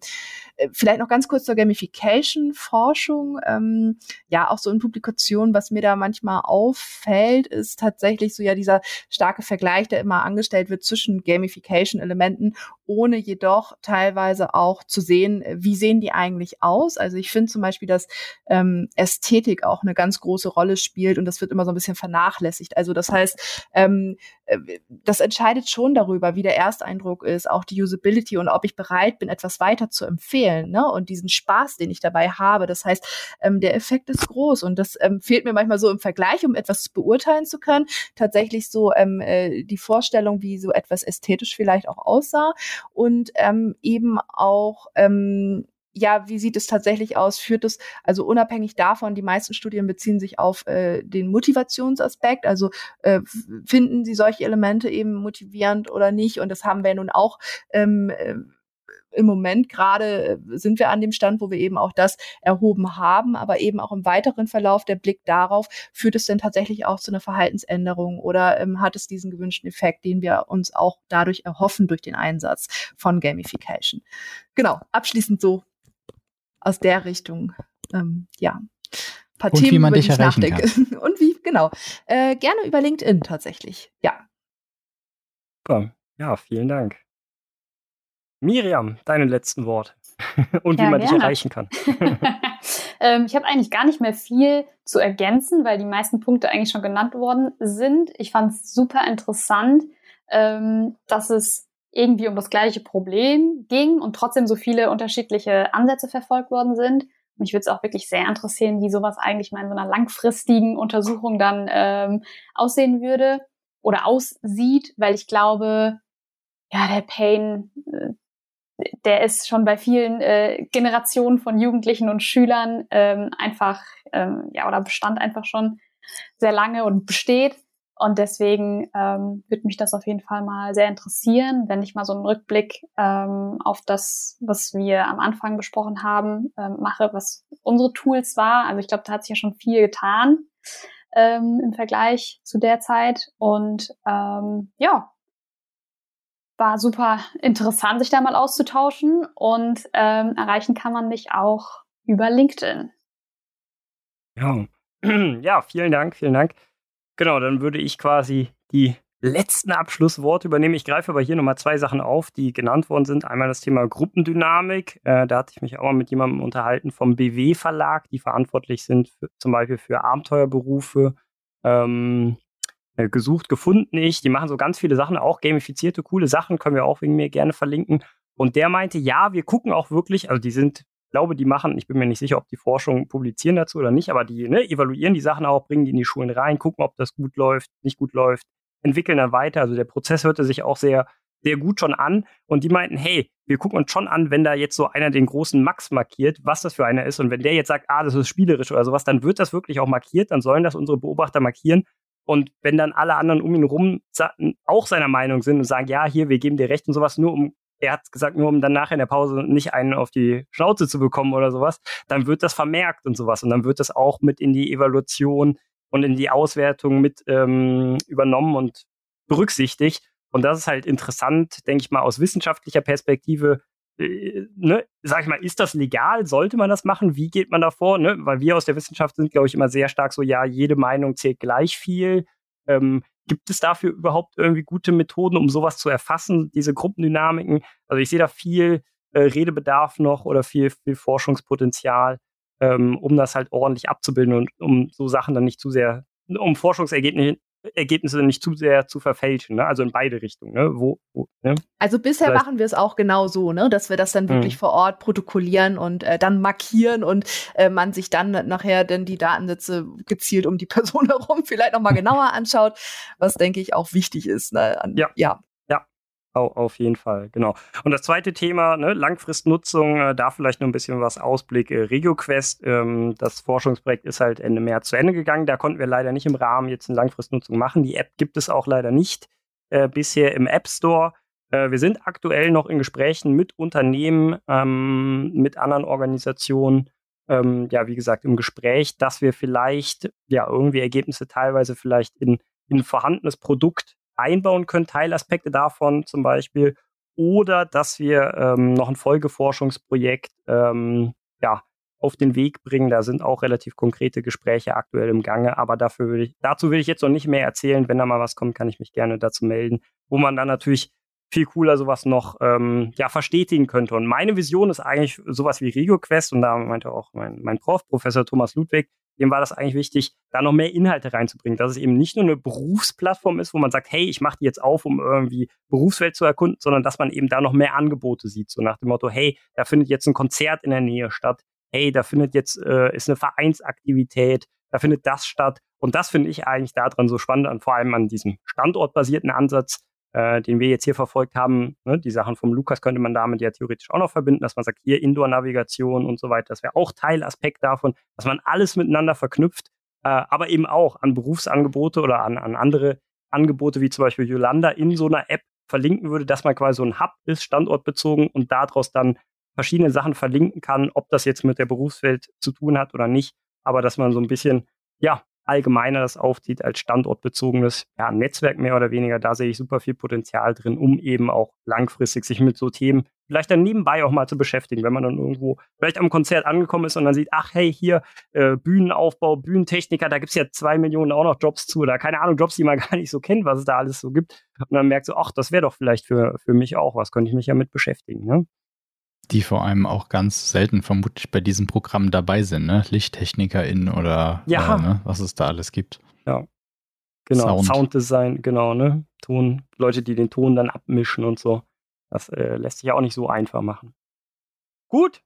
äh, vielleicht noch ganz kurz zur Gamification-Forschung. Ähm, ja, auch so in Publikationen, was mir da manchmal auffällt, ist tatsächlich so ja dieser starke Vergleich, der immer angestellt wird zwischen Gamification-Elementen, ohne jedoch teilweise auch zu sehen, wie sehen die eigentlich aus. Also ich finde zum Beispiel, dass ähm, Ästhetik auch eine ganz große Rolle spielt und das wird immer so ein bisschen vernachlässigt. Also das heißt, ähm, äh, das entscheidet schon darüber, wie der Ersteindruck ist, auch die Usability und ob ich bereit bin, etwas weiter zu empfehlen. Ne? Und diesen Spaß, den ich dabei habe. Das heißt, ähm, der Effekt ist groß und das ähm, fehlt mir manchmal so im Vergleich, um etwas beurteilen zu können. Tatsächlich so ähm, äh, die Vorstellung, wie so etwas ästhetisch vielleicht auch aussah und ähm, eben auch ähm, ja, wie sieht es tatsächlich aus? Führt es, also unabhängig davon, die meisten Studien beziehen sich auf äh, den Motivationsaspekt, also äh, finden sie solche Elemente eben motivierend oder nicht? Und das haben wir nun auch ähm, äh, im Moment gerade äh, sind wir an dem Stand, wo wir eben auch das erhoben haben, aber eben auch im weiteren Verlauf der Blick darauf, führt es denn tatsächlich auch zu einer Verhaltensänderung oder ähm, hat es diesen gewünschten Effekt, den wir uns auch dadurch erhoffen durch den Einsatz von Gamification. Genau, abschließend so aus der Richtung, ähm, ja, ein paar Und Themen, wie man dich erreichen nachdenke. Kann. Und wie, genau. Äh, gerne über LinkedIn tatsächlich, ja. Super. Ja, vielen Dank. Miriam, deine letzten Worte. Und ja, wie man gerne. dich erreichen kann. ähm, ich habe eigentlich gar nicht mehr viel zu ergänzen, weil die meisten Punkte eigentlich schon genannt worden sind. Ich fand es super interessant, ähm, dass es irgendwie um das gleiche Problem ging und trotzdem so viele unterschiedliche Ansätze verfolgt worden sind. Mich würde es auch wirklich sehr interessieren, wie sowas eigentlich mal in so einer langfristigen Untersuchung dann ähm, aussehen würde oder aussieht, weil ich glaube, ja, der Pain, äh, der ist schon bei vielen äh, Generationen von Jugendlichen und Schülern ähm, einfach, ähm, ja, oder bestand einfach schon sehr lange und besteht. Und deswegen ähm, würde mich das auf jeden Fall mal sehr interessieren, wenn ich mal so einen Rückblick ähm, auf das, was wir am Anfang besprochen haben, ähm, mache, was unsere Tools war. Also ich glaube, da hat sich ja schon viel getan ähm, im Vergleich zu der Zeit. Und ähm, ja, war super interessant, sich da mal auszutauschen. Und ähm, erreichen kann man mich auch über LinkedIn. Ja. ja, vielen Dank, vielen Dank. Genau, dann würde ich quasi die letzten Abschlussworte übernehmen. Ich greife aber hier nochmal zwei Sachen auf, die genannt worden sind. Einmal das Thema Gruppendynamik. Äh, da hatte ich mich auch mal mit jemandem unterhalten vom BW Verlag, die verantwortlich sind für, zum Beispiel für Abenteuerberufe. Ähm, äh, gesucht, gefunden ich. Die machen so ganz viele Sachen, auch gamifizierte, coole Sachen, können wir auch wegen mir gerne verlinken. Und der meinte, ja, wir gucken auch wirklich, also die sind glaube, die machen, ich bin mir nicht sicher, ob die Forschung publizieren dazu oder nicht, aber die ne, evaluieren die Sachen auch, bringen die in die Schulen rein, gucken, ob das gut läuft, nicht gut läuft, entwickeln dann weiter. Also der Prozess hörte sich auch sehr, sehr gut schon an. Und die meinten, hey, wir gucken uns schon an, wenn da jetzt so einer den großen Max markiert, was das für einer ist. Und wenn der jetzt sagt, ah, das ist spielerisch oder sowas, dann wird das wirklich auch markiert, dann sollen das unsere Beobachter markieren. Und wenn dann alle anderen um ihn rum auch seiner Meinung sind und sagen, ja, hier, wir geben dir recht und sowas, nur um er hat gesagt, nur um dann nachher in der Pause nicht einen auf die Schnauze zu bekommen oder sowas, dann wird das vermerkt und sowas. Und dann wird das auch mit in die Evaluation und in die Auswertung mit ähm, übernommen und berücksichtigt. Und das ist halt interessant, denke ich mal, aus wissenschaftlicher Perspektive. Äh, ne, sag ich mal, ist das legal? Sollte man das machen? Wie geht man davor? Ne? Weil wir aus der Wissenschaft sind, glaube ich, immer sehr stark so, ja, jede Meinung zählt gleich viel. Ähm, Gibt es dafür überhaupt irgendwie gute Methoden, um sowas zu erfassen, diese Gruppendynamiken? Also ich sehe da viel äh, Redebedarf noch oder viel, viel Forschungspotenzial, ähm, um das halt ordentlich abzubilden und um so Sachen dann nicht zu sehr, um Forschungsergebnisse Ergebnisse nicht zu sehr zu verfälschen, ne? also in beide Richtungen. Ne? Wo, wo ne? Also bisher Vielleicht. machen wir es auch genau so, ne? dass wir das dann wirklich mhm. vor Ort protokollieren und äh, dann markieren und äh, man sich dann nachher dann die Datensätze gezielt um die Person herum vielleicht nochmal genauer anschaut, was denke ich auch wichtig ist. Ne? An, ja. ja. Auf jeden Fall, genau. Und das zweite Thema, ne, Langfristnutzung, äh, da vielleicht noch ein bisschen was Ausblick. Äh, RegioQuest, ähm, das Forschungsprojekt ist halt Ende März zu Ende gegangen. Da konnten wir leider nicht im Rahmen jetzt eine Langfristnutzung machen. Die App gibt es auch leider nicht äh, bisher im App Store. Äh, wir sind aktuell noch in Gesprächen mit Unternehmen, ähm, mit anderen Organisationen. Ähm, ja, wie gesagt, im Gespräch, dass wir vielleicht ja irgendwie Ergebnisse teilweise vielleicht in, in ein vorhandenes Produkt einbauen können, Teilaspekte davon zum Beispiel, oder dass wir ähm, noch ein Folgeforschungsprojekt ähm, ja, auf den Weg bringen. Da sind auch relativ konkrete Gespräche aktuell im Gange, aber dafür will ich, dazu will ich jetzt noch nicht mehr erzählen. Wenn da mal was kommt, kann ich mich gerne dazu melden, wo man dann natürlich viel cooler sowas noch ähm, ja, verstetigen könnte. Und meine Vision ist eigentlich sowas wie RegioQuest, und da meinte auch mein, mein Prof, Professor Thomas Ludwig, dem war das eigentlich wichtig, da noch mehr Inhalte reinzubringen, dass es eben nicht nur eine Berufsplattform ist, wo man sagt, hey, ich mache die jetzt auf, um irgendwie Berufswelt zu erkunden, sondern dass man eben da noch mehr Angebote sieht, so nach dem Motto, hey, da findet jetzt ein Konzert in der Nähe statt, hey, da findet jetzt äh, ist eine Vereinsaktivität, da findet das statt. Und das finde ich eigentlich daran so spannend, an, vor allem an diesem standortbasierten Ansatz, äh, den wir jetzt hier verfolgt haben. Ne, die Sachen vom Lukas könnte man damit ja theoretisch auch noch verbinden, dass man sagt, hier Indoor-Navigation und so weiter, das wäre auch Teilaspekt davon, dass man alles miteinander verknüpft, äh, aber eben auch an Berufsangebote oder an, an andere Angebote wie zum Beispiel Yolanda in so einer App verlinken würde, dass man quasi so ein Hub ist, standortbezogen und daraus dann verschiedene Sachen verlinken kann, ob das jetzt mit der Berufswelt zu tun hat oder nicht, aber dass man so ein bisschen, ja, allgemeiner das aufzieht als standortbezogenes ja, Netzwerk mehr oder weniger. Da sehe ich super viel Potenzial drin, um eben auch langfristig sich mit so Themen vielleicht dann nebenbei auch mal zu beschäftigen, wenn man dann irgendwo vielleicht am Konzert angekommen ist und dann sieht, ach hey, hier äh, Bühnenaufbau, Bühnentechniker, da gibt es ja zwei Millionen auch noch Jobs zu oder keine Ahnung, Jobs, die man gar nicht so kennt, was es da alles so gibt. Und dann merkt so, ach, das wäre doch vielleicht für, für mich auch was, könnte ich mich ja mit beschäftigen. Ne? Die vor allem auch ganz selten vermutlich bei diesem Programm dabei sind, ne? LichttechnikerInnen oder ja. äh, ne? was es da alles gibt. Ja. Genau, Sound. Sounddesign, genau, ne? Ton, Leute, die den Ton dann abmischen und so. Das äh, lässt sich ja auch nicht so einfach machen. Gut.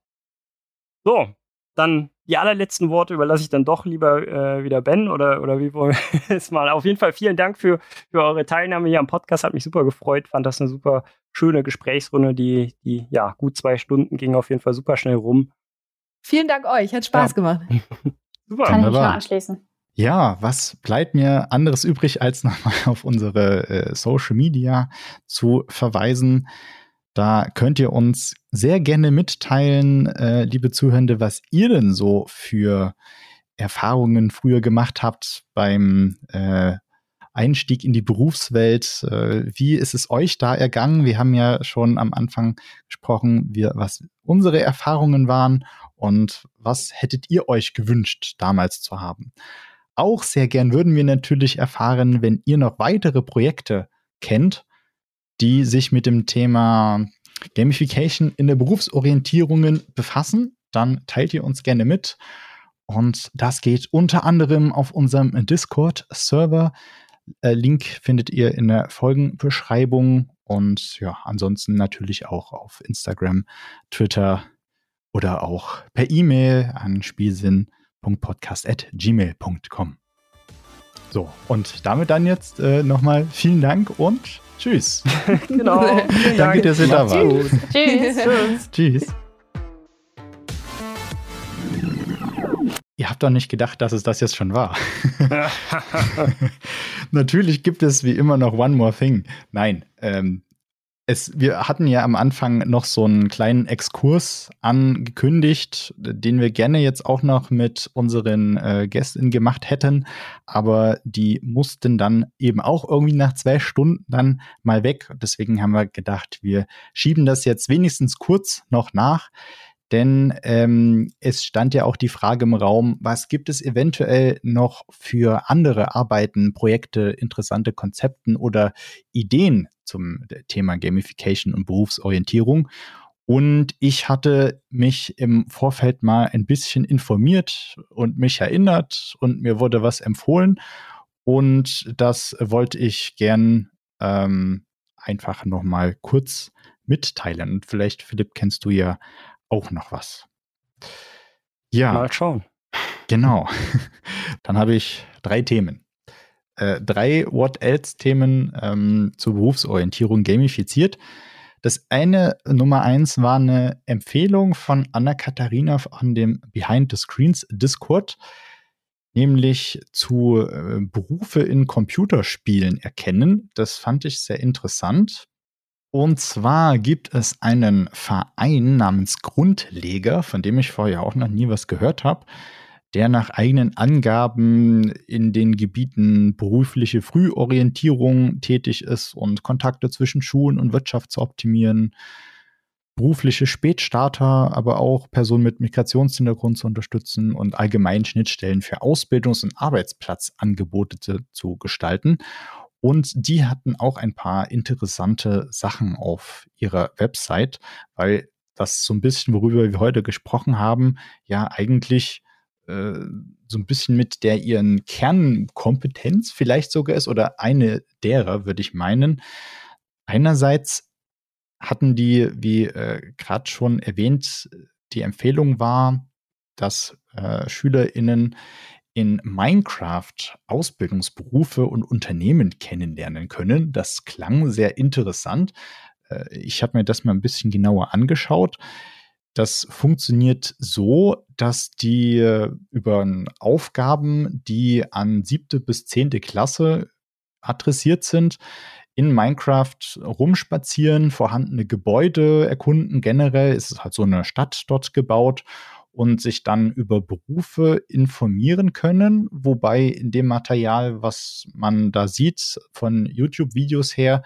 So, dann die allerletzten Worte überlasse ich dann doch lieber äh, wieder Ben oder, oder wie wollen wir es mal. Auf jeden Fall vielen Dank für, für eure Teilnahme hier am Podcast. Hat mich super gefreut. Fand das eine super schöne Gesprächsrunde, die, die ja gut zwei Stunden ging auf jeden Fall super schnell rum. Vielen Dank euch. Hat Spaß ja. gemacht. super. Kann ich mich nur anschließen. Ja, was bleibt mir anderes übrig, als nochmal auf unsere äh, Social Media zu verweisen? Da könnt ihr uns sehr gerne mitteilen, äh, liebe Zuhörende, was ihr denn so für Erfahrungen früher gemacht habt beim äh, Einstieg in die Berufswelt. Äh, wie ist es euch da ergangen? Wir haben ja schon am Anfang gesprochen, wie, was unsere Erfahrungen waren und was hättet ihr euch gewünscht, damals zu haben. Auch sehr gern würden wir natürlich erfahren, wenn ihr noch weitere Projekte kennt, die sich mit dem Thema Gamification in der Berufsorientierungen befassen, dann teilt ihr uns gerne mit. Und das geht unter anderem auf unserem Discord-Server. Äh, Link findet ihr in der Folgenbeschreibung und ja, ansonsten natürlich auch auf Instagram, Twitter oder auch per E-Mail an spielsinn.podcast.gmail.com. So, und damit dann jetzt äh, nochmal vielen Dank und Tschüss. genau. Danke, dass ihr da wart. Tschüss. Tschüss. Tschüss. Ihr habt doch nicht gedacht, dass es das jetzt schon war. Natürlich gibt es wie immer noch One More Thing. Nein, ähm, es, wir hatten ja am Anfang noch so einen kleinen Exkurs angekündigt, den wir gerne jetzt auch noch mit unseren äh, Gästen gemacht hätten, aber die mussten dann eben auch irgendwie nach zwei Stunden dann mal weg. Deswegen haben wir gedacht, wir schieben das jetzt wenigstens kurz noch nach. Denn ähm, es stand ja auch die Frage im Raum, was gibt es eventuell noch für andere Arbeiten, Projekte, interessante Konzepten oder Ideen zum Thema Gamification und Berufsorientierung. Und ich hatte mich im Vorfeld mal ein bisschen informiert und mich erinnert und mir wurde was empfohlen. Und das wollte ich gern ähm, einfach noch mal kurz mitteilen. Und vielleicht, Philipp, kennst du ja auch noch was. Ja. Mal schauen. Genau. Dann habe ich drei Themen. Äh, drei What-Else-Themen ähm, zur Berufsorientierung gamifiziert. Das eine, Nummer eins, war eine Empfehlung von Anna-Katharina an dem Behind the Screens Discord, nämlich zu äh, Berufe in Computerspielen erkennen. Das fand ich sehr interessant. Und zwar gibt es einen Verein namens Grundleger, von dem ich vorher auch noch nie was gehört habe, der nach eigenen Angaben in den Gebieten berufliche Frühorientierung tätig ist und Kontakte zwischen Schulen und Wirtschaft zu optimieren, berufliche Spätstarter, aber auch Personen mit Migrationshintergrund zu unterstützen und allgemein Schnittstellen für Ausbildungs- und Arbeitsplatzangebote zu gestalten. Und die hatten auch ein paar interessante Sachen auf ihrer Website, weil das so ein bisschen, worüber wir heute gesprochen haben, ja eigentlich äh, so ein bisschen mit der ihren Kernkompetenz vielleicht sogar ist oder eine derer, würde ich meinen. Einerseits hatten die, wie äh, gerade schon erwähnt, die Empfehlung war, dass äh, SchülerInnen in Minecraft Ausbildungsberufe und Unternehmen kennenlernen können. Das klang sehr interessant. Äh, ich habe mir das mal ein bisschen genauer angeschaut. Das funktioniert so, dass die äh, über Aufgaben, die an siebte bis zehnte Klasse adressiert sind, in Minecraft rumspazieren, vorhandene Gebäude erkunden. Generell ist es halt so eine Stadt dort gebaut und sich dann über Berufe informieren können. Wobei in dem Material, was man da sieht, von YouTube-Videos her,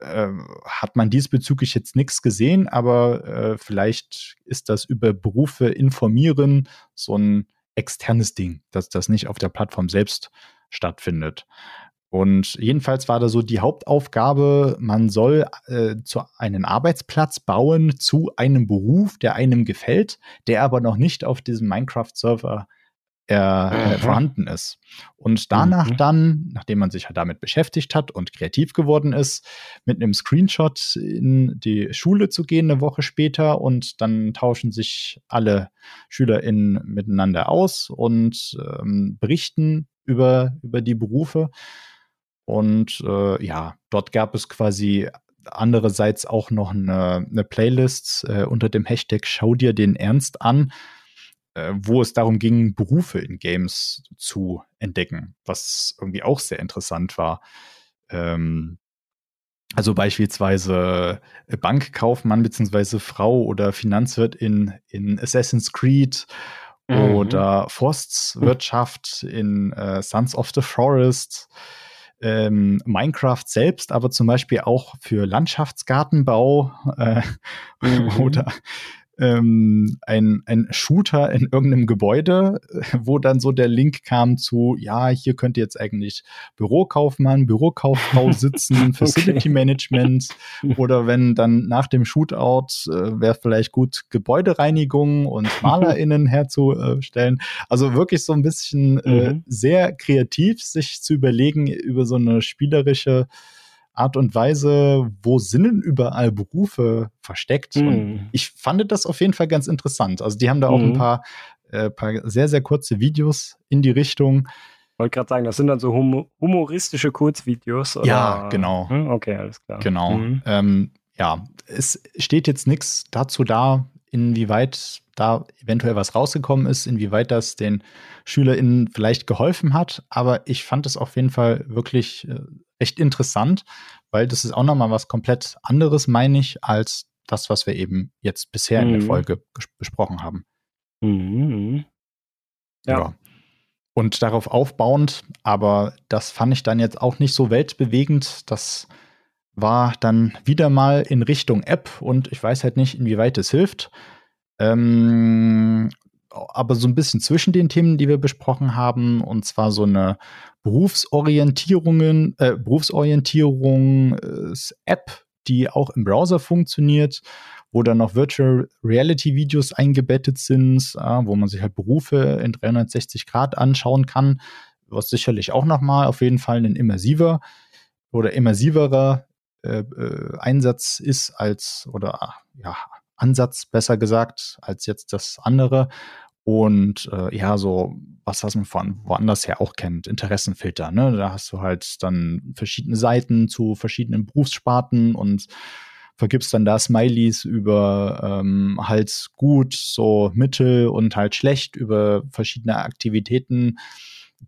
äh, hat man diesbezüglich jetzt nichts gesehen, aber äh, vielleicht ist das über Berufe informieren so ein externes Ding, dass das nicht auf der Plattform selbst stattfindet. Und jedenfalls war da so die Hauptaufgabe, man soll äh, zu einen Arbeitsplatz bauen zu einem Beruf, der einem gefällt, der aber noch nicht auf diesem Minecraft-Server er äh, vorhanden ist. Und danach mhm. dann, nachdem man sich halt damit beschäftigt hat und kreativ geworden ist, mit einem Screenshot in die Schule zu gehen eine Woche später und dann tauschen sich alle SchülerInnen miteinander aus und ähm, berichten über, über die Berufe. Und äh, ja, dort gab es quasi andererseits auch noch eine, eine Playlist äh, unter dem Hashtag Schau dir den Ernst an, äh, wo es darum ging, Berufe in Games zu entdecken, was irgendwie auch sehr interessant war. Ähm, also beispielsweise äh, Bankkaufmann bzw. Frau oder Finanzwirt in, in Assassin's Creed mhm. oder Forstwirtschaft in äh, Sons of the Forest ähm, Minecraft selbst, aber zum Beispiel auch für Landschaftsgartenbau äh, mhm. oder ähm, ein, ein Shooter in irgendeinem Gebäude, wo dann so der Link kam zu, ja, hier könnte jetzt eigentlich Bürokaufmann, Bürokauffrau sitzen, Facility okay. Management oder wenn dann nach dem Shootout äh, wäre vielleicht gut Gebäudereinigung und MalerInnen herzustellen. Also wirklich so ein bisschen äh, mhm. sehr kreativ, sich zu überlegen über so eine spielerische Art und Weise, wo sind überall Berufe versteckt. Mm. Und ich fand das auf jeden Fall ganz interessant. Also die haben da auch ein hm. paar, äh, paar sehr, sehr kurze Videos in die Richtung. Ich wollte gerade sagen, das sind dann so humoristische Kurzvideos. Oder? Ja, genau. Hm? Okay, alles klar. Genau. Mhm. Ähm, ja, es steht jetzt nichts dazu da, inwieweit da eventuell was rausgekommen ist, inwieweit das den SchülerInnen vielleicht geholfen hat. Aber ich fand es auf jeden Fall wirklich echt interessant, weil das ist auch nochmal was komplett anderes, meine ich, als das, was wir eben jetzt bisher mhm. in der mhm. Folge besprochen haben. Mhm. Ja. ja. Und darauf aufbauend, aber das fand ich dann jetzt auch nicht so weltbewegend. Das war dann wieder mal in Richtung App und ich weiß halt nicht, inwieweit es hilft. Ähm, aber so ein bisschen zwischen den Themen, die wir besprochen haben, und zwar so eine Berufsorientierungen, äh, Berufsorientierungs-App, die auch im Browser funktioniert, wo dann noch Virtual Reality Videos eingebettet sind, äh, wo man sich halt Berufe in 360 Grad anschauen kann, was sicherlich auch nochmal auf jeden Fall ein immersiver oder immersiverer äh, äh, Einsatz ist als oder ja Ansatz besser gesagt als jetzt das andere und äh, ja, so was, was man von woanders her auch kennt, Interessenfilter. Ne? Da hast du halt dann verschiedene Seiten zu verschiedenen Berufssparten und vergibst dann da Smileys über ähm, halt gut, so mittel und halt schlecht über verschiedene Aktivitäten,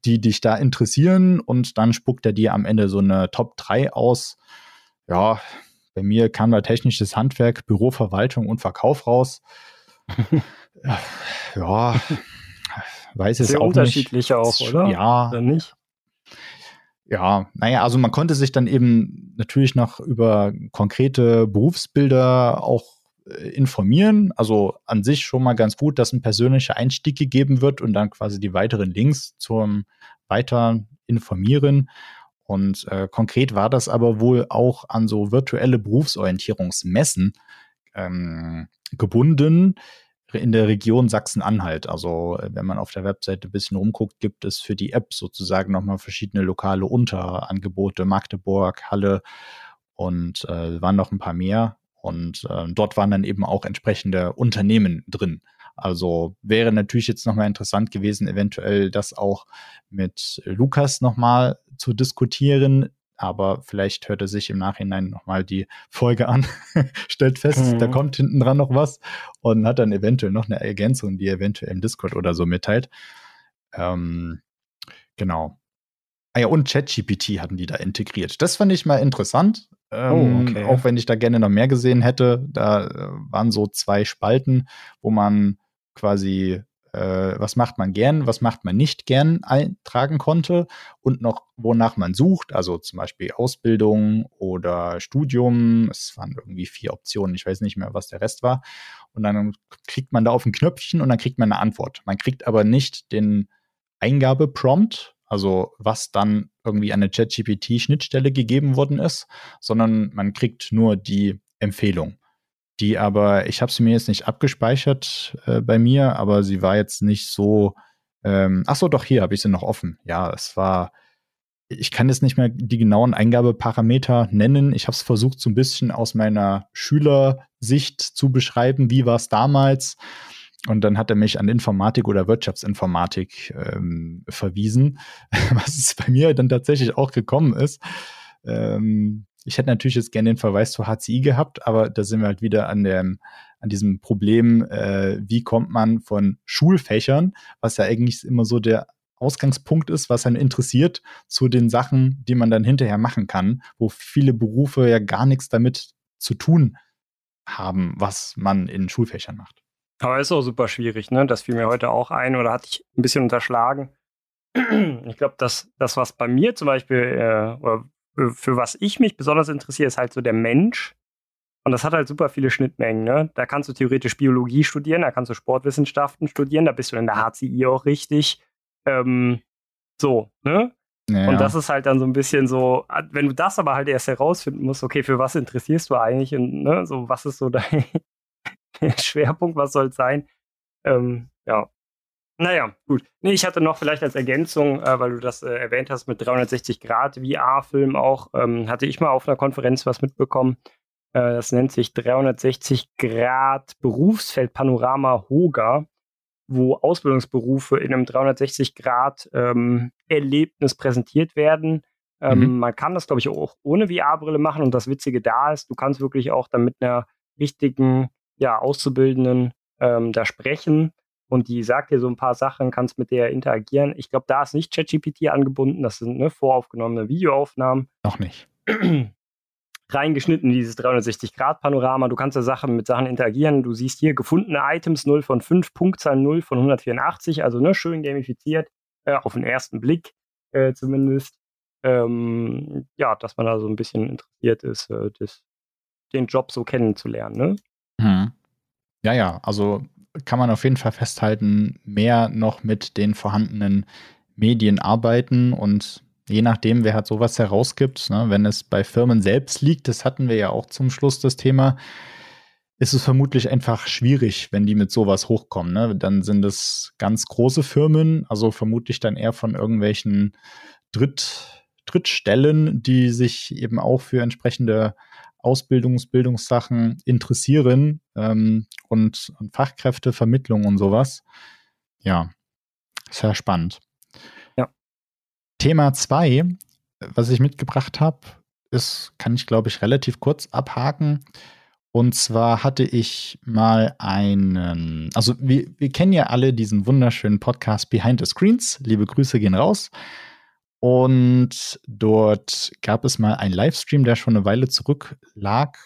die dich da interessieren und dann spuckt er dir am Ende so eine Top 3 aus. Ja, bei mir kam da technisches Handwerk, Büroverwaltung und Verkauf raus. ja, weiß es Sehr auch unterschiedlich nicht. auch, oder? Ja. Oder nicht? Ja, naja, also man konnte sich dann eben natürlich noch über konkrete Berufsbilder auch äh, informieren. Also an sich schon mal ganz gut, dass ein persönlicher Einstieg gegeben wird und dann quasi die weiteren Links zum weiter informieren. Und äh, konkret war das aber wohl auch an so virtuelle Berufsorientierungsmessen ähm, gebunden, in der Region Sachsen-Anhalt. Also äh, wenn man auf der Webseite ein bisschen rumguckt, gibt es für die App sozusagen nochmal verschiedene lokale Unterangebote, Magdeburg, Halle und äh, waren noch ein paar mehr. Und äh, dort waren dann eben auch entsprechende Unternehmen drin. Also wäre natürlich jetzt nochmal interessant gewesen, eventuell das auch mit Lukas nochmal zu diskutieren, aber vielleicht hört er sich im Nachhinein nochmal die Folge an, stellt fest, mhm. da kommt hinten dran noch was und hat dann eventuell noch eine Ergänzung, die er eventuell im Discord oder so mitteilt. Ähm, genau. Ah ja, und ChatGPT hatten die da integriert. Das fand ich mal interessant. Ähm, oh, okay. Auch wenn ich da gerne noch mehr gesehen hätte. Da äh, waren so zwei Spalten, wo man quasi äh, was macht man gern, was macht man nicht gern eintragen konnte und noch wonach man sucht, also zum Beispiel Ausbildung oder Studium. Es waren irgendwie vier Optionen, ich weiß nicht mehr, was der Rest war. Und dann kriegt man da auf ein Knöpfchen und dann kriegt man eine Antwort. Man kriegt aber nicht den Eingabeprompt, also was dann irgendwie an eine ChatGPT-Schnittstelle gegeben worden ist, sondern man kriegt nur die Empfehlung die aber, ich habe sie mir jetzt nicht abgespeichert äh, bei mir, aber sie war jetzt nicht so Ähm, ach so, doch, hier habe ich sie noch offen. Ja, es war, ich kann jetzt nicht mehr die genauen Eingabeparameter nennen. Ich habe es versucht, so ein bisschen aus meiner Schülersicht zu beschreiben. Wie war es damals? Und dann hat er mich an Informatik oder Wirtschaftsinformatik ähm, verwiesen, was es bei mir dann tatsächlich auch gekommen ist. Ähm, ich hätte natürlich jetzt gerne den Verweis zu HCI gehabt, aber da sind wir halt wieder an dem, an diesem Problem, äh, wie kommt man von Schulfächern, was ja eigentlich immer so der Ausgangspunkt ist, was einen interessiert, zu den Sachen, die man dann hinterher machen kann, wo viele Berufe ja gar nichts damit zu tun haben, was man in Schulfächern macht. Aber ist auch super schwierig, ne? Das fiel mir heute auch ein oder hatte ich ein bisschen unterschlagen. Ich glaube, dass das, was bei mir zum Beispiel, äh, oder für, was ich mich besonders interessiere, ist halt so der Mensch. Und das hat halt super viele Schnittmengen, ne? Da kannst du theoretisch Biologie studieren, da kannst du Sportwissenschaften studieren, da bist du in der HCI auch richtig. Ähm, so, ne? Ja. Und das ist halt dann so ein bisschen so, wenn du das aber halt erst herausfinden musst, okay, für was interessierst du eigentlich und ne, so, was ist so dein, Schwerpunkt, was soll es sein? Ähm, ja. Naja, gut. Nee, ich hatte noch vielleicht als Ergänzung, äh, weil du das äh, erwähnt hast, mit 360 Grad VR-Film auch, ähm, hatte ich mal auf einer Konferenz was mitbekommen. Äh, das nennt sich 360 Grad Berufsfeld Panorama Hoga, wo Ausbildungsberufe in einem 360 Grad ähm, Erlebnis präsentiert werden. Ähm, mhm. Man kann das, glaube ich, auch ohne VR-Brille machen und das Witzige da ist, du kannst wirklich auch dann mit einer richtigen ja, Auszubildenden ähm, da sprechen und die sagt dir so ein paar Sachen, kannst mit der interagieren. Ich glaube, da ist nicht ChatGPT angebunden, das sind ne, voraufgenommene Videoaufnahmen. Noch nicht. Reingeschnitten in dieses 360-Grad-Panorama. Du kannst ja Sachen mit Sachen interagieren. Du siehst hier gefundene Items 0 von 5, Punktzahl 0 von 184, also ne, schön gamifiziert, äh, auf den ersten Blick äh, zumindest. Ähm, ja, dass man da so ein bisschen interessiert ist, äh, das, den Job so kennenzulernen. Ne? Mhm. Ja, ja, also kann man auf jeden Fall festhalten, mehr noch mit den vorhandenen Medien arbeiten und je nachdem, wer halt sowas herausgibt, ne, wenn es bei Firmen selbst liegt, das hatten wir ja auch zum Schluss das Thema, ist es vermutlich einfach schwierig, wenn die mit sowas hochkommen. Ne? Dann sind es ganz große Firmen, also vermutlich dann eher von irgendwelchen Dritt, Drittstellen, die sich eben auch für entsprechende Ausbildungs-, Bildungssachen interessieren ähm, und, und Fachkräftevermittlung und sowas. Ja, sehr spannend. Ja. Thema zwei, was ich mitgebracht habe, ist, kann ich glaube ich relativ kurz abhaken. Und zwar hatte ich mal einen, also wir, wir kennen ja alle diesen wunderschönen Podcast Behind the Screens. Liebe Grüße gehen raus. Und dort gab es mal einen Livestream, der schon eine Weile zurück lag.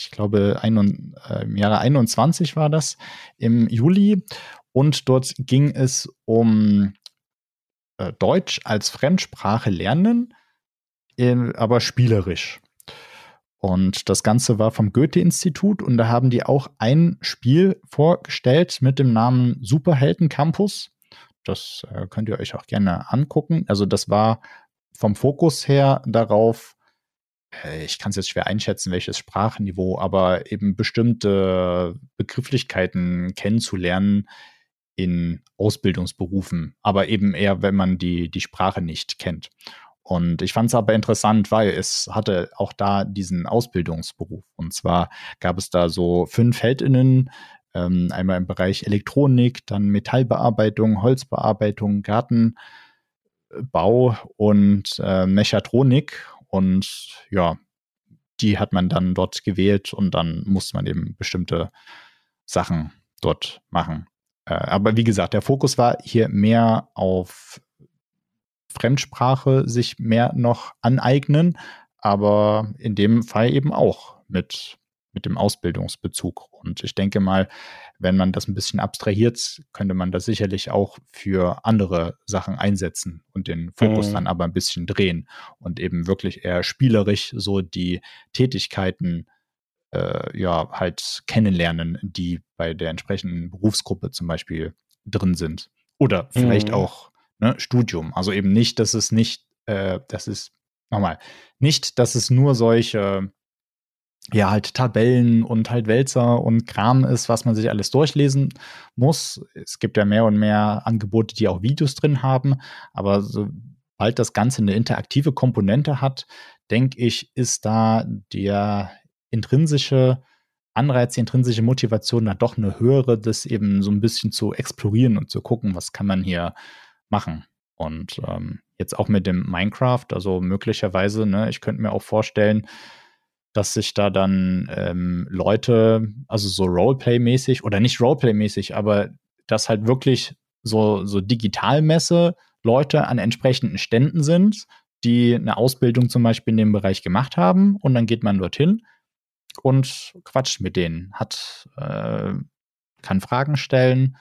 Ich glaube, ein, äh, im Jahre 21 war das, im Juli. Und dort ging es um äh, Deutsch als Fremdsprache lernen, äh, aber spielerisch. Und das Ganze war vom Goethe-Institut und da haben die auch ein Spiel vorgestellt mit dem Namen Superhelden Campus. Das äh, könnt ihr euch auch gerne angucken. Also das war vom Fokus her darauf, äh, ich kann es jetzt schwer einschätzen, welches Sprachniveau, aber eben bestimmte Begrifflichkeiten kennenzulernen in Ausbildungsberufen, aber eben eher, wenn man die, die Sprache nicht kennt. Und ich fand es aber interessant, weil es hatte auch da diesen Ausbildungsberuf. Und zwar gab es da so fünf Heldinnen, ähm, einmal im Bereich Elektronik, dann Metallbearbeitung, Holzbearbeitung, Gartenbau und äh, Mechatronik. Und ja, die hat man dann dort gewählt und dann musste man eben bestimmte Sachen dort machen. Äh, aber wie gesagt, der Fokus war hier mehr auf Fremdsprache sich mehr noch aneignen, aber in dem Fall eben auch mit mit dem Ausbildungsbezug. Und ich denke mal, wenn man das ein bisschen abstrahiert, könnte man das sicherlich auch für andere Sachen einsetzen und den Fokus mhm. dann aber ein bisschen drehen und eben wirklich eher spielerisch so die Tätigkeiten äh, ja halt kennenlernen, die bei der entsprechenden Berufsgruppe zum Beispiel drin sind. Oder vielleicht mhm. auch ne, Studium. Also eben nicht, dass es nicht, äh, das ist nochmal, nicht, dass es nur solche ja, halt Tabellen und halt Wälzer und Kram ist, was man sich alles durchlesen muss. Es gibt ja mehr und mehr Angebote, die auch Videos drin haben, aber sobald das Ganze eine interaktive Komponente hat, denke ich, ist da der intrinsische Anreiz, die intrinsische Motivation da doch eine höhere, das eben so ein bisschen zu explorieren und zu gucken, was kann man hier machen. Und ähm, jetzt auch mit dem Minecraft, also möglicherweise, ne, ich könnte mir auch vorstellen, dass sich da dann ähm, Leute, also so Roleplay-mäßig oder nicht Roleplay-mäßig, aber dass halt wirklich so, so Digitalmesse Leute an entsprechenden Ständen sind, die eine Ausbildung zum Beispiel in dem Bereich gemacht haben und dann geht man dorthin und quatscht mit denen, hat, äh, kann Fragen stellen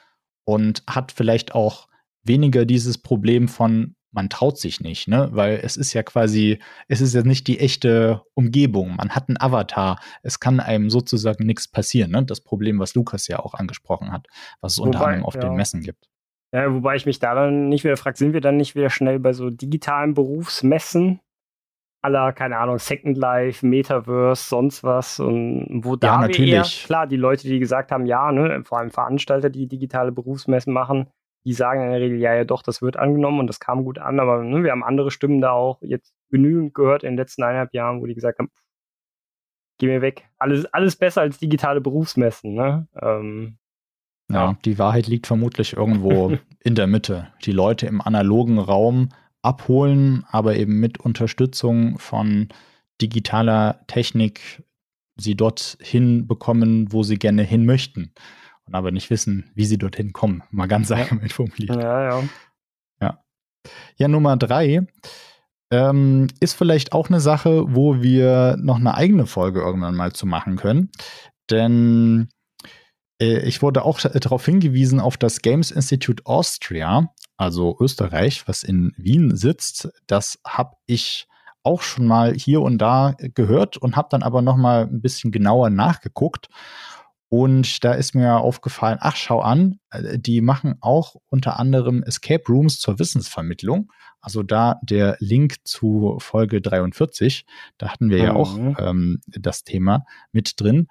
und hat vielleicht auch weniger dieses Problem von, man traut sich nicht, ne? Weil es ist ja quasi, es ist ja nicht die echte Umgebung. Man hat einen Avatar. Es kann einem sozusagen nichts passieren, ne? Das Problem, was Lukas ja auch angesprochen hat, was es wobei, unter anderem auf ja. den Messen gibt. Ja, wobei ich mich da dann nicht wieder frage, sind wir dann nicht wieder schnell bei so digitalen Berufsmessen? aller, keine Ahnung, Second Life, Metaverse, sonst was. Und wo da ja, natürlich. Eher, klar, die Leute, die gesagt haben, ja, ne, vor allem Veranstalter, die digitale Berufsmessen machen, die sagen in der Regel, ja, ja, doch, das wird angenommen und das kam gut an, aber ne, wir haben andere Stimmen da auch jetzt genügend gehört in den letzten eineinhalb Jahren, wo die gesagt haben, geh mir weg. Alles, alles besser als digitale Berufsmessen, ne? Ähm, ja, ja, die Wahrheit liegt vermutlich irgendwo in der Mitte. Die Leute im analogen Raum abholen, aber eben mit Unterstützung von digitaler Technik sie dorthin bekommen, wo sie gerne hin möchten und aber nicht wissen, wie sie dorthin kommen. Mal ganz allgemein formuliert. Ja, ja. Ja, ja Nummer drei ähm, ist vielleicht auch eine Sache, wo wir noch eine eigene Folge irgendwann mal zu machen können. Denn äh, ich wurde auch darauf hingewiesen auf das Games Institute Austria, also Österreich, was in Wien sitzt. Das habe ich auch schon mal hier und da gehört und habe dann aber noch mal ein bisschen genauer nachgeguckt. Und da ist mir aufgefallen, ach, schau an, äh, die machen auch unter anderem Escape Rooms zur Wissensvermittlung. Also da der Link zu Folge 43, da hatten wir mhm. ja auch mhm. ähm, das Thema mit drin.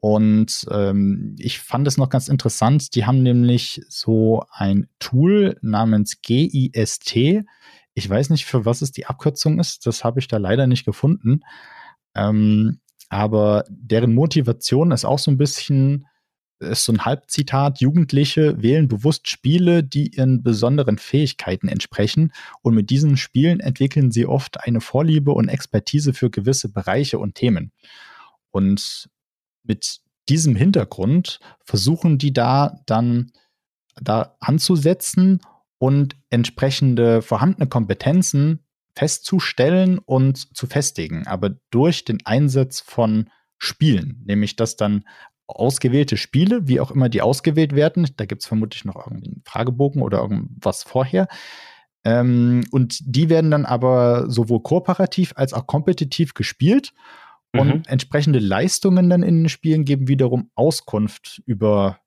Und ähm, ich fand es noch ganz interessant, die haben nämlich so ein Tool namens GIST. Ich weiß nicht, für was es die Abkürzung ist, das habe ich da leider nicht gefunden. Ähm, aber deren Motivation ist auch so ein bisschen, ist so ein Halbzitat, Jugendliche wählen bewusst Spiele, die ihren besonderen Fähigkeiten entsprechen und mit diesen Spielen entwickeln sie oft eine Vorliebe und Expertise für gewisse Bereiche und Themen. Und mit diesem Hintergrund versuchen die da dann da anzusetzen und entsprechende vorhandene Kompetenzen festzustellen und zu festigen, aber durch den Einsatz von Spielen, nämlich dass dann ausgewählte Spiele, wie auch immer die ausgewählt werden, da gibt es vermutlich noch irgendeinen Fragebogen oder irgendwas vorher, ähm, und die werden dann aber sowohl kooperativ als auch kompetitiv gespielt und mhm. entsprechende Leistungen dann in den Spielen geben wiederum Auskunft über,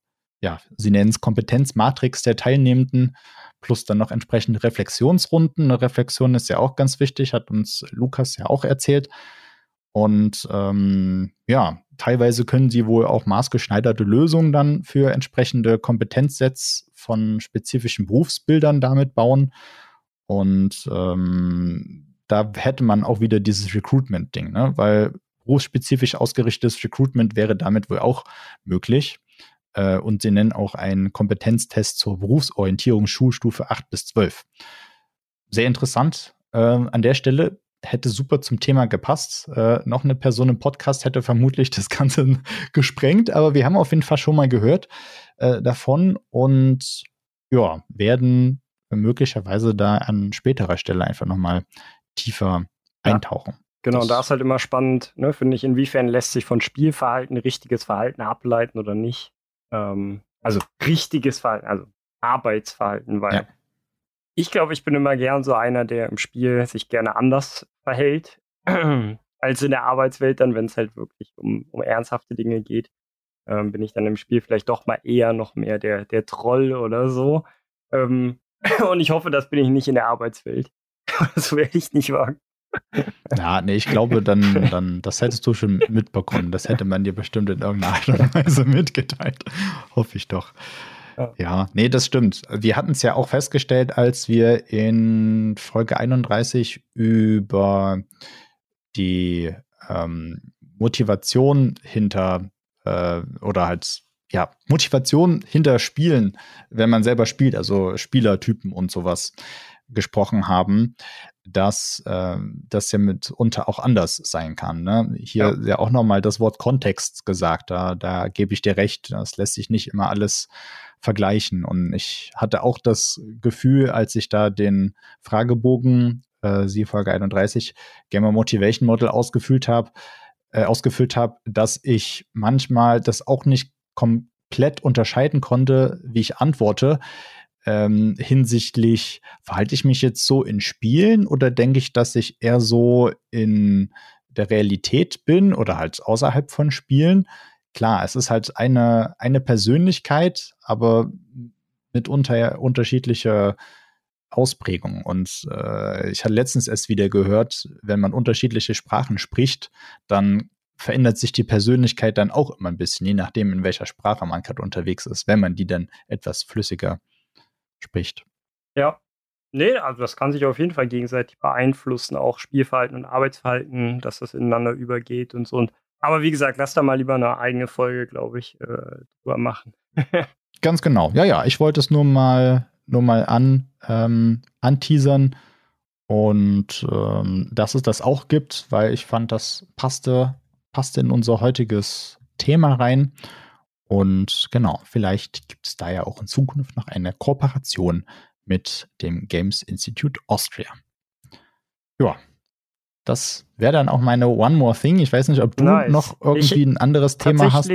ja, sie nennen es Kompetenzmatrix der Teilnehmenden, plus dann noch entsprechende Reflexionsrunden. Eine Reflexion ist ja auch ganz wichtig, hat uns Lukas ja auch erzählt. Und ähm, ja, teilweise können sie wohl auch maßgeschneiderte Lösungen dann für entsprechende Kompetenzsets von spezifischen Berufsbildern damit bauen. Und ähm, da hätte man auch wieder dieses Recruitment-Ding, ne? weil berufsspezifisch ausgerichtetes Recruitment wäre damit wohl auch möglich. Äh, und sie nennen auch einen Kompetenztest zur Berufsorientierung Schulstufe 8 bis 12. Sehr interessant. Äh, an der Stelle hätte super zum Thema gepasst. Äh, noch eine Person im Podcast hätte vermutlich das Ganze gesprengt, aber wir haben auf jeden Fall schon mal gehört äh, davon und ja, werden möglicherweise da an späterer Stelle einfach nochmal tiefer ja. eintauchen. Genau, und da ist halt immer spannend, ne, finde ich, inwiefern lässt sich von Spielverhalten richtiges Verhalten ableiten oder nicht. Ähm, also richtiges Verhalten, also Arbeitsverhalten, weil ja. ich glaube, ich bin immer gern so einer, der im Spiel sich gerne anders verhält als in der Arbeitswelt dann, wenn es halt wirklich um, um ernsthafte Dinge geht. Ähm, bin ich dann im Spiel vielleicht doch mal eher noch mehr der, der Troll oder so. Ähm, und ich hoffe, das bin ich nicht in der Arbeitswelt. das werde ich nicht wagen. Ja, nee, ich glaube, dann, dann, das hättest du schon mitbekommen. Das hätte man dir bestimmt in irgendeiner Art und Weise mitgeteilt. Hoffe ich doch. Ja. ja, nee, das stimmt. Wir hatten es ja auch festgestellt, als wir in Folge 31 über die ähm, Motivation hinter äh, oder halt ja, Motivation hinter Spielen, wenn man selber spielt, also Spielertypen und sowas gesprochen haben, dass äh, das ja mitunter auch anders sein kann. Ne? Hier ja, ja auch nochmal das Wort Kontext gesagt, da, da gebe ich dir recht, das lässt sich nicht immer alles vergleichen. Und ich hatte auch das Gefühl, als ich da den Fragebogen, äh, Sie Folge 31, Gamer Motivation Model ausgefüllt habe, äh, ausgefüllt habe, dass ich manchmal das auch nicht komplett unterscheiden konnte, wie ich antworte ähm, hinsichtlich, verhalte ich mich jetzt so in Spielen oder denke ich, dass ich eher so in der Realität bin oder halt außerhalb von Spielen? Klar, es ist halt eine, eine Persönlichkeit, aber mit unter, unterschiedlicher Ausprägung. Und äh, ich hatte letztens erst wieder gehört, wenn man unterschiedliche Sprachen spricht, dann verändert sich die Persönlichkeit dann auch immer ein bisschen, je nachdem, in welcher Sprache man gerade unterwegs ist, wenn man die dann etwas flüssiger spricht. Ja. Nee, also das kann sich auf jeden Fall gegenseitig beeinflussen, auch Spielverhalten und Arbeitsverhalten, dass das ineinander übergeht und so. Und, aber wie gesagt, lass da mal lieber eine eigene Folge, glaube ich, äh, drüber machen. Ganz genau. Ja, ja, ich wollte es nur mal, nur mal an, ähm, anteasern und ähm, dass es das auch gibt, weil ich fand, das passte, passte in unser heutiges Thema rein. Und genau, vielleicht gibt es da ja auch in Zukunft noch eine Kooperation mit dem Games Institute Austria. Ja, das wäre dann auch meine One More Thing. Ich weiß nicht, ob du nice. noch irgendwie ich, ein anderes Thema hast.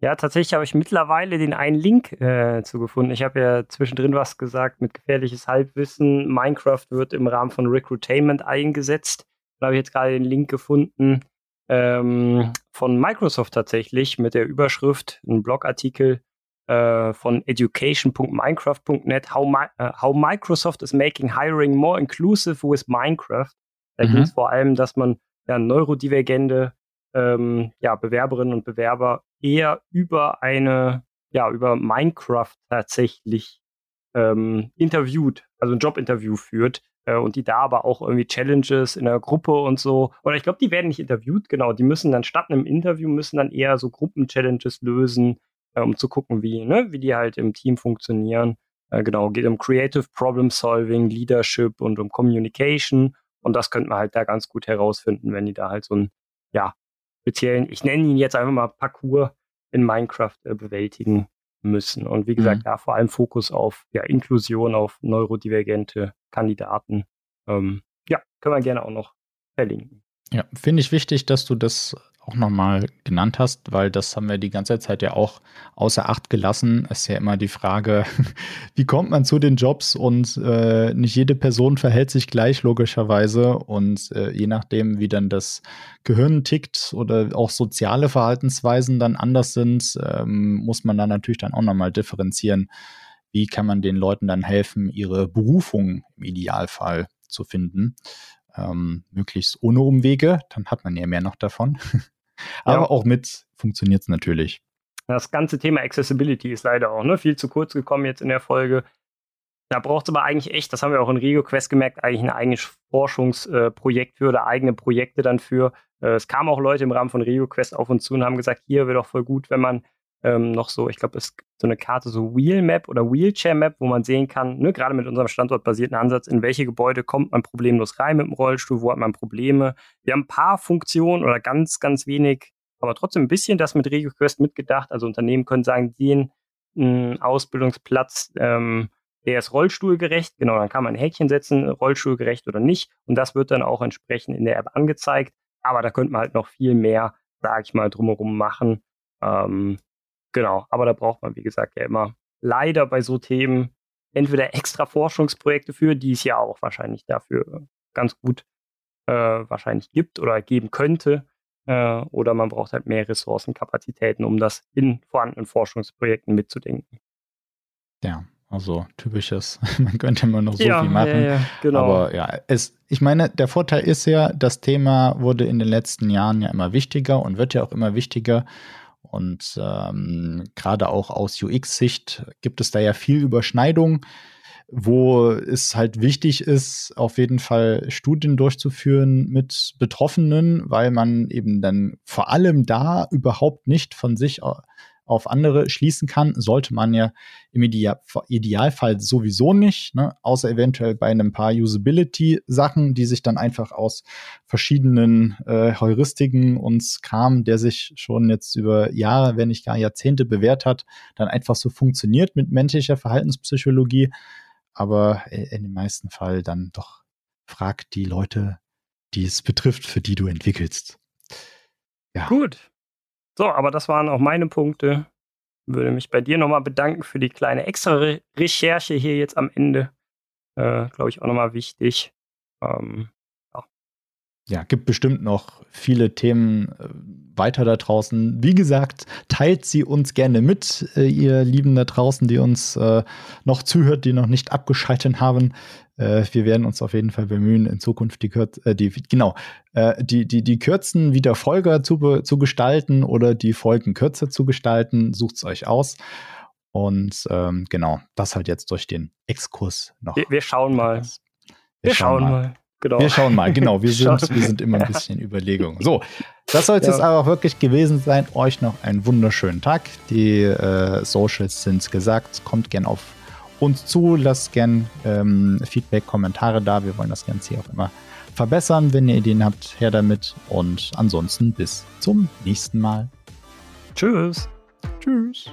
Ja, tatsächlich habe ich mittlerweile den einen Link äh, zugefunden. Ich habe ja zwischendrin was gesagt mit gefährliches Halbwissen. Minecraft wird im Rahmen von Recruitainment eingesetzt. Da habe ich jetzt gerade den Link gefunden ähm, von Microsoft tatsächlich mit der Überschrift, ein Blogartikel äh, von education.minecraft.net, how, uh, how Microsoft is making hiring more inclusive with Minecraft. Da mhm. ging es vor allem, dass man ja, neurodivergente ähm, ja, Bewerberinnen und Bewerber eher über eine, ja, über Minecraft tatsächlich ähm, interviewt, also ein Jobinterview führt, und die da aber auch irgendwie Challenges in der Gruppe und so. Oder ich glaube, die werden nicht interviewt, genau. Die müssen dann statt einem Interview müssen dann eher so Gruppen-Challenges lösen, äh, um zu gucken, wie, ne, wie die halt im Team funktionieren. Äh, genau, geht um Creative Problem Solving, Leadership und um Communication. Und das könnte man halt da ganz gut herausfinden, wenn die da halt so einen, ja, speziellen, ich nenne ihn jetzt einfach mal Parcours in Minecraft äh, bewältigen müssen. Und wie gesagt, mhm. ja, vor allem Fokus auf ja, Inklusion, auf neurodivergente Kandidaten. Ähm, ja, können wir gerne auch noch verlinken. Ja, finde ich wichtig, dass du das auch nochmal genannt hast, weil das haben wir die ganze Zeit ja auch außer Acht gelassen. Es ist ja immer die Frage, wie kommt man zu den Jobs und äh, nicht jede Person verhält sich gleich logischerweise und äh, je nachdem, wie dann das Gehirn tickt oder auch soziale Verhaltensweisen dann anders sind, ähm, muss man dann natürlich dann auch nochmal differenzieren. Wie kann man den Leuten dann helfen, ihre Berufung im Idealfall zu finden? Ähm, möglichst ohne Umwege, dann hat man ja mehr noch davon. Aber ja. auch mit funktioniert es natürlich. Das ganze Thema Accessibility ist leider auch ne, viel zu kurz gekommen jetzt in der Folge. Da braucht es aber eigentlich echt, das haben wir auch in Rio Quest gemerkt, eigentlich ein eigenes Forschungsprojekt äh, für oder eigene Projekte dann für. Äh, es kamen auch Leute im Rahmen von Rio Quest auf uns zu und haben gesagt, hier wäre doch voll gut, wenn man ähm, noch so, ich glaube, es gibt so eine Karte, so Wheel Map oder Wheelchair Map, wo man sehen kann, ne, gerade mit unserem standortbasierten Ansatz, in welche Gebäude kommt man problemlos rein mit dem Rollstuhl, wo hat man Probleme. Wir haben ein paar Funktionen oder ganz, ganz wenig, aber trotzdem ein bisschen das mit RegioQuest mitgedacht. Also Unternehmen können sagen, den Ausbildungsplatz, ähm, der ist rollstuhlgerecht. Genau, dann kann man ein Häkchen setzen, rollstuhlgerecht oder nicht. Und das wird dann auch entsprechend in der App angezeigt. Aber da könnte man halt noch viel mehr, sage ich mal, drumherum machen. Ähm, Genau, aber da braucht man, wie gesagt, ja immer leider bei so Themen entweder extra Forschungsprojekte für, die es ja auch wahrscheinlich dafür ganz gut äh, wahrscheinlich gibt oder geben könnte, äh, oder man braucht halt mehr Ressourcenkapazitäten, um das in vorhandenen Forschungsprojekten mitzudenken. Ja, Also typisches, man könnte immer noch so ja, viel machen. Ja, ja, genau. Aber ja, es, ich meine, der Vorteil ist ja, das Thema wurde in den letzten Jahren ja immer wichtiger und wird ja auch immer wichtiger. Und ähm, gerade auch aus UX-Sicht gibt es da ja viel Überschneidung wo es halt wichtig ist, auf jeden Fall Studien durchzuführen mit Betroffenen, weil man eben dann vor allem da überhaupt nicht von sich auf andere schließen kann, sollte man ja im Idealfall sowieso nicht, ne? außer eventuell bei einem paar Usability-Sachen, die sich dann einfach aus verschiedenen äh, Heuristiken und Kram, der sich schon jetzt über Jahre, wenn nicht gar Jahrzehnte bewährt hat, dann einfach so funktioniert mit menschlicher Verhaltenspsychologie aber in den meisten Fall dann doch frag die Leute, die es betrifft, für die du entwickelst. Ja. Gut. So, aber das waren auch meine Punkte. Würde mich bei dir nochmal bedanken für die kleine extra Re Recherche hier jetzt am Ende. Äh, Glaube ich auch nochmal wichtig. Ähm, ja, gibt bestimmt noch viele Themen äh, weiter da draußen. Wie gesagt, teilt sie uns gerne mit, äh, ihr Lieben da draußen, die uns äh, noch zuhört, die noch nicht abgeschaltet haben. Äh, wir werden uns auf jeden Fall bemühen, in Zukunft die, Kür äh, die genau, äh, die, die, die Kürzen wieder Folger zu, zu gestalten oder die Folgen kürzer zu gestalten. Sucht's euch aus. Und ähm, genau, das halt jetzt durch den Exkurs noch. Wir, wir schauen mal. Wir, wir schauen, schauen mal. mal. Genau. Wir schauen mal, genau. Wir sind, wir sind immer ein bisschen Überlegungen. So, das soll es ja. jetzt aber wirklich gewesen sein. Euch noch einen wunderschönen Tag. Die äh, Socials sind gesagt. Kommt gern auf uns zu. Lasst gern ähm, Feedback, Kommentare da. Wir wollen das Ganze hier auch immer verbessern. Wenn ihr Ideen habt, her damit. Und ansonsten bis zum nächsten Mal. Tschüss. Tschüss.